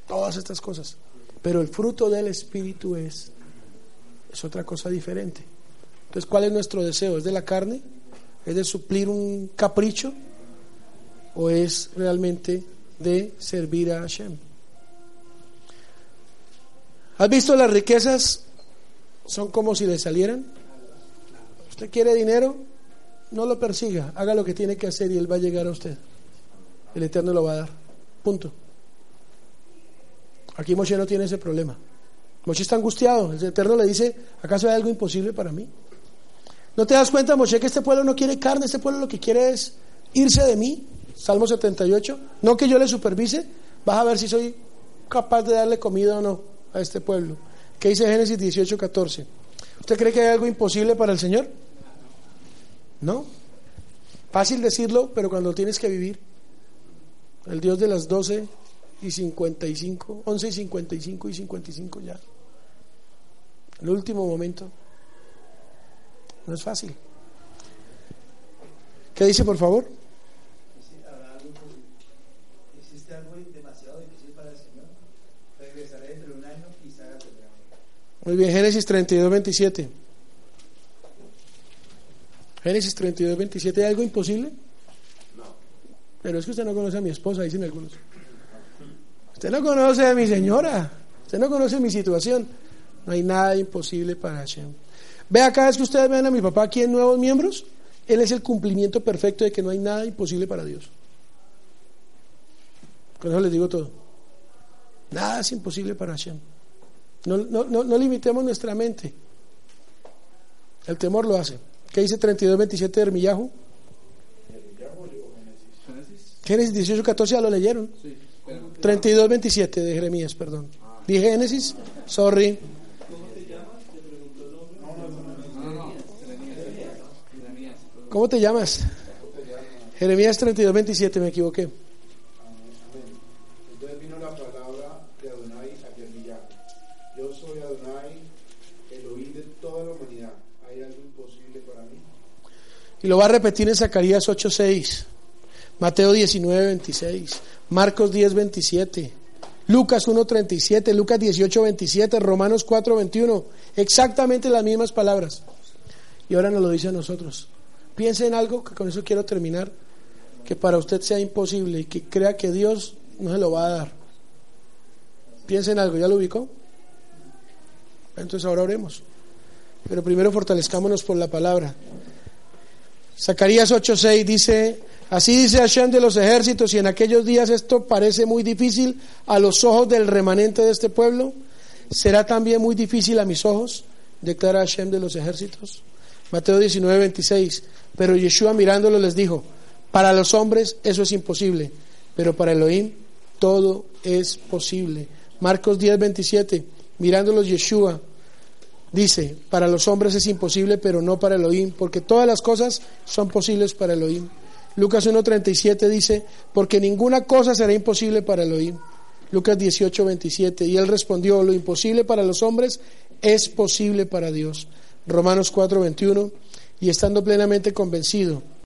S1: todas estas cosas. Pero el fruto del espíritu es es otra cosa diferente. Entonces, ¿cuál es nuestro deseo? ¿Es de la carne? ¿Es de suplir un capricho? ¿O es realmente de servir a Hashem? ¿Has visto las riquezas? Son como si le salieran. ¿Usted quiere dinero? No lo persiga, haga lo que tiene que hacer y él va a llegar a usted. El Eterno lo va a dar. Punto. Aquí Moshe no tiene ese problema. Moshe está angustiado. El Eterno le dice, ¿acaso hay algo imposible para mí? ¿No te das cuenta, Moshe, que este pueblo no quiere carne? Este pueblo lo que quiere es irse de mí. Salmo 78. No que yo le supervise, vas a ver si soy capaz de darle comida o no a este pueblo. ¿Qué dice Génesis 18, 14? ¿Usted cree que hay algo imposible para el Señor? ¿No? Fácil decirlo, pero cuando tienes que vivir. El Dios de las 12 y 55, 11 y 55 y 55 ya. El último momento. No es fácil. ¿Qué dice, por favor?
S6: ¿Existe algo demasiado difícil para el Señor? Regresaré dentro de un año y se haga
S1: Muy bien, Génesis 32, 27. Génesis 32, 27. ¿Hay algo imposible? No. Pero es que usted no conoce a mi esposa, dicen algunos. Usted no conoce a mi señora. Usted no conoce mi situación. No hay nada imposible para Hashem. Vea cada vez que ustedes vean a mi papá aquí en nuevos miembros, él es el cumplimiento perfecto de que no hay nada imposible para Dios. Con eso les digo todo. Nada es imposible para Hashem. No, no, no, limitemos nuestra mente. El temor lo hace. ¿Qué dice 32.27 de Hermillajo? Génesis 18, 14 ya lo leyeron. 32.27 de Jeremías, perdón. Dije Génesis, sorry. ¿Cómo te llamas? Jeremías 32, 27, me equivoqué.
S9: Entonces vino la palabra de Adonai a Jeremías. Yo soy Adonai, el oír de toda la humanidad. ¿Hay algo imposible para mí?
S1: Y lo va a repetir en Zacarías 8, 6, Mateo 19, 26, Marcos 10, 27. Lucas 1.37, Lucas 18.27, Romanos 4.21, exactamente las mismas palabras. Y ahora nos lo dice a nosotros. Piense en algo, que con eso quiero terminar, que para usted sea imposible y que crea que Dios no se lo va a dar. Piense en algo, ¿ya lo ubicó? Entonces ahora oremos. Pero primero fortalezcámonos por la palabra. Zacarías 8:6 dice, así dice Hashem de los ejércitos, y en aquellos días esto parece muy difícil a los ojos del remanente de este pueblo, será también muy difícil a mis ojos, declara Hashem de los ejércitos. Mateo 19, 26. Pero Yeshua mirándolo les dijo, para los hombres eso es imposible, pero para Elohim todo es posible. Marcos 10, 27. Mirándolos Yeshua dice, para los hombres es imposible, pero no para Elohim, porque todas las cosas son posibles para Elohim. Lucas 1.37 dice, porque ninguna cosa será imposible para Elohim. Lucas 18, 27. Y él respondió, lo imposible para los hombres es posible para Dios. Romanos 4:21, y estando plenamente convencido